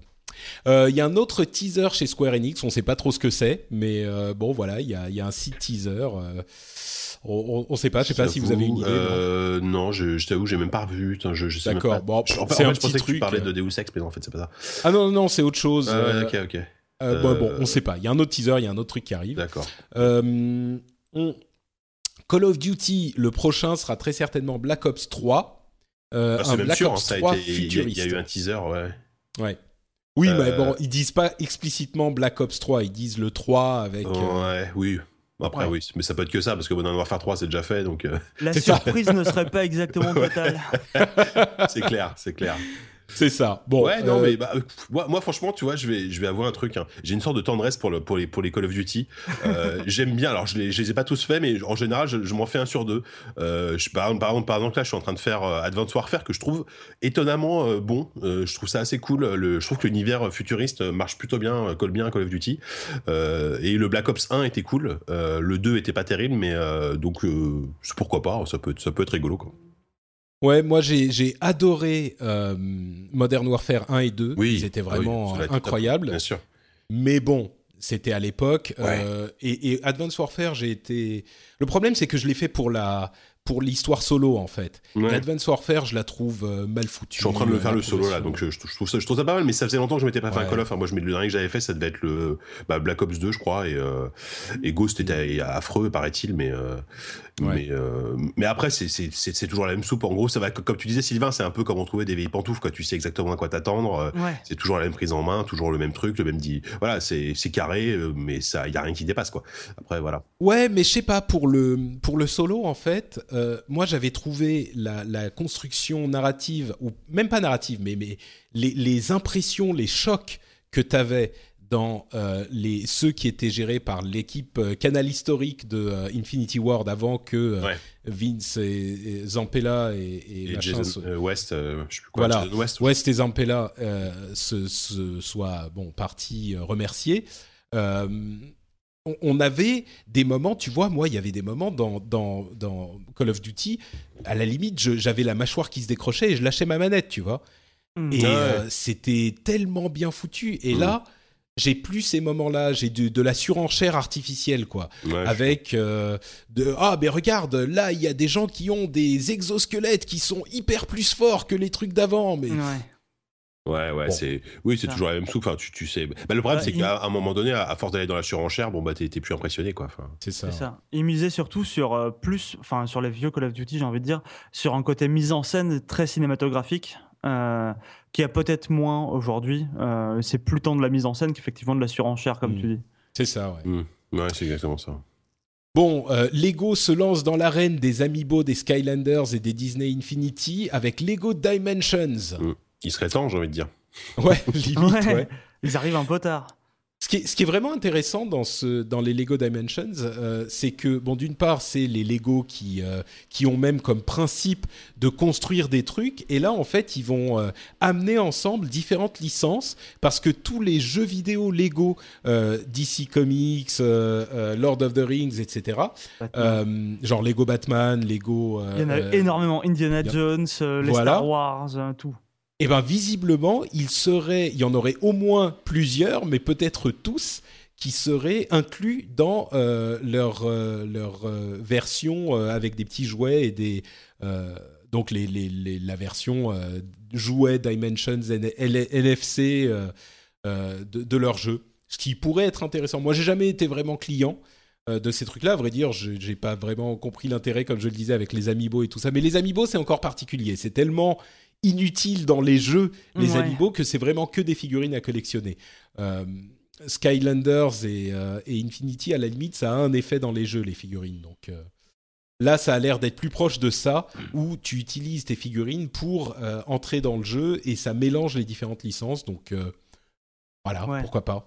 Euh, Il y a un autre teaser chez Square Enix, on sait pas trop ce que c'est, mais euh, bon voilà, il y a, il y a un site teaser. Euh, on, on sait pas, je sais pas si vous avez une idée. non Euh, non, je, je t'avoue, j'ai même pas revu. Putain, je, je sais D'accord, pas. bon, en fait, un je pensais petit que tu truc, parlais euh. de Deus Ex, mais en fait, c'est pas ça. Ah non, non, c'est autre chose. Euh, ok, ok. euh, bon, bon, Euh, on sait pas. Il y a un autre teaser, il y a un autre truc qui arrive. D'accord. Euh, on- Call of Duty, le prochain sera très certainement Black Ops 3. Euh, Ah, un même Black sûr, hein, Ops ça a 3 été, il y y, a eu un teaser, ouais. Ouais. Oui, Euh, mais bon, ils disent pas explicitement Black Ops 3, ils disent le 3 avec. euh, Ouais, oui. Après, Ouais. oui, mais ça peut être que ça, parce que Modern Warfare 3, c'est déjà fait, donc euh, La (laughs) surprise ne serait pas exactement (laughs) totale. c'est clair, c'est clair. C'est ça. Bon. ouais, non, euh, mais bah, moi, moi, franchement, tu vois, je vais, je vais avouer un truc. hein. J'ai une sorte de tendresse pour, le, pour, les, pour les Call of Duty. Euh, (laughs) J'aime bien. Alors, je les, je les ai pas tous faits, mais en général, je, je m'en fais un sur deux. Euh, je, par, exemple, par, exemple, par exemple, là, je suis en train de faire Advanced Warfare que je trouve étonnamment bon. Je trouve ça assez cool. Le, je trouve que l'univers futuriste marche plutôt bien, colle bien à Call of Duty. Et le Black Ops 1 était cool. Le 2 était pas terrible, mais donc pourquoi pas Ça peut, être- ça peut être rigolo. Quoi. Ouais, moi j'ai adoré euh, Modern Warfare 1 et 2. Oui, Ils étaient ah oui, vraiment à- incroyables. Bien sûr. Mais bon, c'était à l'époque. Ouais. euh, et, et Advanced Warfare, j'ai été. Le problème, c'est que je l'ai fait pour la pour l'histoire solo en fait. Ouais. Advanced Warfare, je la trouve euh, mal foutue. Je suis en train de le faire le solo là, donc je, je trouve ça, je trouve ça pas mal, mais ça faisait longtemps que je m'étais pas fait Ouais. un Call of. Enfin, moi, je, le dernier que j'avais fait, ça devait être le bah, Black Ops 2, je crois, et, euh, et Ghost était affreux, paraît-il, mais euh, Ouais. mais euh, mais après, c'est c'est c'est c'est toujours la même soupe. En gros, ça va comme tu disais, Sylvain, c'est un peu comme on trouvait des vieilles pantoufles, quoi. Tu sais exactement à quoi t'attendre. euh, Ouais. C'est toujours la même prise en main, toujours le même truc, le même dit. Voilà, c'est c'est carré, euh, mais ça, y a rien qui dépasse, quoi. Après, voilà. Ouais, mais je sais pas pour le pour le solo en fait. euh, moi, j'avais trouvé la, la construction narrative ou même pas narrative, mais mais les, les impressions, les chocs que t'avais dans euh, les ceux qui étaient gérés par l'équipe euh, canal historique de euh, Infinity Ward avant que euh, Ouais. Vince et, et Zampella et, et Et machin Jason se- euh, West, euh, je sais plus quoi. Voilà. Jason West. West et Zampella euh, se, se soient bon partis euh, remerciés. Euh, on, on avait des moments, tu vois, moi, il y avait des moments dans, dans, dans Call of Duty, à la limite, j'avais la mâchoire qui se décrochait et je lâchais ma manette, tu vois. Mm. Et Ouais. euh, c'était tellement bien foutu. Et Mhm. là, j'ai plus ces moments-là, j'ai de, de la surenchère artificielle, quoi Ouais, avec euh, de ah mais regarde là il y a des gens qui ont des exosquelettes qui sont hyper plus forts que les trucs d'avant mais Ouais. Ouais, ouais, Bon. c'est. Oui, c'est toujours la même soupe. Enfin, tu, tu sais. Bah, le problème, c'est il- qu'à un moment donné, à, à force d'aller dans la surenchère, bon, bah, t'es plus impressionné, quoi. Enfin, c'est ça, ça. Ils misaient surtout sur euh, plus, enfin sur les vieux Call of Duty, j'ai envie de dire, sur un côté mise en scène très cinématographique, euh, qui a peut-être moins aujourd'hui. Euh, c'est plus tant de la mise en scène qu'effectivement de la surenchère, comme Mm. tu dis. c'est ça ouais. ouais, c'est exactement ça. Bon, euh, Lego se lance dans l'arène des Amiibo, des Skylanders et des Disney Infinity avec Lego Dimensions. Il serait temps, j'ai envie de dire. Ouais, (laughs) limite, ouais. Ouais. Ils arrivent un peu tard. Ce qui, est, ce qui est vraiment intéressant dans, ce, dans les Lego Dimensions, euh, c'est que, bon, d'une part, c'est les Lego qui, euh, qui ont même comme principe de construire des trucs, et là, en fait, ils vont euh, amener ensemble différentes licences, parce que tous les jeux vidéo Lego, DC Comics, Lord of the Rings, etc., genre Lego Batman, Lego... Il y en a énormément. Indiana Jones, les Voilà. Star Wars, tout. Eh ben visiblement, il serait, il y en aurait au moins plusieurs, mais peut-être tous, qui seraient inclus dans euh, leur euh, leur euh, version avec des petits jouets et des donc les, les- les- la version jouets Dimensions N- L- NFC euh, de, de leur jeu, ce qui pourrait être intéressant. Moi, j'ai jamais été vraiment client de ces trucs-là. À vrai dire, je j'ai pas vraiment compris l'intérêt, comme je le disais, avec les amiibo et tout ça. Mais les amiibo, c'est encore particulier. C'est tellement inutile dans les jeux, les Ouais. amiibo, que c'est vraiment que des figurines à collectionner. Euh, Skylanders et, euh, et Infinity, à la limite, ça a un effet dans les jeux, les figurines. Donc euh, là, ça a l'air d'être plus proche de ça, où tu utilises tes figurines pour entrer dans le jeu et ça mélange les différentes licences. Donc voilà, Ouais. pourquoi pas.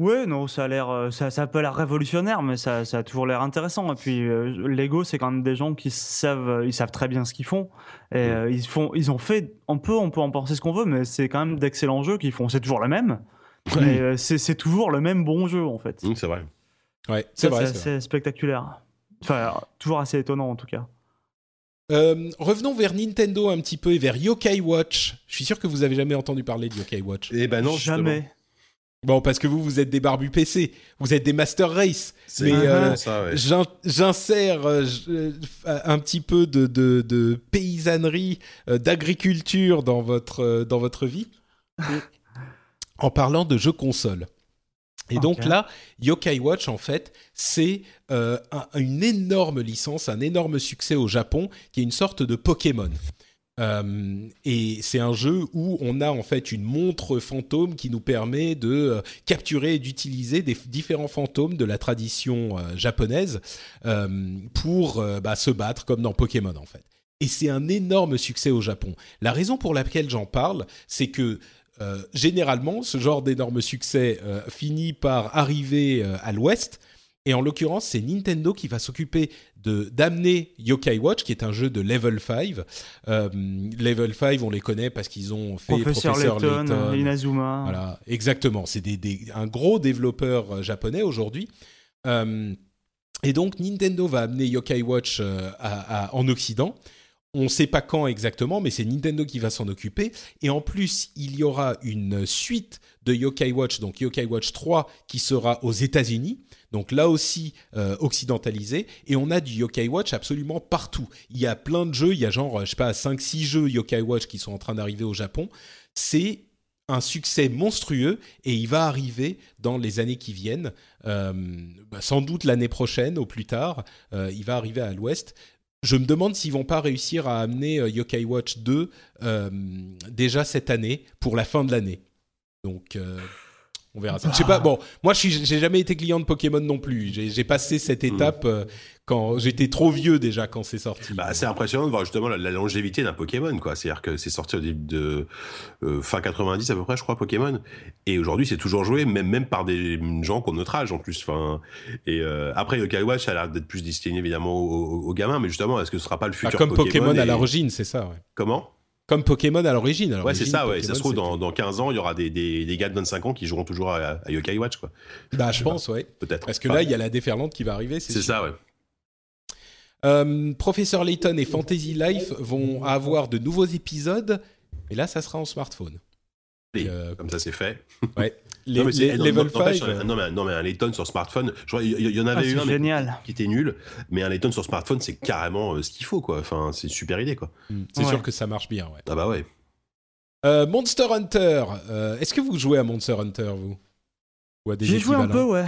Ouais, non, ça a l'air, euh, ça, ça a pas l'air révolutionnaire, mais ça, ça a toujours l'air intéressant. Et puis euh, Lego, c'est quand même des gens qui savent, euh, ils savent très bien ce qu'ils font. Et euh, ils font, ils ont fait, on peut, on peut en penser ce qu'on veut, mais c'est quand même d'excellents jeux qu'ils font. C'est toujours le même, mais euh, c'est toujours le même bon jeu en fait. Hum, c'est vrai. Ouais, c'est vrai. c'est spectaculaire. Enfin, toujours assez étonnant en tout cas. Euh, revenons vers Nintendo un petit peu et vers Yokai Watch. Je suis sûr que vous avez jamais entendu parler de Yokai Watch. Eh ben non, justement. Bon, parce que vous, vous êtes des barbus PC, vous êtes des Master Race. C'est Mais, exactement euh, ça, ouais. J'in- J'insère euh, euh, un petit peu de, de, de paysannerie, euh, d'agriculture dans votre, euh, dans votre vie (laughs) en parlant de jeux console. Et donc là, Yokai Watch, en fait, c'est euh, un- une énorme licence, un énorme succès au Japon, qui est une sorte de Pokémon. Euh, et c'est un jeu où on a en fait une montre fantôme qui nous permet de euh, capturer et d'utiliser des différents fantômes de la tradition euh, japonaise pour bah, se battre comme dans Pokémon en fait. Et c'est un énorme succès au Japon. La raison pour laquelle j'en parle, c'est que généralement, ce genre d'énorme succès finit par arriver à l'Ouest. Et en l'occurrence, c'est Nintendo qui va s'occuper de d'amener Yokai Watch, qui est un jeu de Level 5. Euh, Level 5, on les connaît parce qu'ils ont fait Professeur, Professeur Layton, Layton. Inazuma. Voilà, exactement. C'est des, des- un gros développeur euh, japonais aujourd'hui. Euh, et donc, Nintendo va amener Yokai Watch euh, à- à- en Occident. On ne sait pas quand exactement, mais c'est Nintendo qui va s'en occuper. Et en plus, il y aura une suite de Yokai Watch, donc Yokai Watch 3, qui sera aux États-Unis. Donc là aussi euh, occidentalisé. Et on a du Yokai Watch absolument partout. Il y a plein de jeux, il y a genre, euh, je sais pas, 5-6 jeux Yokai Watch qui sont en train d'arriver au Japon. C'est un succès monstrueux et il va arriver dans les années qui viennent, euh, bah, sans doute l'année prochaine au plus tard, il va arriver à l'ouest. Je me demande s'ils vont pas réussir à amener Yokai Watch 2 euh, déjà cette année, pour la fin de l'année. Donc, On verra ça. Je sais pas. Bon, moi, j'ai jamais été client de Pokémon non plus. J'ai passé cette étape euh, quand j'étais trop vieux déjà quand c'est sorti. Bah, c'est impressionnant de voir justement la, la longévité d'un Pokémon, quoi. C'est-à-dire que c'est sorti au début de euh, fin 90 à peu près, je crois, Pokémon. Et aujourd'hui, c'est toujours joué, même même par des gens qui ont notre âge en plus. Enfin, et euh, après, Yokai Watch, ça a l'air d'être plus destiné évidemment aux, aux- aux gamins, mais justement, est-ce que ce sera pas le Bah, futur comme Pokémon, à et- l'origine, c'est ça. Ouais. Comment? Comme Pokémon à l'origine. Ouais, c'est ça, ouais. Pokémon, Ça se trouve, dans, dans 15 ans, il y aura des, des, des gars de 25 ans qui joueront toujours à, à Yokai Watch, quoi. Bah, je pense, ouais. Peut-être. Parce que Enfin, là, il y a la déferlante qui va arriver. C'est ça, ouais. Euh, Professeur Layton et Fantasy Life vont avoir de nouveaux épisodes, et là, ça sera en smartphone. Et Euh, Comme ça, c'est fait. Ouais. (laughs) Les, Non, mais les- non, level non, n'empêche, 5. un- Non, mais, non, mais un Layton sur smartphone, je il y, en Ah, avait eu un mais génial. qui était nul, mais un Layton sur smartphone, c'est carrément euh, ce qu'il faut, quoi. Enfin, c'est une super idée, quoi. Hmm, C'est Ouais. sûr que ça marche bien, ouais. Ah bah ouais. Euh, Monster Hunter. euh, Est-ce que vous jouez à Monster Hunter, vous? Ou à des J'ai joué un peu, ouais.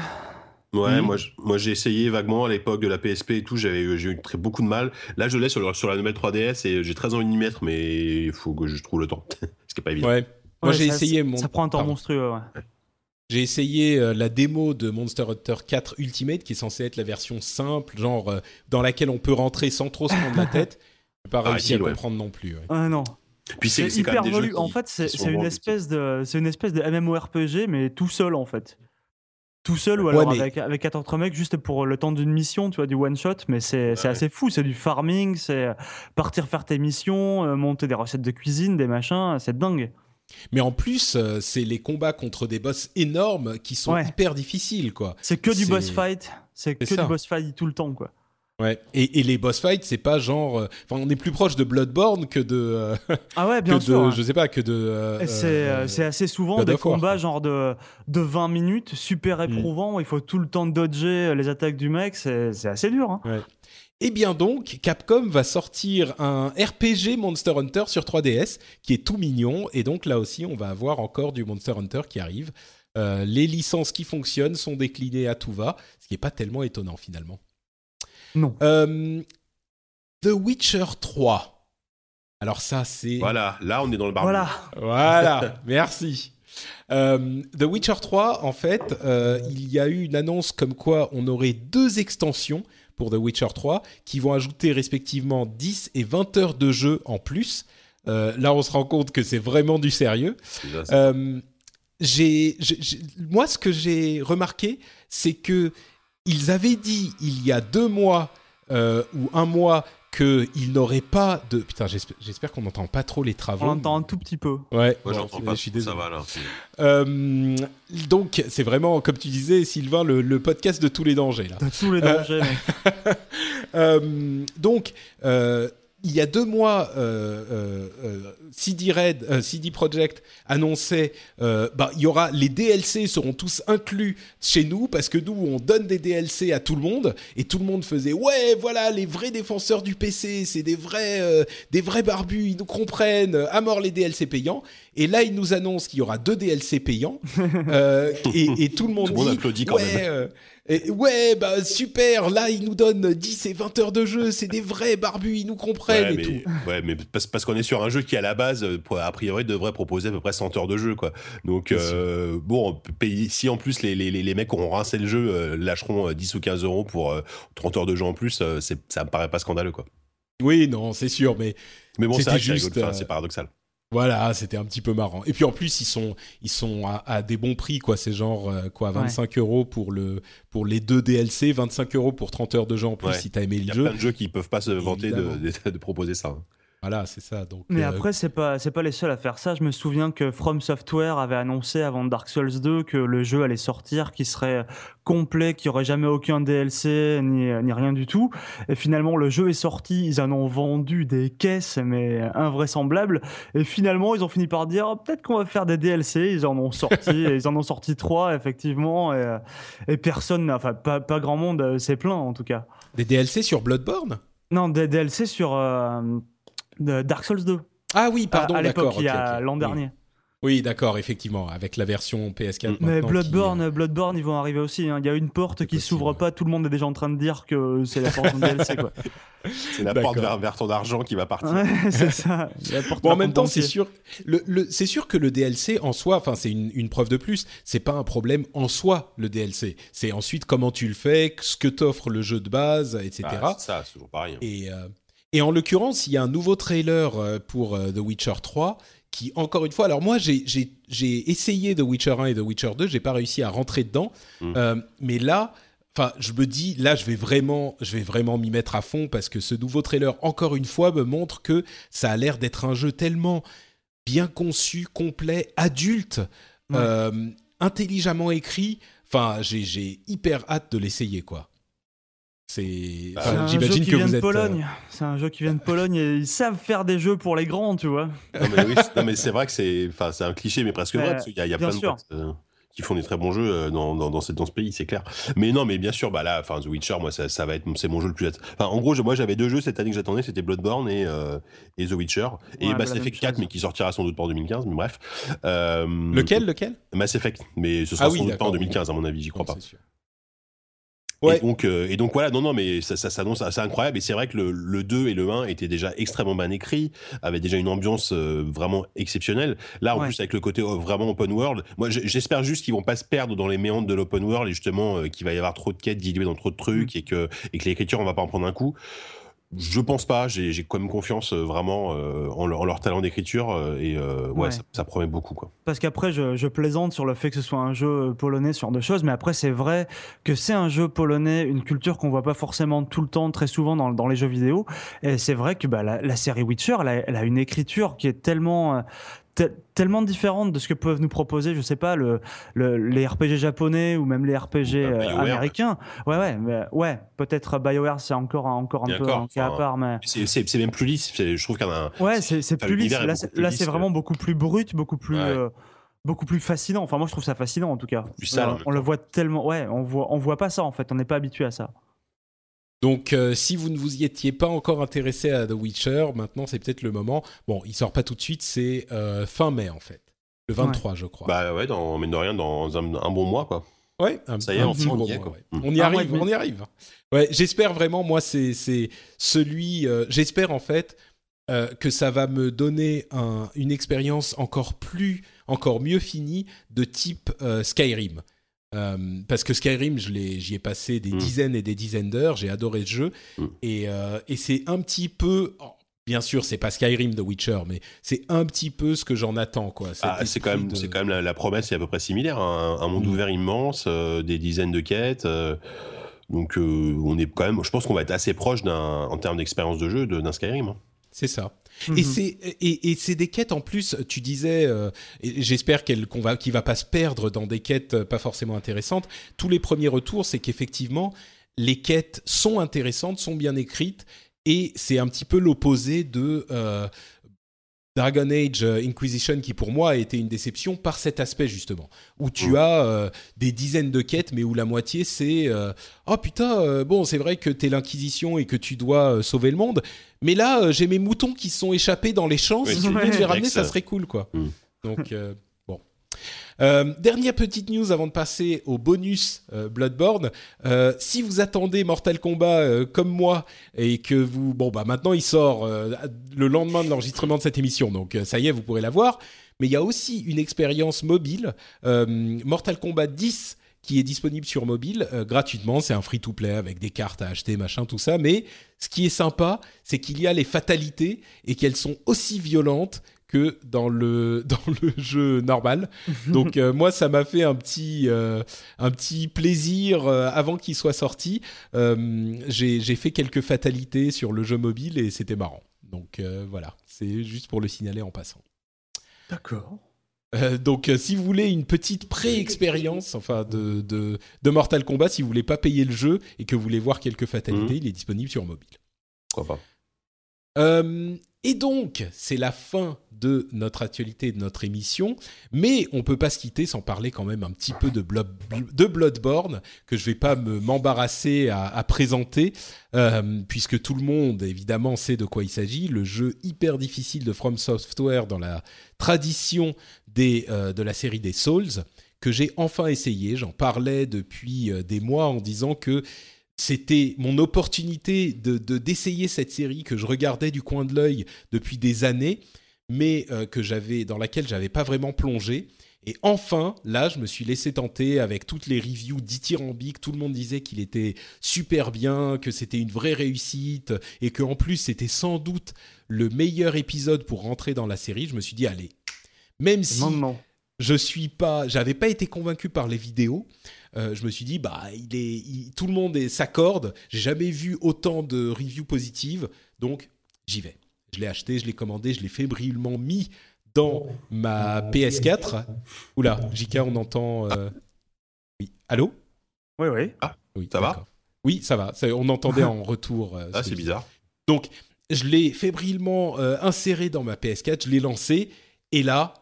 Ouais, Mhm. moi, moi j'ai essayé vaguement à l'époque de la PSP et tout, j'avais j'ai eu très beaucoup de mal. Là, je l'ai sur, le- sur la nouvelle 3DS et j'ai très envie de m'y mettre, mais il faut que je trouve le temps. (laughs) Ce qui est pas évident. Ouais. Moi, Ouais, j'ai ça- essayé ça, mon. Ça prend un temps Pardon. monstrueux, ouais. J'ai essayé euh, la démo de Monster Hunter 4 Ultimate, qui est censée être la version simple, genre euh, dans laquelle on peut rentrer sans trop se prendre la (laughs) tête. J'ai pas Ah, réussi à ouais. comprendre non plus. ouais. Ah non. Puis c'est hyper même des jeux volu. qui- En fait, c'est une espèce de, c'est une espèce de MMORPG, mais tout seul en fait. Tout seul ou Ouais, alors mais- avec avec quatre autres mecs juste pour le temps d'une mission, tu vois, du one shot. Mais c'est c'est Ouais. assez fou. C'est du farming, c'est partir faire tes missions, euh, monter des recettes de cuisine, des machins. C'est dingue. Mais en plus, euh, c'est les combats contre des boss énormes qui sont Ouais. hyper difficiles, quoi. C'est que du boss fight. C'est que ça. du boss fight tout le temps, quoi. Ouais. Et, et les boss fights, c'est pas genre. euh, Enfin, on est plus proche de Bloodborne que de. euh, (laughs) Ah ouais, bien que sûr. de. Je sais pas, que de. C'est assez souvent God des War, combats genre de, de 20 minutes, super Mm. éprouvants. Il faut tout le temps dodger les attaques du mec. C'est assez dur. Hein. Eh bien donc, Capcom va sortir un RPG Monster Hunter sur 3DS qui est tout mignon et donc là aussi on va avoir encore du Monster Hunter qui arrive. Euh, les licences qui fonctionnent sont déclinées à tout va, ce qui n'est pas tellement étonnant finalement. Non. Euh, The Witcher 3. Alors ça c'est... Voilà, là on est dans le barbu. Voilà. Voilà, (laughs) merci. Euh, The Witcher 3, en fait, euh, il y a eu une annonce comme quoi on aurait deux extensions pour The Witcher 3 qui vont ajouter respectivement 10 et 20 heures de jeu en plus. Euh, là, on se rend compte que c'est vraiment du sérieux. Euh, j'ai- moi, ce que j'ai remarqué, c'est que ils avaient dit il y a deux mois euh, ou un mois qu'ils n'auraient pas de. Putain, j'espère, qu'on n'entend pas trop les travaux. On l'entend un tout petit peu. Ouais, Moi bon, j'entends je pas, suis trop, désolé. ça va là. Euh, donc, c'est vraiment, comme tu disais, Sylvain, le, le podcast de tous les dangers. Là. De tous les dangers, mec. (laughs) Euh, donc, euh, il y a deux mois, euh, euh, euh, CD Red, CD Projekt annonçait, bah, il y aura les DLC seront tous inclus chez nous parce que nous on donne des DLC à tout le monde et tout le monde faisait ouais voilà les vrais défenseurs du PC c'est des vrais des vrais barbus ils nous comprennent à mort les DLC payants et là ils nous annoncent qu'il y aura deux DLC payants (laughs) et, et tout le monde Tout dit applaudit quand ouais, même. Et ouais, bah super, là ils nous donnent 10 et 20 heures de jeu, c'est des vrais barbus, ils nous comprennent Ouais, et mais, tout. ouais, mais parce, parce qu'on est sur un jeu qui à la base, euh, a priori, devrait proposer à peu près 100 heures de jeu, quoi. Donc euh, bon, si en plus les, les, les les mecs auront rincé le jeu euh, lâcheront euh, 10 ou 15 euros pour euh, 30 heures de jeu en plus, ça me paraît pas scandaleux, quoi. Oui, non, c'est sûr, mais Mais bon, euh, c'est paradoxal. Voilà, c'était un petit peu marrant. Et puis en plus, ils sont, ils sont à, à des bons prix, quoi. C'est genre euh, quoi, 25 euros pour le, pour les deux DLC, 25 euros pour 30 heures de jeu en plus Ouais. si t'as aimé Il y le a jeu. plein de jeux qui peuvent pas se vanter de, Évidemment. de, de proposer ça. Voilà, c'est ça. Donc. Mais euh, après, c'est pas, c'est pas les seuls à faire ça. Je me souviens que From Software avait annoncé avant Dark Souls 2 que le jeu allait sortir, qu'il serait complet, qu'il n'y aurait jamais aucun DLC, ni, ni rien du tout. Et finalement, le jeu est sorti, ils en ont vendu des caisses, mais invraisemblables. Et finalement, ils ont fini par dire, Oh, peut-être qu'on va faire des DLC. Ils en ont sorti, et (laughs) ils en ont sorti trois, effectivement. Et, euh, et personne, enfin, pas, pas grand monde euh, s'est plaint, en tout cas. des DLC sur Bloodborne? Non, des DLC sur euh, de Dark Souls 2. Ah oui, pardon, à, à l'époque, il y a l'an Oui. dernier. Oui, d'accord, effectivement, avec la version PS4. Mais maintenant Bloodborne, qui- Bloodborne, ils vont arriver aussi. hein. Il y a une porte qui s'ouvre pas, tout le monde est déjà en train de dire que c'est la porte de DLC. (laughs) C'est la porte vers, vers ton argent qui va partir. Ouais, (laughs) c'est ça. La porte Bon, en même temps, c'est sûr, le, le- c'est sûr que le DLC en soi, enfin, c'est une, une preuve de plus. C'est pas un problème en soi le DLC. C'est ensuite comment tu le fais, ce que t'offre le jeu de base, etc. Ah, c'est ça, c'est toujours pareil. Et, euh, et en l'occurrence, il y a un nouveau trailer euh, pour euh, The Witcher 3 qui, encore une fois, alors moi j'ai- essayé The Witcher 1 et The Witcher 2, j'ai pas réussi à rentrer dedans, Mm. Euh, mais là, enfin, je me dis, là, je vais vraiment, je vais vraiment m'y mettre à fond parce que ce nouveau trailer, encore une fois, me montre que ça a l'air d'être un jeu tellement bien conçu, complet, adulte, euh, intelligemment écrit. Enfin, j'ai hyper hâte de l'essayer, quoi. C'est, Bah, enfin, C'est un jeu j'imagine qui que vient vous de êtes. euh, Pologne. C'est un jeu qui vient de Pologne et ils savent faire des jeux pour les grands, tu vois. Non, mais, oui, c'est- non, mais c'est vrai que c'est, enfin, c'est un cliché, mais presque vrai. Parce qu'il y a, il y a bien plein de sûr. boîtes euh, qui font des très bons jeux euh, dans, dans, dans, ce, dans ce pays, c'est clair. Mais non, mais bien sûr, bah là, enfin, The Witcher, moi, ça, ça va être, c'est mon jeu le plus. Enfin, en gros, je- moi, j'avais deux jeux cette année que j'attendais, c'était Bloodborne et, euh, et The Witcher. Et Ouais, Mass Effect 4, chose. mais qui sortira sans doute pas en 2015, mais bref. Euh, Lequel, lequel? Mass Effect, mais ce sera Ah oui, sans doute pas en d'accord. 2015, à mon avis, j'y crois Non, pas. Et donc, euh, et donc voilà, non, non, mais ça, ça s'annonce assez incroyable. Et c'est vrai que le, le 2 et le 1 étaient déjà extrêmement bien écrits, avaient déjà une ambiance euh, vraiment exceptionnelle. Là, en Ouais. plus, avec le côté euh, vraiment open world, moi, j'espère juste qu'ils vont pas se perdre dans les méandres de l'open world et justement euh, qu'il va y avoir trop de quêtes diluées dans trop de trucs et que, et que l'écriture, on va pas en prendre un coup. Je pense pas, j'ai quand même confiance euh, vraiment euh, en, leur, en leur talent d'écriture euh, et ouais, Ouais. Ça, ça promet beaucoup quoi. Parce qu'après, je, je plaisante sur le fait que ce soit un jeu polonais, ce genre de choses, mais après, c'est vrai que c'est un jeu polonais, une culture qu'on voit pas forcément tout le temps, très souvent dans, dans les jeux vidéo. Et c'est vrai que bah, la, la série Witcher, elle a, elle a une écriture qui est tellement, te- tellement différente de ce que peuvent nous proposer, je sais pas, le, le- les RPG japonais ou même les RPG Ou, euh, euh, américains. Ouais, ouais, mais, ouais. Peut-être BioWare, c'est encore, un- encore un peu un cas à part, mais. C'est- même plus lisse, je trouve qu'il y en a un. Ouais, c'est plus lisse. Là, c'est euh. vraiment beaucoup plus brut, beaucoup plus, Ouais. euh, beaucoup plus fascinant. Enfin, moi, je trouve ça fascinant en tout cas. Plus sale, en on même on le voit tellement. Ouais, on voit, on voit pas ça en fait. On n'est pas habitué à ça. Donc, euh, si vous ne vous y étiez pas encore intéressé à The Witcher, maintenant c'est peut-être le moment. Bon, il sort pas tout de suite, c'est euh, fin mai en fait, le 23, je crois. Bah ouais, dans, mine de rien, dans un, un bon mois quoi. ouais, un, ça y est, un on y- on y est, mois, quoi. ouais. Mm. On y Un mois arrive, on y arrive. Ouais, j'espère vraiment. Moi, c'est c'est celui. euh, j'espère en fait euh, que ça va me donner un- une expérience encore plus, encore mieux finie de type euh, Skyrim. Euh, parce que Skyrim, j'y ai passé des Mm. dizaines et des dizaines d'heures. J'ai adoré ce jeu. Mm. Et, euh, et c'est un petit peu. oh, Bien sûr, c'est pas Skyrim The Witcher, mais c'est un petit peu ce que j'en attends, quoi. Ah, c'est quand de- quand même la, la promesse est à peu près similaire. hein. Un, un monde Mm. ouvert immense, euh, des dizaines de quêtes. donc on est quand même, je pense qu'on va être assez proche en termes d'expérience de jeu, de- d'un Skyrim. hein. C'est ça. Mhm. Et c'est et, et c'est des quêtes en plus. Tu disais, euh, j'espère qu'elle qu'on va pas se perdre dans des quêtes euh, pas forcément intéressantes. Tous les premiers retours, c'est qu'effectivement les quêtes sont intéressantes, sont bien écrites, et c'est un petit peu l'opposé de euh, Dragon Age euh, Inquisition qui pour moi a été une déception par cet aspect justement où tu as euh, des dizaines de quêtes mais où la moitié c'est euh, oh putain euh, bon c'est vrai que t'es l'inquisition et que tu dois sauver le monde mais là j'ai mes moutons qui se sont échappés dans les champs. Si tu- veux les ramener ça- serait cool quoi. Mm. donc euh, dernière petite news avant de passer au bonus euh, Bloodborne. Euh, si vous attendez Mortal Kombat comme moi et que vous, bon bah maintenant il sort le lendemain de l'enregistrement de cette émission, donc ça y est, vous pourrez la voir. Mais il y a aussi une expérience mobile, Mortal Kombat 10 qui est disponible sur mobile gratuitement. C'est un free-to-play avec des cartes à acheter, machin, tout ça. Mais ce qui est sympa, c'est qu'il y a les fatalités et qu'elles sont aussi violentes que dans le (laughs) dans le jeu normal. (laughs) Donc euh, moi ça m'a fait un petit euh, un petit plaisir euh, avant qu'il soit sorti. Euh, j'ai j'ai fait quelques fatalités sur le jeu mobile et c'était marrant. Donc euh, voilà, c'est juste pour le signaler en passant. D'accord. Euh, donc, euh, si vous voulez une petite pré-expérience, enfin de, de, de Mortal Kombat, si vous voulez pas payer le jeu et que vous voulez voir quelques fatalités, Mhm. il est disponible sur mobile. Pourquoi pas? Euh, et donc, c'est la fin de notre actualité, de notre émission, mais on peut pas se quitter sans parler quand même un petit peu de, Blo- de Bloodborne, que je vais pas me m'embarrasser à, présenter, euh, puisque tout le monde, évidemment, sait de quoi il s'agit, le jeu hyper difficile de From Software dans la tradition euh, de la série des Souls que j'ai enfin essayé. J'en parlais depuis des mois en disant que c'était mon opportunité de de- d'essayer cette série que je regardais du coin de l'œil depuis des années, mais euh, que j'avais dans laquelle j'avais pas vraiment plongé. Et enfin, là, je me suis laissé tenter avec toutes les reviews dithyrambiques. Tout le monde disait qu'il était super bien, que c'était une vraie réussite, et que en plus c'était sans doute le meilleur épisode pour rentrer dans la série. Je me suis dit, allez, même si Non, non. je suis pas, j'avais pas été convaincu par les vidéos. Euh, je me suis dit, bah, il est, il- tout le monde est- s'accorde. J'ai jamais vu autant de reviews positives, donc j'y vais. Je l'ai acheté, je l'ai commandé, je l'ai fébrilement mis dans ma PS4. Oula, JK, on entend. euh, Oui, allô? Oui, oui. Oui, Ça va? Oui, ça va. ça- on entendait en retour. euh, Ah, ce- c'est bizarre. Donc, je l'ai fébrilement euh, inséré dans ma PS4, je l'ai lancé, et là,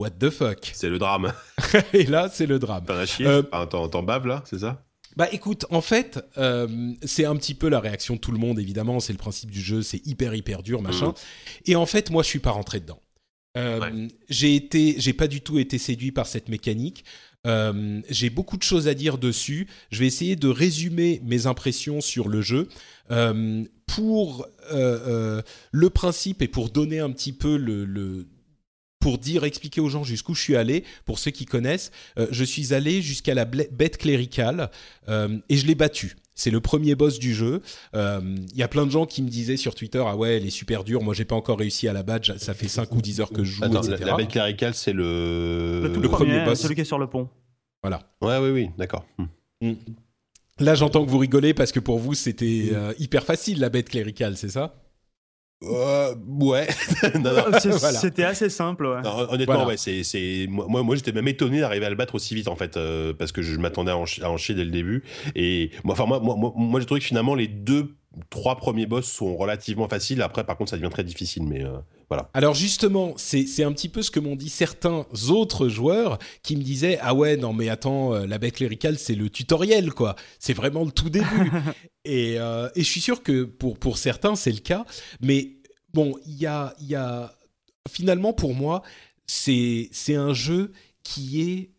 what the fuck? C'est le drame. (laughs) Et là, c'est le drame. T'en as chier Euh, Enfin, T'en baves là, c'est ça? Bah écoute, en fait, euh, c'est un petit peu la réaction de tout le monde, évidemment, c'est le principe du jeu, c'est hyper hyper dur, machin. Mhm. Et en fait, moi, je suis pas rentré dedans. Euh, Ouais. J'ai été, j'ai pas du tout été séduit par cette mécanique. Euh, j'ai beaucoup de choses à dire dessus. Je vais essayer de résumer mes impressions sur le jeu Euh, pour le principe et pour donner un petit peu le, le- pour dire, expliquer aux gens jusqu'où je suis allé. Pour ceux qui connaissent, euh, je suis allé jusqu'à la bête cléricale euh, et je l'ai battu. C'est le premier boss du jeu. Euh, Il y a plein de gens qui me disaient sur Twitter ah ouais elle est super dure. Moi j'ai pas encore réussi à la battre. Ça fait 5 ou 10 heures que je joue, Attends, la, etc. la bête cléricale, c'est le. Le tout le premier premier, boss. celui qui est sur le pont. Voilà. Ouais, oui, oui, d'accord. Hmm. Là j'entends que vous rigolez parce que pour vous c'était euh, hyper facile la bête cléricale, c'est ça? Euh, ouais. (laughs) non, non. C'est- Voilà. C'était assez simple, ouais. Non, honnêtement, Voilà. ouais, c'est, c'est, moi, moi, moi, j'étais même étonné d'arriver à le battre aussi vite, en fait, euh, parce que je m'attendais à à en chier dès le début. Et moi, enfin, moi, moi, moi, moi, j'ai trouvé que finalement, les deux, trois premiers boss sont relativement faciles. Après, par contre, ça devient très difficile, mais euh, voilà. Alors justement, c'est un petit peu ce que m'ont dit certains autres joueurs qui me disaient ah ouais non mais attends euh, la bête cléricale c'est le tutoriel quoi, c'est vraiment le tout début (laughs) et, euh, et je suis sûr que pour pour certains c'est le cas, mais bon il y a il y a finalement pour moi c'est c'est un jeu qui est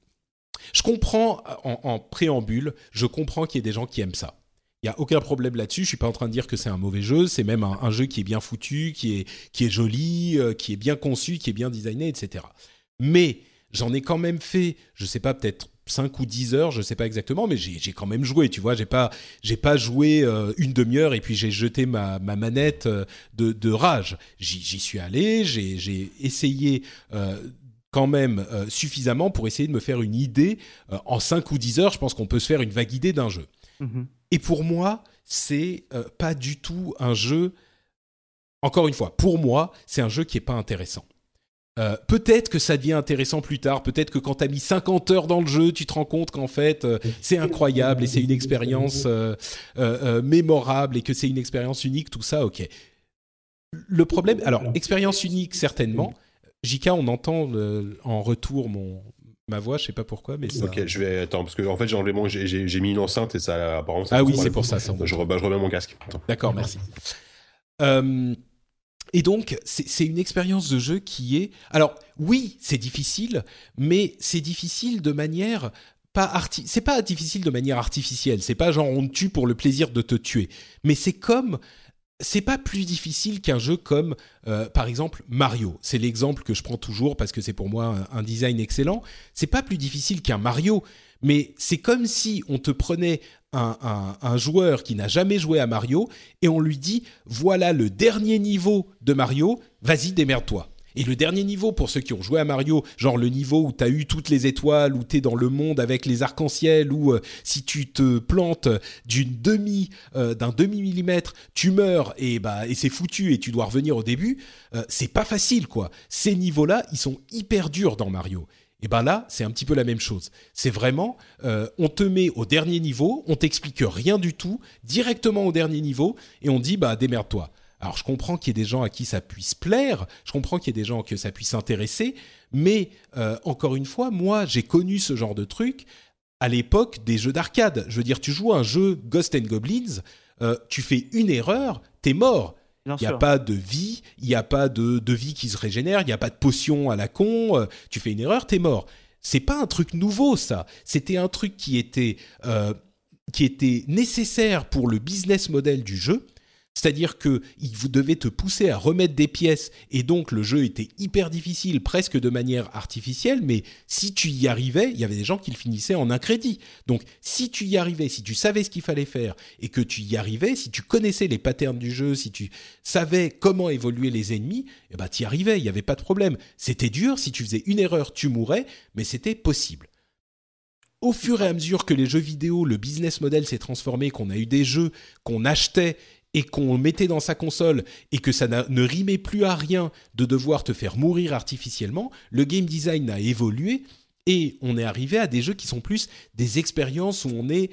je comprends en, en préambule, je comprends qu'il y ait des gens qui aiment ça. Il y a aucun problème là-dessus. Je suis pas en train de dire que c'est un mauvais jeu. C'est même un, jeu qui est bien foutu, qui est qui est joli, euh, qui est bien conçu, qui est bien designé, etc. Mais j'en ai quand même fait, je sais pas, peut-être 5 ou 10 heures, je sais pas exactement, mais j'ai quand même joué, tu vois. J'ai pas pas joué euh, une demi-heure et puis j'ai jeté ma, ma manette euh, de, rage. J'y suis allé, j'ai essayé. quand même suffisamment pour essayer de me faire une idée en 5 ou 10 heures, je pense qu'on peut se faire une vague idée d'un jeu. Mhm. Et pour moi, c'est euh, pas du tout un jeu. Encore une fois, pour moi, c'est un jeu qui est pas intéressant. Euh, peut-être que ça devient intéressant plus tard. Peut-être que quand tu as mis 50 heures dans le jeu, tu te rends compte qu'en fait, euh, c'est incroyable et c'est une expérience mémorable et que c'est une expérience unique, tout ça, ok. Le problème, alors, expérience unique, certainement. JK, on entend en retour mon, ma voix, je sais pas pourquoi, mais ça. Ok, je vais. Attends, parce que, en fait, j'ai enlevé mon- j'ai, j'ai, j'ai mis une enceinte et ça, apparemment, ça Ah oui, c'est pour ça. ça Je, re- bah, je remets mon casque. D'accord, merci. Euh, et donc, c'est c'est une expérience de jeu qui est... Alors, oui, c'est difficile, mais c'est difficile de manière... Pas arti... C'est pas difficile de manière artificielle. C'est pas genre on te tue pour le plaisir de te tuer. Mais c'est comme... C'est pas plus difficile qu'un jeu comme, euh, par exemple, Mario. C'est l'exemple que je prends toujours parce que c'est pour moi un, design excellent. C'est pas plus difficile qu'un Mario, mais c'est comme si on te prenait un, un- un joueur qui n'a jamais joué à Mario et on lui dit voilà le dernier niveau de Mario, vas-y démerde-toi. Et le dernier niveau pour ceux qui ont joué à Mario, genre le niveau où t'as eu toutes les étoiles, où t'es dans le monde avec les arcs-en-ciel, où euh, si tu te plantes demi, euh, d'un demi millimètre, tu meurs et bah et c'est foutu et tu dois revenir au début. euh, c'est pas facile quoi. Ces niveaux-là, ils sont hyper durs dans Mario. Et ben là, c'est un petit peu la même chose. C'est vraiment, on te met au dernier niveau, on t'explique rien du tout, directement au dernier niveau, et on dit bah démerde-toi. Alors je comprends qu'il y ait des gens à qui ça puisse plaire, je comprends qu'il y ait des gens que ça puisse intéresser, mais euh, encore une fois, moi j'ai connu ce genre de truc à l'époque des jeux d'arcade. Je veux dire, tu joues à un jeu Ghost and Goblins, euh, tu fais une erreur, t'es mort. Il n'y a pas de vie, il n'y a pas de, de vie qui se régénère, il n'y a pas de potion à la con. euh, tu fais une erreur, t'es mort. C'est pas un truc nouveau, ça. C'était un truc qui était, euh, qui était nécessaire pour le business model du jeu. C'est-à-dire que vous devait te pousser à remettre des pièces et donc le jeu était hyper difficile, presque de manière artificielle. Mais si tu y arrivais, il y avait des gens qui le finissaient en un crédit. Donc si tu y arrivais, si tu savais ce qu'il fallait faire et que tu y arrivais, si tu connaissais les patterns du jeu, si tu savais comment évoluer les ennemis, eh ben y arrivais, il n'y avait pas de problème. C'était dur, si tu faisais une erreur, tu mourais, mais c'était possible. Au fur et à mesure que les jeux vidéo, le business model s'est transformé, qu'on a eu des jeux qu'on achetait et qu'on mettait dans sa console et que ça ne rimait plus à rien de devoir te faire mourir artificiellement, le game design a évolué et on est arrivé à des jeux qui sont plus des expériences où on est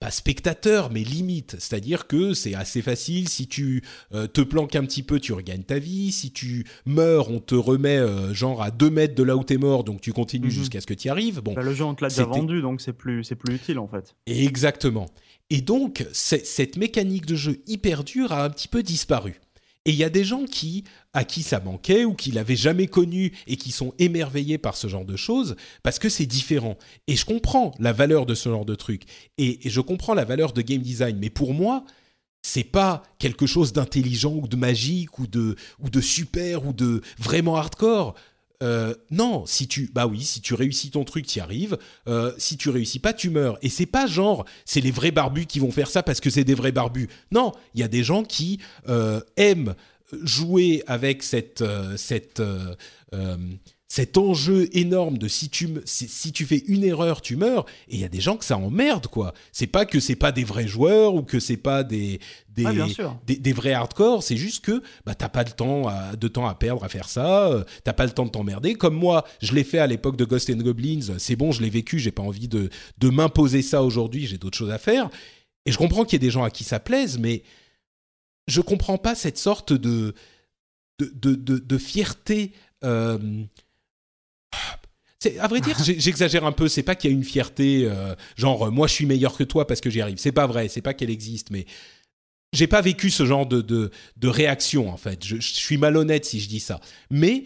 pas spectateur, mais limite. C'est-à-dire que c'est assez facile. Si tu euh, te planques un petit peu, tu regagnes ta vie. Si tu meurs, on te remet euh, genre à 2 mètres de là où t'es mort, donc tu continues Mhm. jusqu'à ce que tu y arrives. Bon, Bah, le jeu, on te l'a déjà vendu, donc c'est plus, c'est plus utile en fait. Exactement. Et donc, cette mécanique de jeu hyper dure a un petit peu disparu. Et il y a des gens qui, à qui ça manquait ou qui l'avaient jamais connu et qui sont émerveillés par ce genre de choses parce que c'est différent. Et je comprends la valeur de ce genre de truc. Et, et je comprends la valeur de game design. Mais pour moi, c'est pas quelque chose d'intelligent ou de magique ou de, ou de super ou de vraiment hardcore. Euh, non, si tu, bah oui, si tu réussis ton truc, tu y arrives. Euh, si tu réussis pas, tu meurs. Et c'est pas genre, c'est les vrais barbus qui vont faire ça parce que c'est des vrais barbus. Non, il y a des gens qui euh, aiment jouer avec cette, cet enjeu énorme de si tu, si, tu fais une erreur, tu meurs. Et il y a des gens que ça emmerde, quoi. C'est pas que c'est pas des vrais joueurs ou que c'est pas des, des, Ah, des, des vrais hardcore, c'est juste que bah, t'as pas le temps à- de temps à perdre à faire ça, euh, t'as pas le temps de t'emmerder. Comme moi, je l'ai fait à l'époque de Ghost and Goblins, c'est bon, je l'ai vécu, j'ai pas envie de, de m'imposer ça aujourd'hui, j'ai d'autres choses à faire. Et je comprends qu'il y ait des gens à qui ça plaise, mais je comprends pas cette sorte de, de, de, de- de fierté. euh, à vrai dire, j'exagère un peu. C'est pas qu'il y a une fierté, euh, genre euh, moi je suis meilleur que toi parce que j'y arrive. C'est pas vrai. C'est pas qu'elle existe, mais j'ai pas vécu ce genre de, de, réaction en fait. Je, suis malhonnête si je dis ça. Mais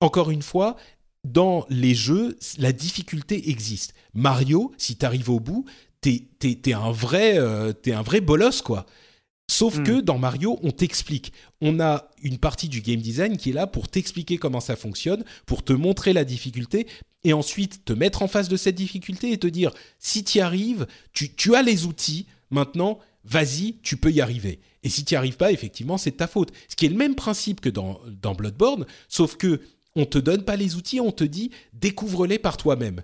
encore une fois, dans les jeux, la difficulté existe. Mario, si t'arrives au bout, t'es t'es- t'es un vrai euh, un vrai bolos quoi. Sauf Mm. que dans Mario, on t'explique. On a une partie du game design qui est là pour t'expliquer comment ça fonctionne, pour te montrer la difficulté, et ensuite te mettre en face de cette difficulté et te dire, si tu y arrives, tu, tu as les outils, maintenant, vas-y, tu peux y arriver. Et si tu n'y arrives pas, effectivement, c'est de ta faute. Ce qui est le même principe que dans, dans Bloodborne, sauf que on te donne pas les outils, on te dit, découvre-les par toi-même.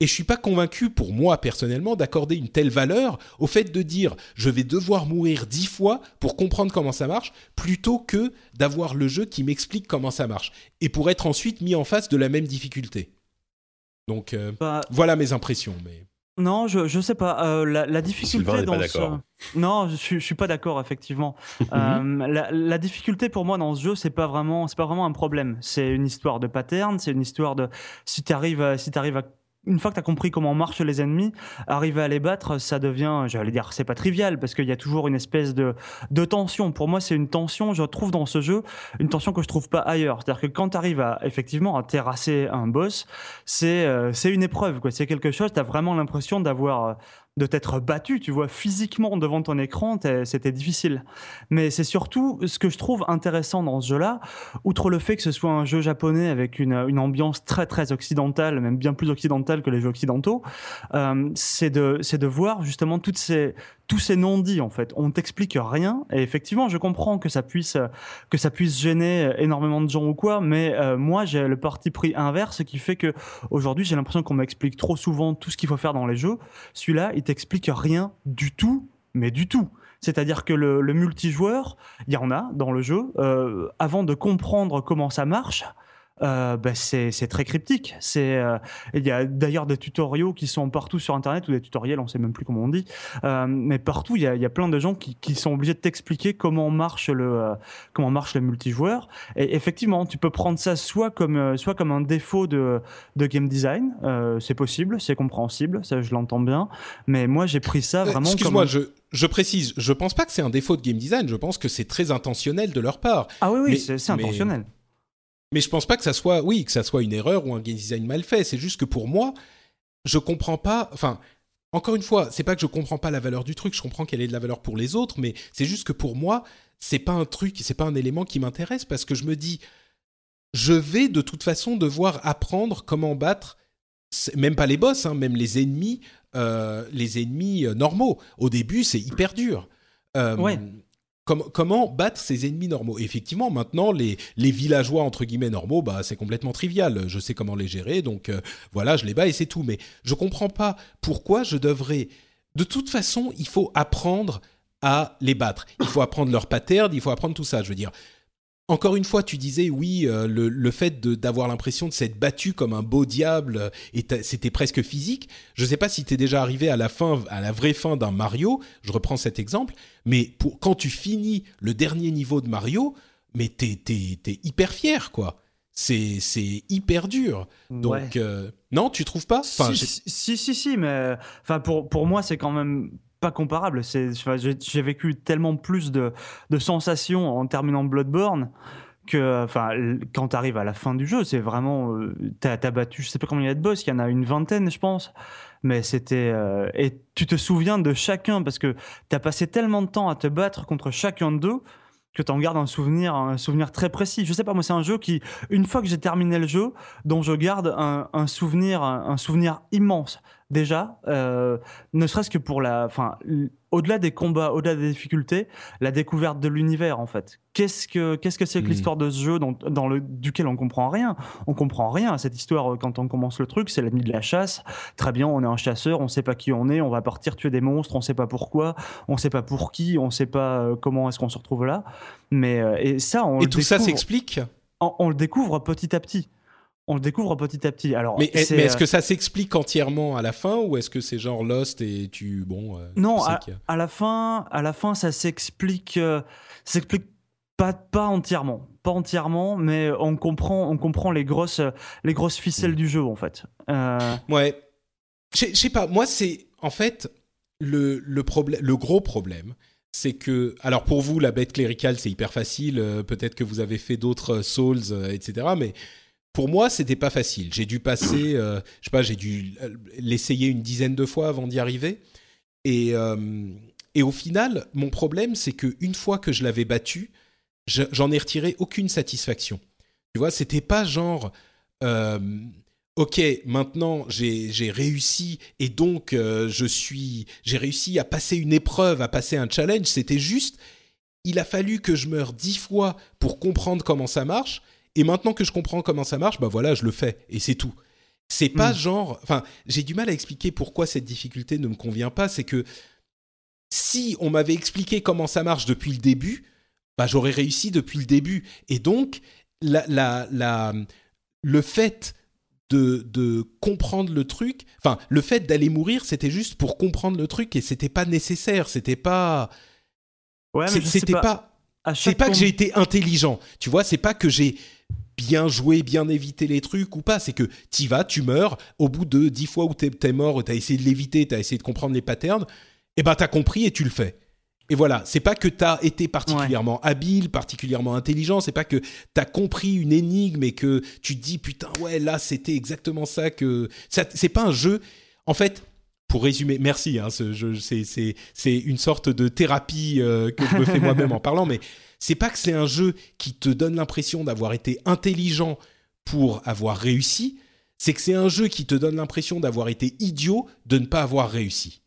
Et je suis pas convaincu, pour moi personnellement, d'accorder une telle valeur au fait de dire je vais devoir mourir dix fois pour comprendre comment ça marche, plutôt que d'avoir le jeu qui m'explique comment ça marche, et pour être ensuite mis en face de la même difficulté. Donc euh, Bah, voilà mes impressions. Mais Non, je, je sais pas. Euh, la, la difficulté Sylvain dans pas ce... Non, je suis, je suis pas d'accord effectivement. (laughs) Euh, la, la difficulté pour moi dans ce jeu, c'est pas vraiment, c'est pas vraiment un problème. C'est une histoire de pattern, c'est une histoire de si tu arrives, si t'arrives à une fois que tu as compris comment marchent les ennemis, arriver à les battre, ça devient, j'allais dire, c'est pas trivial parce qu'il y a toujours une espèce de, de tension. Pour moi, c'est une tension, je trouve dans ce jeu, une tension que je trouve pas ailleurs. C'est-à-dire que quand tu arrives à, effectivement, à terrasser un boss, c'est euh, c'est une épreuve, quoi. C'est quelque chose, tu as vraiment l'impression d'avoir. De t'être battu, tu vois, physiquement devant ton écran, c'était difficile. Mais c'est surtout ce que je trouve intéressant dans ce jeu-là, outre le fait que ce soit un jeu japonais avec une, ambiance très très occidentale, même bien plus occidentale que les jeux occidentaux, euh, c'est de, c'est de voir justement toutes ces, tous ces non-dits en fait. On t'explique rien, et effectivement, je comprends que ça puisse, que ça puisse gêner énormément de gens ou quoi, mais euh, moi j'ai le parti pris inverse qui fait que aujourd'hui j'ai l'impression qu'on m'explique trop souvent tout ce qu'il faut faire dans les jeux. Celui-là, il t'explique rien du tout, mais du tout. C'est-à-dire que le, le multijoueur, il y en a dans le jeu. euh, avant de comprendre comment ça marche, euh, bah, c'est très cryptique. C'est euh, il y a d'ailleurs des tutoriaux qui sont partout sur internet ou des tutoriels, on sait même plus comment on dit, euh, mais partout il y a, il y a plein de gens qui, qui sont obligés de t'expliquer comment marche le comment marche le multijoueur. Et effectivement, tu peux prendre ça soit comme soit comme un défaut de de game design, c'est possible, c'est compréhensible, ça je l'entends bien. Mais moi j'ai pris ça vraiment Excuse-moi, je, je précise, je pense pas que c'est un défaut de game design, je pense que c'est très intentionnel de leur part. ah oui oui c'est mais- intentionnel. Mais je pense pas que ça soit, oui, que ça soit une erreur ou un game design mal fait. C'est juste que pour moi, je comprends pas. Enfin, encore une fois, c'est pas que je comprends pas la valeur du truc. Je comprends qu'elle est de la valeur pour les autres, mais c'est juste que pour moi, c'est pas un truc, c'est pas un élément qui m'intéresse parce que je me dis, je vais de toute façon devoir apprendre comment battre, même pas les boss, hein, même les ennemis, euh, les ennemis euh, normaux. Au début, c'est hyper dur. Euh, Ouais. Com- comment battre ces ennemis normaux? Effectivement, maintenant, les, les villageois, entre guillemets, normaux, bah, c'est complètement trivial. Je sais comment les gérer, donc euh, voilà, je les bats et c'est tout. Mais je comprends pas pourquoi je devrais... De toute façon, il faut apprendre à les battre. Il faut apprendre leur pattern, il faut apprendre tout ça. Je veux dire, encore une fois, tu disais oui, euh, le, le fait d'avoir l'impression de s'être battu comme un beau diable, euh, et c'était presque physique. Je sais pas si t'es déjà arrivé à la fin, à la vraie fin d'un Mario. Je reprends cet exemple, mais pour quand tu finis le dernier niveau de Mario, mais t'es t'es t'es hyper fier quoi. C'est hyper dur. Donc Ouais. euh, non, tu trouves pas? Enfin, si, si, si, si, mais enfin pour, pour moi, c'est quand même pas comparable. J'ai, vécu tellement plus de, sensations en terminant Bloodborne que, enfin, quand tu arrives à la fin du jeu, c'est vraiment, euh, t'as, t'as battu, je sais pas combien il y a de boss, il y en a une vingtaine, je pense. Mais c'était, euh, et tu te souviens de chacun parce que t'as passé tellement de temps à te battre contre chacun d'eux que t'en gardes un souvenir, un souvenir très précis. Je sais pas, moi, c'est un jeu qui, une fois que j'ai terminé le jeu, dont je garde un, souvenir, un souvenir immense. Déjà, euh, ne serait-ce que pour la, enfin, au-delà des combats, au-delà des difficultés, la découverte de l'univers en fait. Qu'est-ce que qu'est-ce que c'est que Mhm. l'histoire de ce jeu dont- dans le duquel on comprend rien? On comprend rien à cette histoire euh, quand on commence le truc. C'est la nuit de la chasse. Très bien, on est un chasseur, on sait pas qui on est, on va partir tuer des monstres, on sait pas pourquoi, on sait pas pour qui, on sait pas euh, comment est-ce qu'on se retrouve là. Mais et ça, on et le tout ça s'explique? on, on le découvre petit à petit. On le découvre petit à petit. Alors, Mais, est-ce euh, que ça s'explique entièrement à la fin ou est-ce que c'est genre Lost et tu bon euh, Non, tu sais à, a- la fin, à la fin, ça s'explique, euh, s'explique pas, pas entièrement, pas entièrement, mais on comprend, on comprend les grosses, les grosses ficelles Mm. du jeu en fait. Euh, Ouais. Je sais pas, moi c'est en fait le, le, problème, le gros problème, c'est que, alors pour vous, la bête cléricale c'est hyper facile, peut-être que vous avez fait d'autres Souls, etc. Mais pour moi c'était pas facile. J'ai dû passer, (clears throat) euh, je sais pas, j'ai dû l'essayer une dizaine de fois avant d'y arriver. Et, euh, et au final, mon problème c'est que une fois que je l'avais battu, je- j'en ai retiré aucune satisfaction. Tu vois, c'était pas genre. euh, ok, maintenant j'ai j'ai réussi et donc je suis, j'ai réussi à passer une épreuve, à passer un challenge. C'était juste, il a fallu que je meure dix fois pour comprendre comment ça marche. Et maintenant que je comprends comment ça marche, bah voilà, je le fais et c'est tout. C'est pas Mm. genre, enfin, j'ai du mal à expliquer pourquoi cette difficulté ne me convient pas. C'est que si on m'avait expliqué comment ça marche depuis le début, bah j'aurais réussi depuis le début. Et donc, la, la, la, le fait de, de comprendre le truc, enfin, le fait d'aller mourir, c'était juste pour comprendre le truc et c'était pas nécessaire, c'était pas. ouais, mais C'était pas. pas. C'est pas que j'ai été intelligent, tu vois, c'est pas que j'ai bien joué, bien évité les trucs ou pas, c'est que t'y vas, tu meurs, au bout de dix fois où t'es t'es mort, t'as essayé de l'éviter, t'as essayé de comprendre les patterns, et ben t'as compris et tu le fais. Et voilà, c'est pas que t'as été particulièrement habile, particulièrement intelligent, c'est pas que t'as compris une énigme et que tu te dis putain ouais là c'était exactement ça que c'est pas un jeu. En fait, pour résumer, merci, hein, c'est une sorte de thérapie euh, que je me fais (laughs) moi-même en parlant, mais c'est pas que c'est un jeu qui te donne l'impression d'avoir été intelligent pour avoir réussi, c'est que c'est un jeu qui te donne l'impression d'avoir été idiot de ne pas avoir réussi.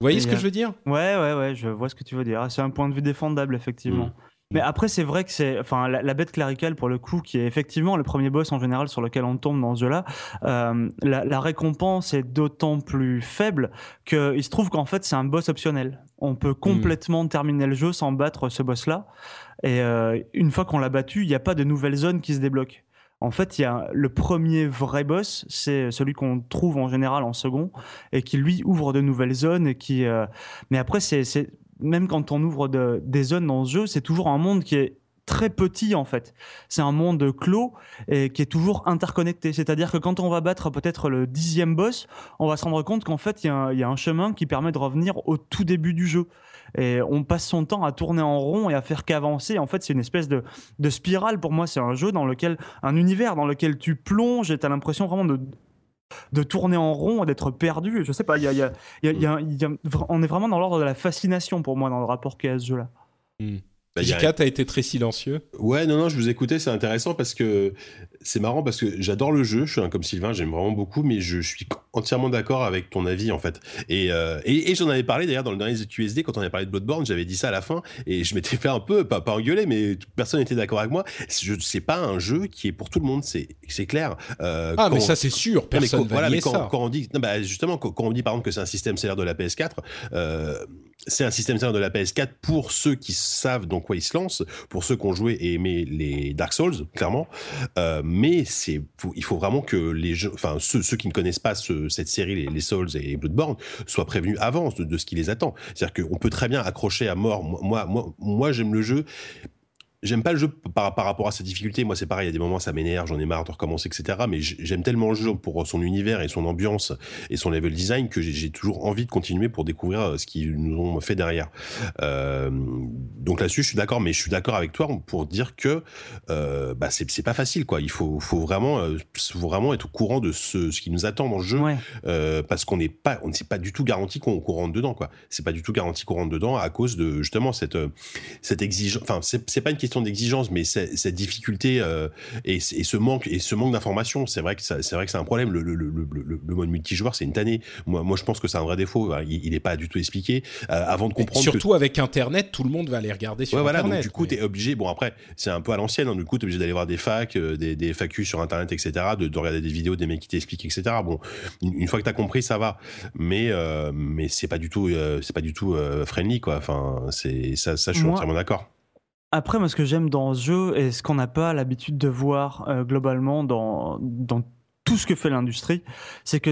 Vous voyez ce que je veux dire? Ouais, ouais, ouais, je vois ce que tu veux dire. C'est un point de vue défendable, effectivement. Mm. Mais après, c'est vrai que c'est, enfin, la, la bête cléricale pour le coup, qui est effectivement le premier boss en général sur lequel on tombe dans ce jeu-là, euh, la, la récompense est d'autant plus faible qu'il se trouve qu'en fait c'est un boss optionnel. On peut complètement terminer le jeu sans battre ce boss-là. Et euh, une fois qu'on l'a battu, il n'y a pas de nouvelles zones qui se débloquent. En fait, il y a le premier vrai boss, c'est celui qu'on trouve en général en second et qui lui ouvre de nouvelles zones et qui. euh, Mais après, c'est- même quand on ouvre de- des zones dans ce jeu, c'est toujours un monde qui est très petit en fait. C'est un monde clos et qui est toujours interconnecté. C'est-à-dire que quand on va battre peut-être le dixième boss, on va se rendre compte qu'en fait, il y, a un- il y a un chemin qui permet de revenir au tout début du jeu. Et on passe son temps à tourner en rond et à faire qu'avancer. En fait, c'est une espèce de, de spirale. Pour moi, c'est un jeu dans lequel, un univers dans lequel tu plonges et tu as l'impression vraiment de de tourner en rond, d'être perdu. Je sais pas, y a, y a- y a- on est vraiment dans l'ordre de la fascination pour moi dans le rapport qu'il y a à ce jeu-là. Bah, Jika, t'as été très silencieux. Ouais, non, non, je vous écoutais, c'est intéressant parce que c'est marrant parce que j'adore le jeu, je suis un comme Sylvain, j'aime vraiment beaucoup, mais je suis entièrement d'accord avec ton avis en fait. Et, euh, et, et j'en avais parlé d'ailleurs dans le dernier QSD quand on avait parlé de Bloodborne, j'avais dit ça à la fin et je m'étais fait un peu, pas, pas engueuler, mais personne n'était d'accord avec moi. Je c'est pas un jeu qui est pour tout le monde, c'est clair. Euh, Ah, mais ça, c'est sûr, personne quand, va voilà, mais quand, ça. quand on dit, non, bah, justement, quand, quand on dit par exemple que c'est un système stellaire de la PS4, euh, c'est un système de la PS4 pour ceux qui savent dans quoi ils se lancent, pour ceux qui ont joué et aimé les Dark Souls, clairement. Euh, mais c'est, il faut vraiment que les enfin ceux, qui ne connaissent pas ce- cette série, les, Souls et Bloodborne, soient prévenus avant de, ce qui les attend. C'est-à-dire qu'on peut très bien accrocher à mort. Moi, j'aime le jeu. J'aime pas le jeu par, par rapport à sa difficulté. Moi, c'est pareil. Il y a des moments, ça m'énerve, j'en ai marre de recommencer, etc. Mais j'aime tellement le jeu pour son univers et son ambiance et son level design que j'ai- toujours envie de continuer pour découvrir euh, ce qu'ils nous ont fait derrière. Euh, donc là-dessus, je suis d'accord, mais je suis d'accord avec toi pour dire que euh, bah, c'est pas facile, quoi. Il faut, faut vraiment, euh, faut vraiment être au courant de ce, ce qui nous attend dans le jeu, Ouais. parce qu'on n'est pas, on ne s'est pas du tout garanti qu'on rentre dedans, quoi. C'est pas du tout garanti qu'on rentre dedans à cause de justement cette, cette exigence. Enfin, c'est pas une question d'exigence, mais cette difficulté euh, et, ce manque et ce manque d'information, c'est vrai que c'est vrai que c'est un problème. Le, le, le, le, le- le mode multijoueur, c'est une tannée. Moi, moi, je pense que c'est un vrai défaut. hein. Il, il est pas du tout expliqué euh, avant de Et comprendre. que- surtout avec Internet, tout le monde va aller regarder sur Ouais, voilà, Internet. donc du coup, mais- t'es obligé, bon après, c'est un peu à l'ancienne, hein, du coup, t'es obligé d'aller voir des facs, euh, des, des FAQ sur Internet, etc., de, de regarder des vidéos, des mecs qui t'expliquent, etc. Bon, une, une fois que t'as compris, ça va, mais euh, mais c'est pas du tout, euh, c'est pas du tout euh, friendly, quoi. Enfin, c'est ça, ça, je suis Moi- entièrement d'accord. Après, moi, ce que j'aime dans ce jeu et ce qu'on n'a pas l'habitude de voir euh, globalement dans, dans tout ce que fait l'industrie, c'est que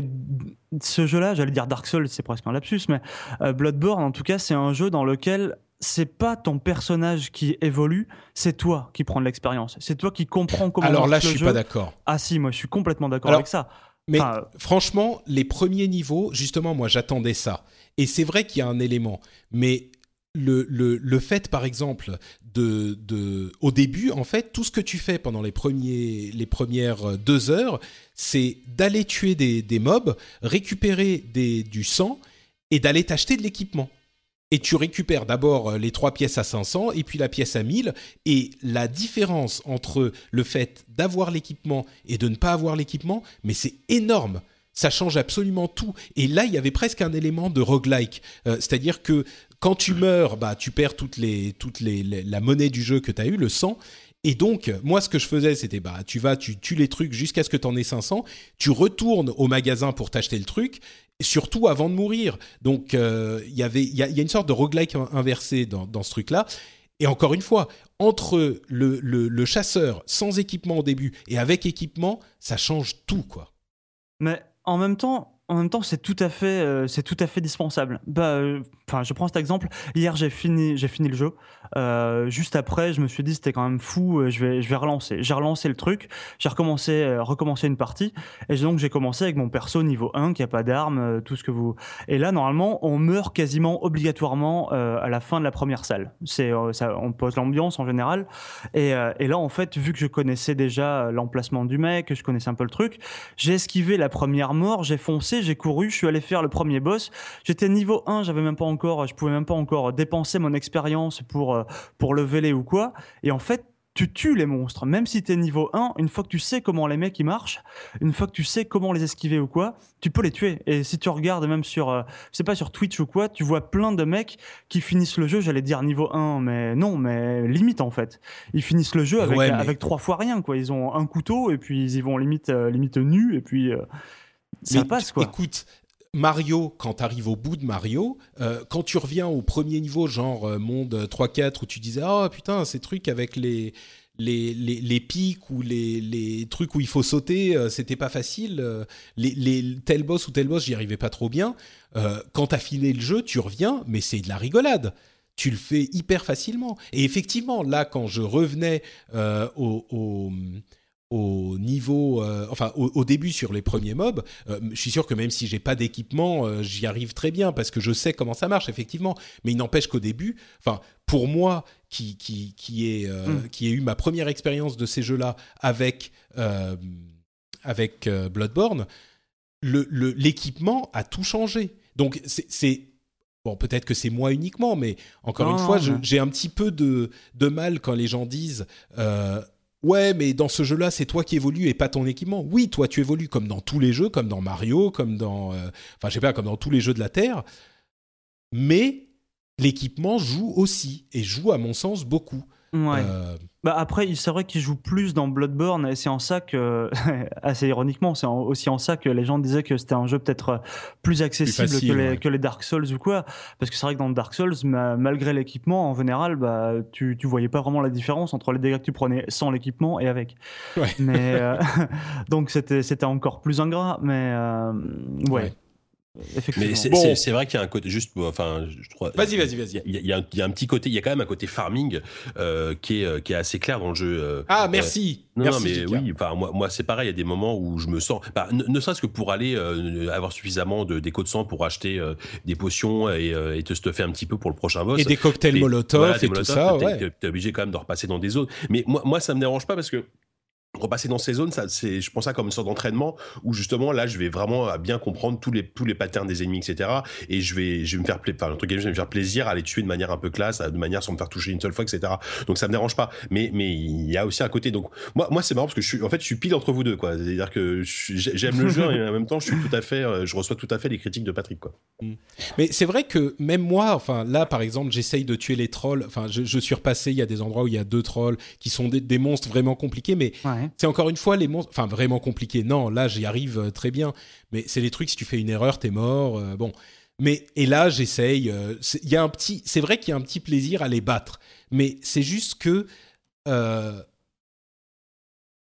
ce jeu-là, j'allais dire Dark Souls, c'est presque un lapsus, mais euh, Bloodborne, en tout cas, c'est un jeu dans lequel c'est pas ton personnage qui évolue, c'est toi qui prends de l'expérience. C'est toi qui comprends comment Alors là, je suis jeu. pas d'accord. Ah si, moi, je suis complètement d'accord avec ça. Mais Enfin, franchement, les premiers niveaux, justement, moi, j'attendais ça. Et c'est vrai qu'il y a un élément. Mais le, le, le fait, par exemple, de, de, au début, en fait, tout ce que tu fais pendant les, premiers, les premières euh, deux heures, c'est d'aller tuer des, des mobs, récupérer des, du sang et d'aller t'acheter de l'équipement. Et tu récupères d'abord euh, les trois pièces à 500 et puis la pièce à 1000. Et la différence entre le fait d'avoir l'équipement et de ne pas avoir l'équipement, mais c'est énorme. Ça change absolument tout. Et là, il y avait presque un élément de roguelike. Euh, C'est-à-dire que quand tu meurs, bah, tu perds toutes les, la monnaie du jeu que tu as eu, le sang. Et donc, moi, ce que je faisais, c'était, bah, tu vas, tu tues les trucs jusqu'à ce que tu en aies 500. Tu retournes au magasin pour t'acheter le truc surtout avant de mourir. Donc euh, il y il y, a- une sorte de roguelike in- inversé dans, ce truc-là. Et encore une fois, entre le, le, le chasseur sans équipement au début et avec équipement, ça change tout, quoi. Mais en même temps, en même temps, c'est tout à fait, euh, c'est tout à fait dispensable. Bah, euh, enfin, je prends cet exemple. Hier, j'ai fini, j'ai fini le jeu. Euh, juste après, je me suis dit c'était quand même fou. Je vais, je vais relancer. J'ai relancé le truc. J'ai recommencé, recommencé une partie. Et donc j'ai commencé avec mon perso niveau 1 qui a pas d'armes, tout ce que vous. Et là, normalement, on meurt quasiment obligatoirement à la fin de la première salle. C'est, on pose l'ambiance en général. Et, et là, en fait, vu que je connaissais déjà l'emplacement du mec, que je connaissais un peu le truc, j'ai esquivé la première mort, j'ai foncé, j'ai couru, je suis allé faire le premier boss. J'étais niveau 1, j'avais même pas encore, je pouvais même pas encore dépenser mon expérience pour, euh, pour leveler ou quoi. Et en fait, tu tues les monstres. Même si t'es niveau 1, une fois que tu sais comment les mecs ils marchent, une fois que tu sais comment les esquiver ou quoi, tu peux les tuer. Et si tu regardes même sur, euh, je sais pas, sur Twitch ou quoi, tu vois plein de mecs qui finissent le jeu, j'allais dire niveau 1, mais non, mais limite en fait. Ils finissent le jeu avec, Ouais, mais- avec trois fois rien, quoi. Ils ont un couteau et puis ils y vont limite, euh, limite nus et puis euh, ça Mais passe quoi. Écoute, Mario, quand tu arrives au bout de Mario, euh, quand tu reviens au premier niveau, genre euh, monde 3-4, où tu disais, oh putain, ces trucs avec les, les, les, les pics ou les, les trucs où il faut sauter, euh, c'était pas facile. euh, les, tel boss ou tel boss, j'y arrivais pas trop bien. Euh, quand t'as fini le jeu, tu reviens, mais c'est de la rigolade. Tu le fais hyper facilement. Et effectivement, là, quand je revenais euh, au, au, au niveau, euh, enfin au, au début sur les premiers mobs, euh, je suis sûr que même si j'ai pas d'équipement, euh, j'y arrive très bien parce que je sais comment ça marche effectivement. Mais il n'empêche qu'au début, enfin pour moi qui qui qui est euh, Mm. qui ai eu ma première expérience de ces jeux-là avec avec Bloodborne, le le- l'équipement a tout changé. Donc c'est Bon, peut-être que c'est moi uniquement, mais encore Non, une fois, j'ai un petit peu de, de mal quand les gens disent Ouais, mais dans ce jeu-là, c'est toi qui évolues et pas ton équipement. Oui, toi, tu évolues comme dans tous les jeux, comme dans Mario, comme dans. euh, Enfin, je sais pas, comme dans tous les jeux de la Terre. Mais l'équipement joue aussi, et joue, à mon sens, beaucoup. Ouais. Euh, Bah après, c'est vrai qu'il joue plus dans Bloodborne et c'est en ça que, (laughs) assez ironiquement, c'est aussi en ça que les gens disaient que c'était un jeu peut-être euh, plus accessible facile, que, les, ouais. que les Dark Souls ou quoi. Parce que c'est vrai que dans Dark Souls, ma- malgré l'équipement, en général, bah, tu, tu voyais pas vraiment la différence entre les dégâts que tu prenais sans l'équipement et avec. Ouais. Mais, (laughs) euh, (laughs) donc c'était c'était encore plus ingrat, mais euh, ouais. Ouais. Effectivement. Mais c'est Bon. vrai qu'il y a un côté juste, enfin, je crois. Vas-y, vas-y, vas-y. Il y, a- y un- il y a un petit côté, il y a quand même un côté farming euh, qui, est, euh, qui est assez clair dans le jeu. euh, Ah, euh, merci. non, merci, non, mais oui, enfin, moi, moi c'est pareil, il y a des moments où je me sens, bah, ne, ne serait-ce que pour aller avoir suffisamment de déco de sang pour acheter des potions et, et te stuffer un petit peu pour le prochain boss. Et des cocktails Mais Molotov voilà, et tout ça, t'es- ouais. obligé quand même de repasser dans des zones. Mais moi, moi, ça me dérange pas parce que repasser dans ces zones, ça, c'est, je pense ça comme une sorte d'entraînement où justement là, je vais vraiment à bien comprendre tous les tous les patterns des ennemis, etc. Et je vais, je vais me faire, pla- enfin, je vais me faire plaisir à les tuer de manière un peu classe, de manière sans me faire toucher une seule fois, etc. Donc ça me dérange pas. Mais mais il y a aussi un côté. Donc moi, moi, c'est marrant parce que je suis, en fait, je suis pile entre vous deux, quoi. C'est-à-dire que j'aime le jeu et en même temps, je suis tout à fait, euh, je reçois tout à fait les critiques de Patrick, quoi. Mais c'est vrai que même moi, enfin là par exemple, j'essaye de tuer les trolls. Enfin, je, je suis repassé. Il y a des endroits où il y a deux trolls qui sont des, des monstres vraiment compliqués. Mais Ouais. C'est encore une fois les monstres. Enfin, vraiment compliqués. Non, là j'y arrive euh, très bien. Mais c'est les trucs. Si tu fais une erreur, t'es mort. euh, bon. Mais et là j'essaye. euh, c'est- Il y a un petit. C'est vrai qu'il y a un petit plaisir à les battre. Mais c'est juste que. euh,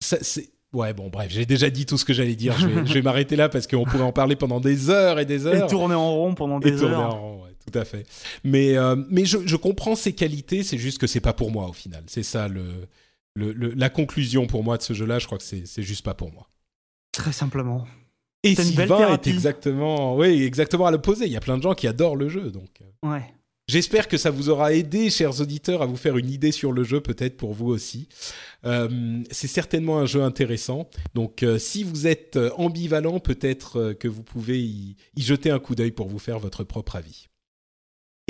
ça, c'est Ouais, bon, bref, j'ai déjà dit tout ce que j'allais dire. Je vais, (laughs) m'arrêter là parce qu'on pourrait en parler pendant des heures et des Et heures. tourner en rond pendant Et des tourner heures. en rond, ouais, tout à fait. Mais, euh, mais je, je comprends ses qualités, c'est juste que c'est pas pour moi au final. C'est ça le, le, le- la conclusion pour moi de ce jeu-là. Je crois que c'est juste pas pour moi. Très simplement. Et Sylvain est exactement, oui, exactement à l'opposé. Il y a plein de gens qui adorent le jeu, donc. Ouais. J'espère que ça vous aura aidé, chers auditeurs, à vous faire une idée sur le jeu, peut-être pour vous aussi. Euh, c'est certainement un jeu intéressant. Donc, euh, si vous êtes euh, ambivalent, peut-être euh, que vous pouvez y, y jeter un coup d'œil pour vous faire votre propre avis.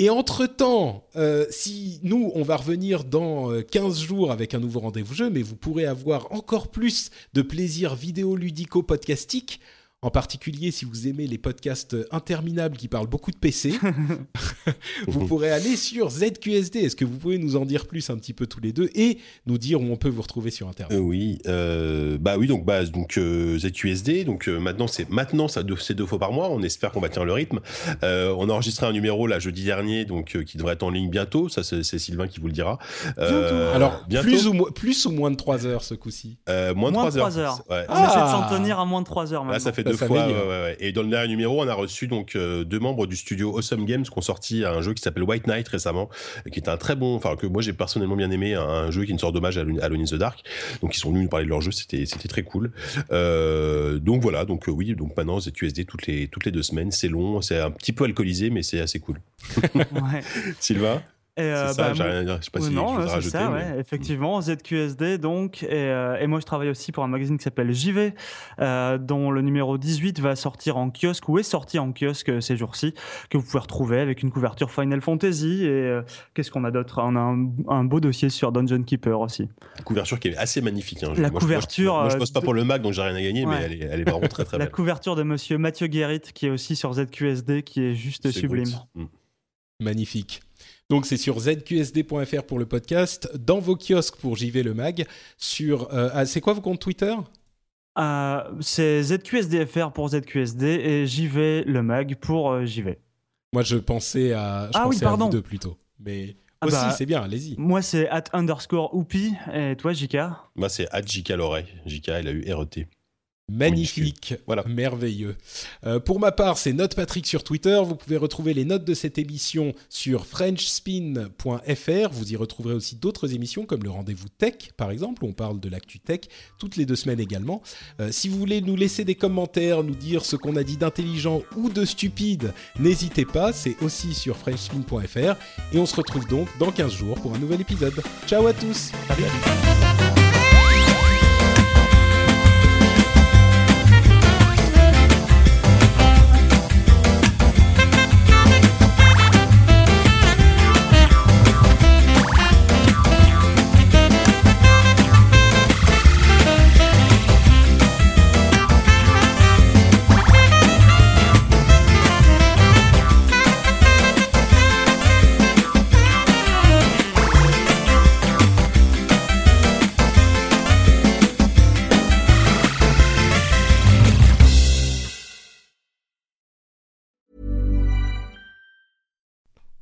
Et entre-temps, euh, si nous, on va revenir dans euh, 15 jours avec un nouveau rendez-vous jeu, mais vous pourrez avoir encore plus de plaisir vidéo-ludico-podcastique, en particulier si vous aimez les podcasts interminables qui parlent beaucoup de PC, (laughs) vous pourrez aller sur ZQSD. Est-ce que vous pouvez nous en dire plus un petit peu tous les deux et nous dire où on peut vous retrouver sur Internet? Euh, oui, euh, bah oui, donc bah donc euh, ZQSD, donc euh, maintenant c'est maintenant ça c'est deux fois par mois. On espère qu'on va tenir le rythme. Euh, on a enregistré un numéro là jeudi dernier, donc euh, qui devrait être en ligne bientôt. Ça c'est Sylvain qui vous le dira. Euh, Alors, bientôt. plus ou, plus ou moins de 3 heures ce coup-ci? Euh, moins de Moins 3 de heures. trois heures. Ouais. On essaie de Ah. s'en tenir à moins de 3 heures Là, maintenant. ça fait deux fois. s'améliore. ouais, ouais, ouais. Et dans le dernier numéro, on a reçu donc euh, deux membres du studio Awesome Games qui ont sorti un jeu qui s'appelle White Knight récemment, qui est un très bon, enfin que moi j'ai personnellement bien aimé, un jeu qui est une sorte d'hommage à Alone in the Dark. Donc ils sont venus nous parler de leur jeu, c'était c'était très cool. Euh, donc voilà, donc euh, oui, donc maintenant ZQSD toutes les toutes les deux semaines, c'est long, c'est un petit peu alcoolisé, mais c'est assez cool. (laughs) Sylvain, Et, euh, c'est ça, bah, j'ai rien à dire, je sais pas si non, rajouter. ça, mais- ouais, effectivement, ZQSD donc, et, euh, et moi je travaille aussi pour un magazine qui s'appelle JV, euh, dont le numéro 18 va sortir en kiosque, ou est sorti en kiosque ces jours-ci, que vous pouvez retrouver avec une couverture Final Fantasy, et euh, qu'est-ce qu'on a d'autre? On a un, un beau dossier sur Dungeon Keeper aussi. Une couverture qui est assez magnifique. hein. La Moi, je- moi, je- couverture, Moi, je, bosse pas de- pour le Mac, donc j'ai rien à gagner, mais elle est, elle est vraiment très très (laughs) La belle. couverture de monsieur Mathieu Guérit, qui est aussi sur ZQSD, qui est juste C'est sublime. good. Mm. Magnifique. Donc c'est sur zqsd.fr pour le podcast, dans vos kiosques pour JV le mag, sur... euh, ah, c'est quoi vos comptes Twitter? Euh, c'est ZQSDFR pour ZQSD, et JV le mag pour euh, JV. Moi je pensais à, je Ah oui, pensais à pardon. vous deux plutôt. Mais Ah Aussi, bah, c'est bien, allez-y. Moi, c'est at underscore oupi. Et toi, Jika Moi, c'est Adjika Loret. JK, il a eu RET. Magnifique, Voilà. merveilleux. Euh, pour ma part, c'est Note Patrick sur Twitter. Vous pouvez retrouver les notes de cette émission sur frenchspin.fr. Vous y retrouverez aussi d'autres émissions comme le Rendez-vous Tech, par exemple, où on parle de l'actu tech toutes les deux semaines également. Euh, si vous voulez nous laisser des commentaires, nous dire ce qu'on a dit d'intelligent ou de stupide, n'hésitez pas. C'est aussi sur frenchspin.fr. Et on se retrouve donc dans 15 jours pour un nouvel épisode. Ciao à tous.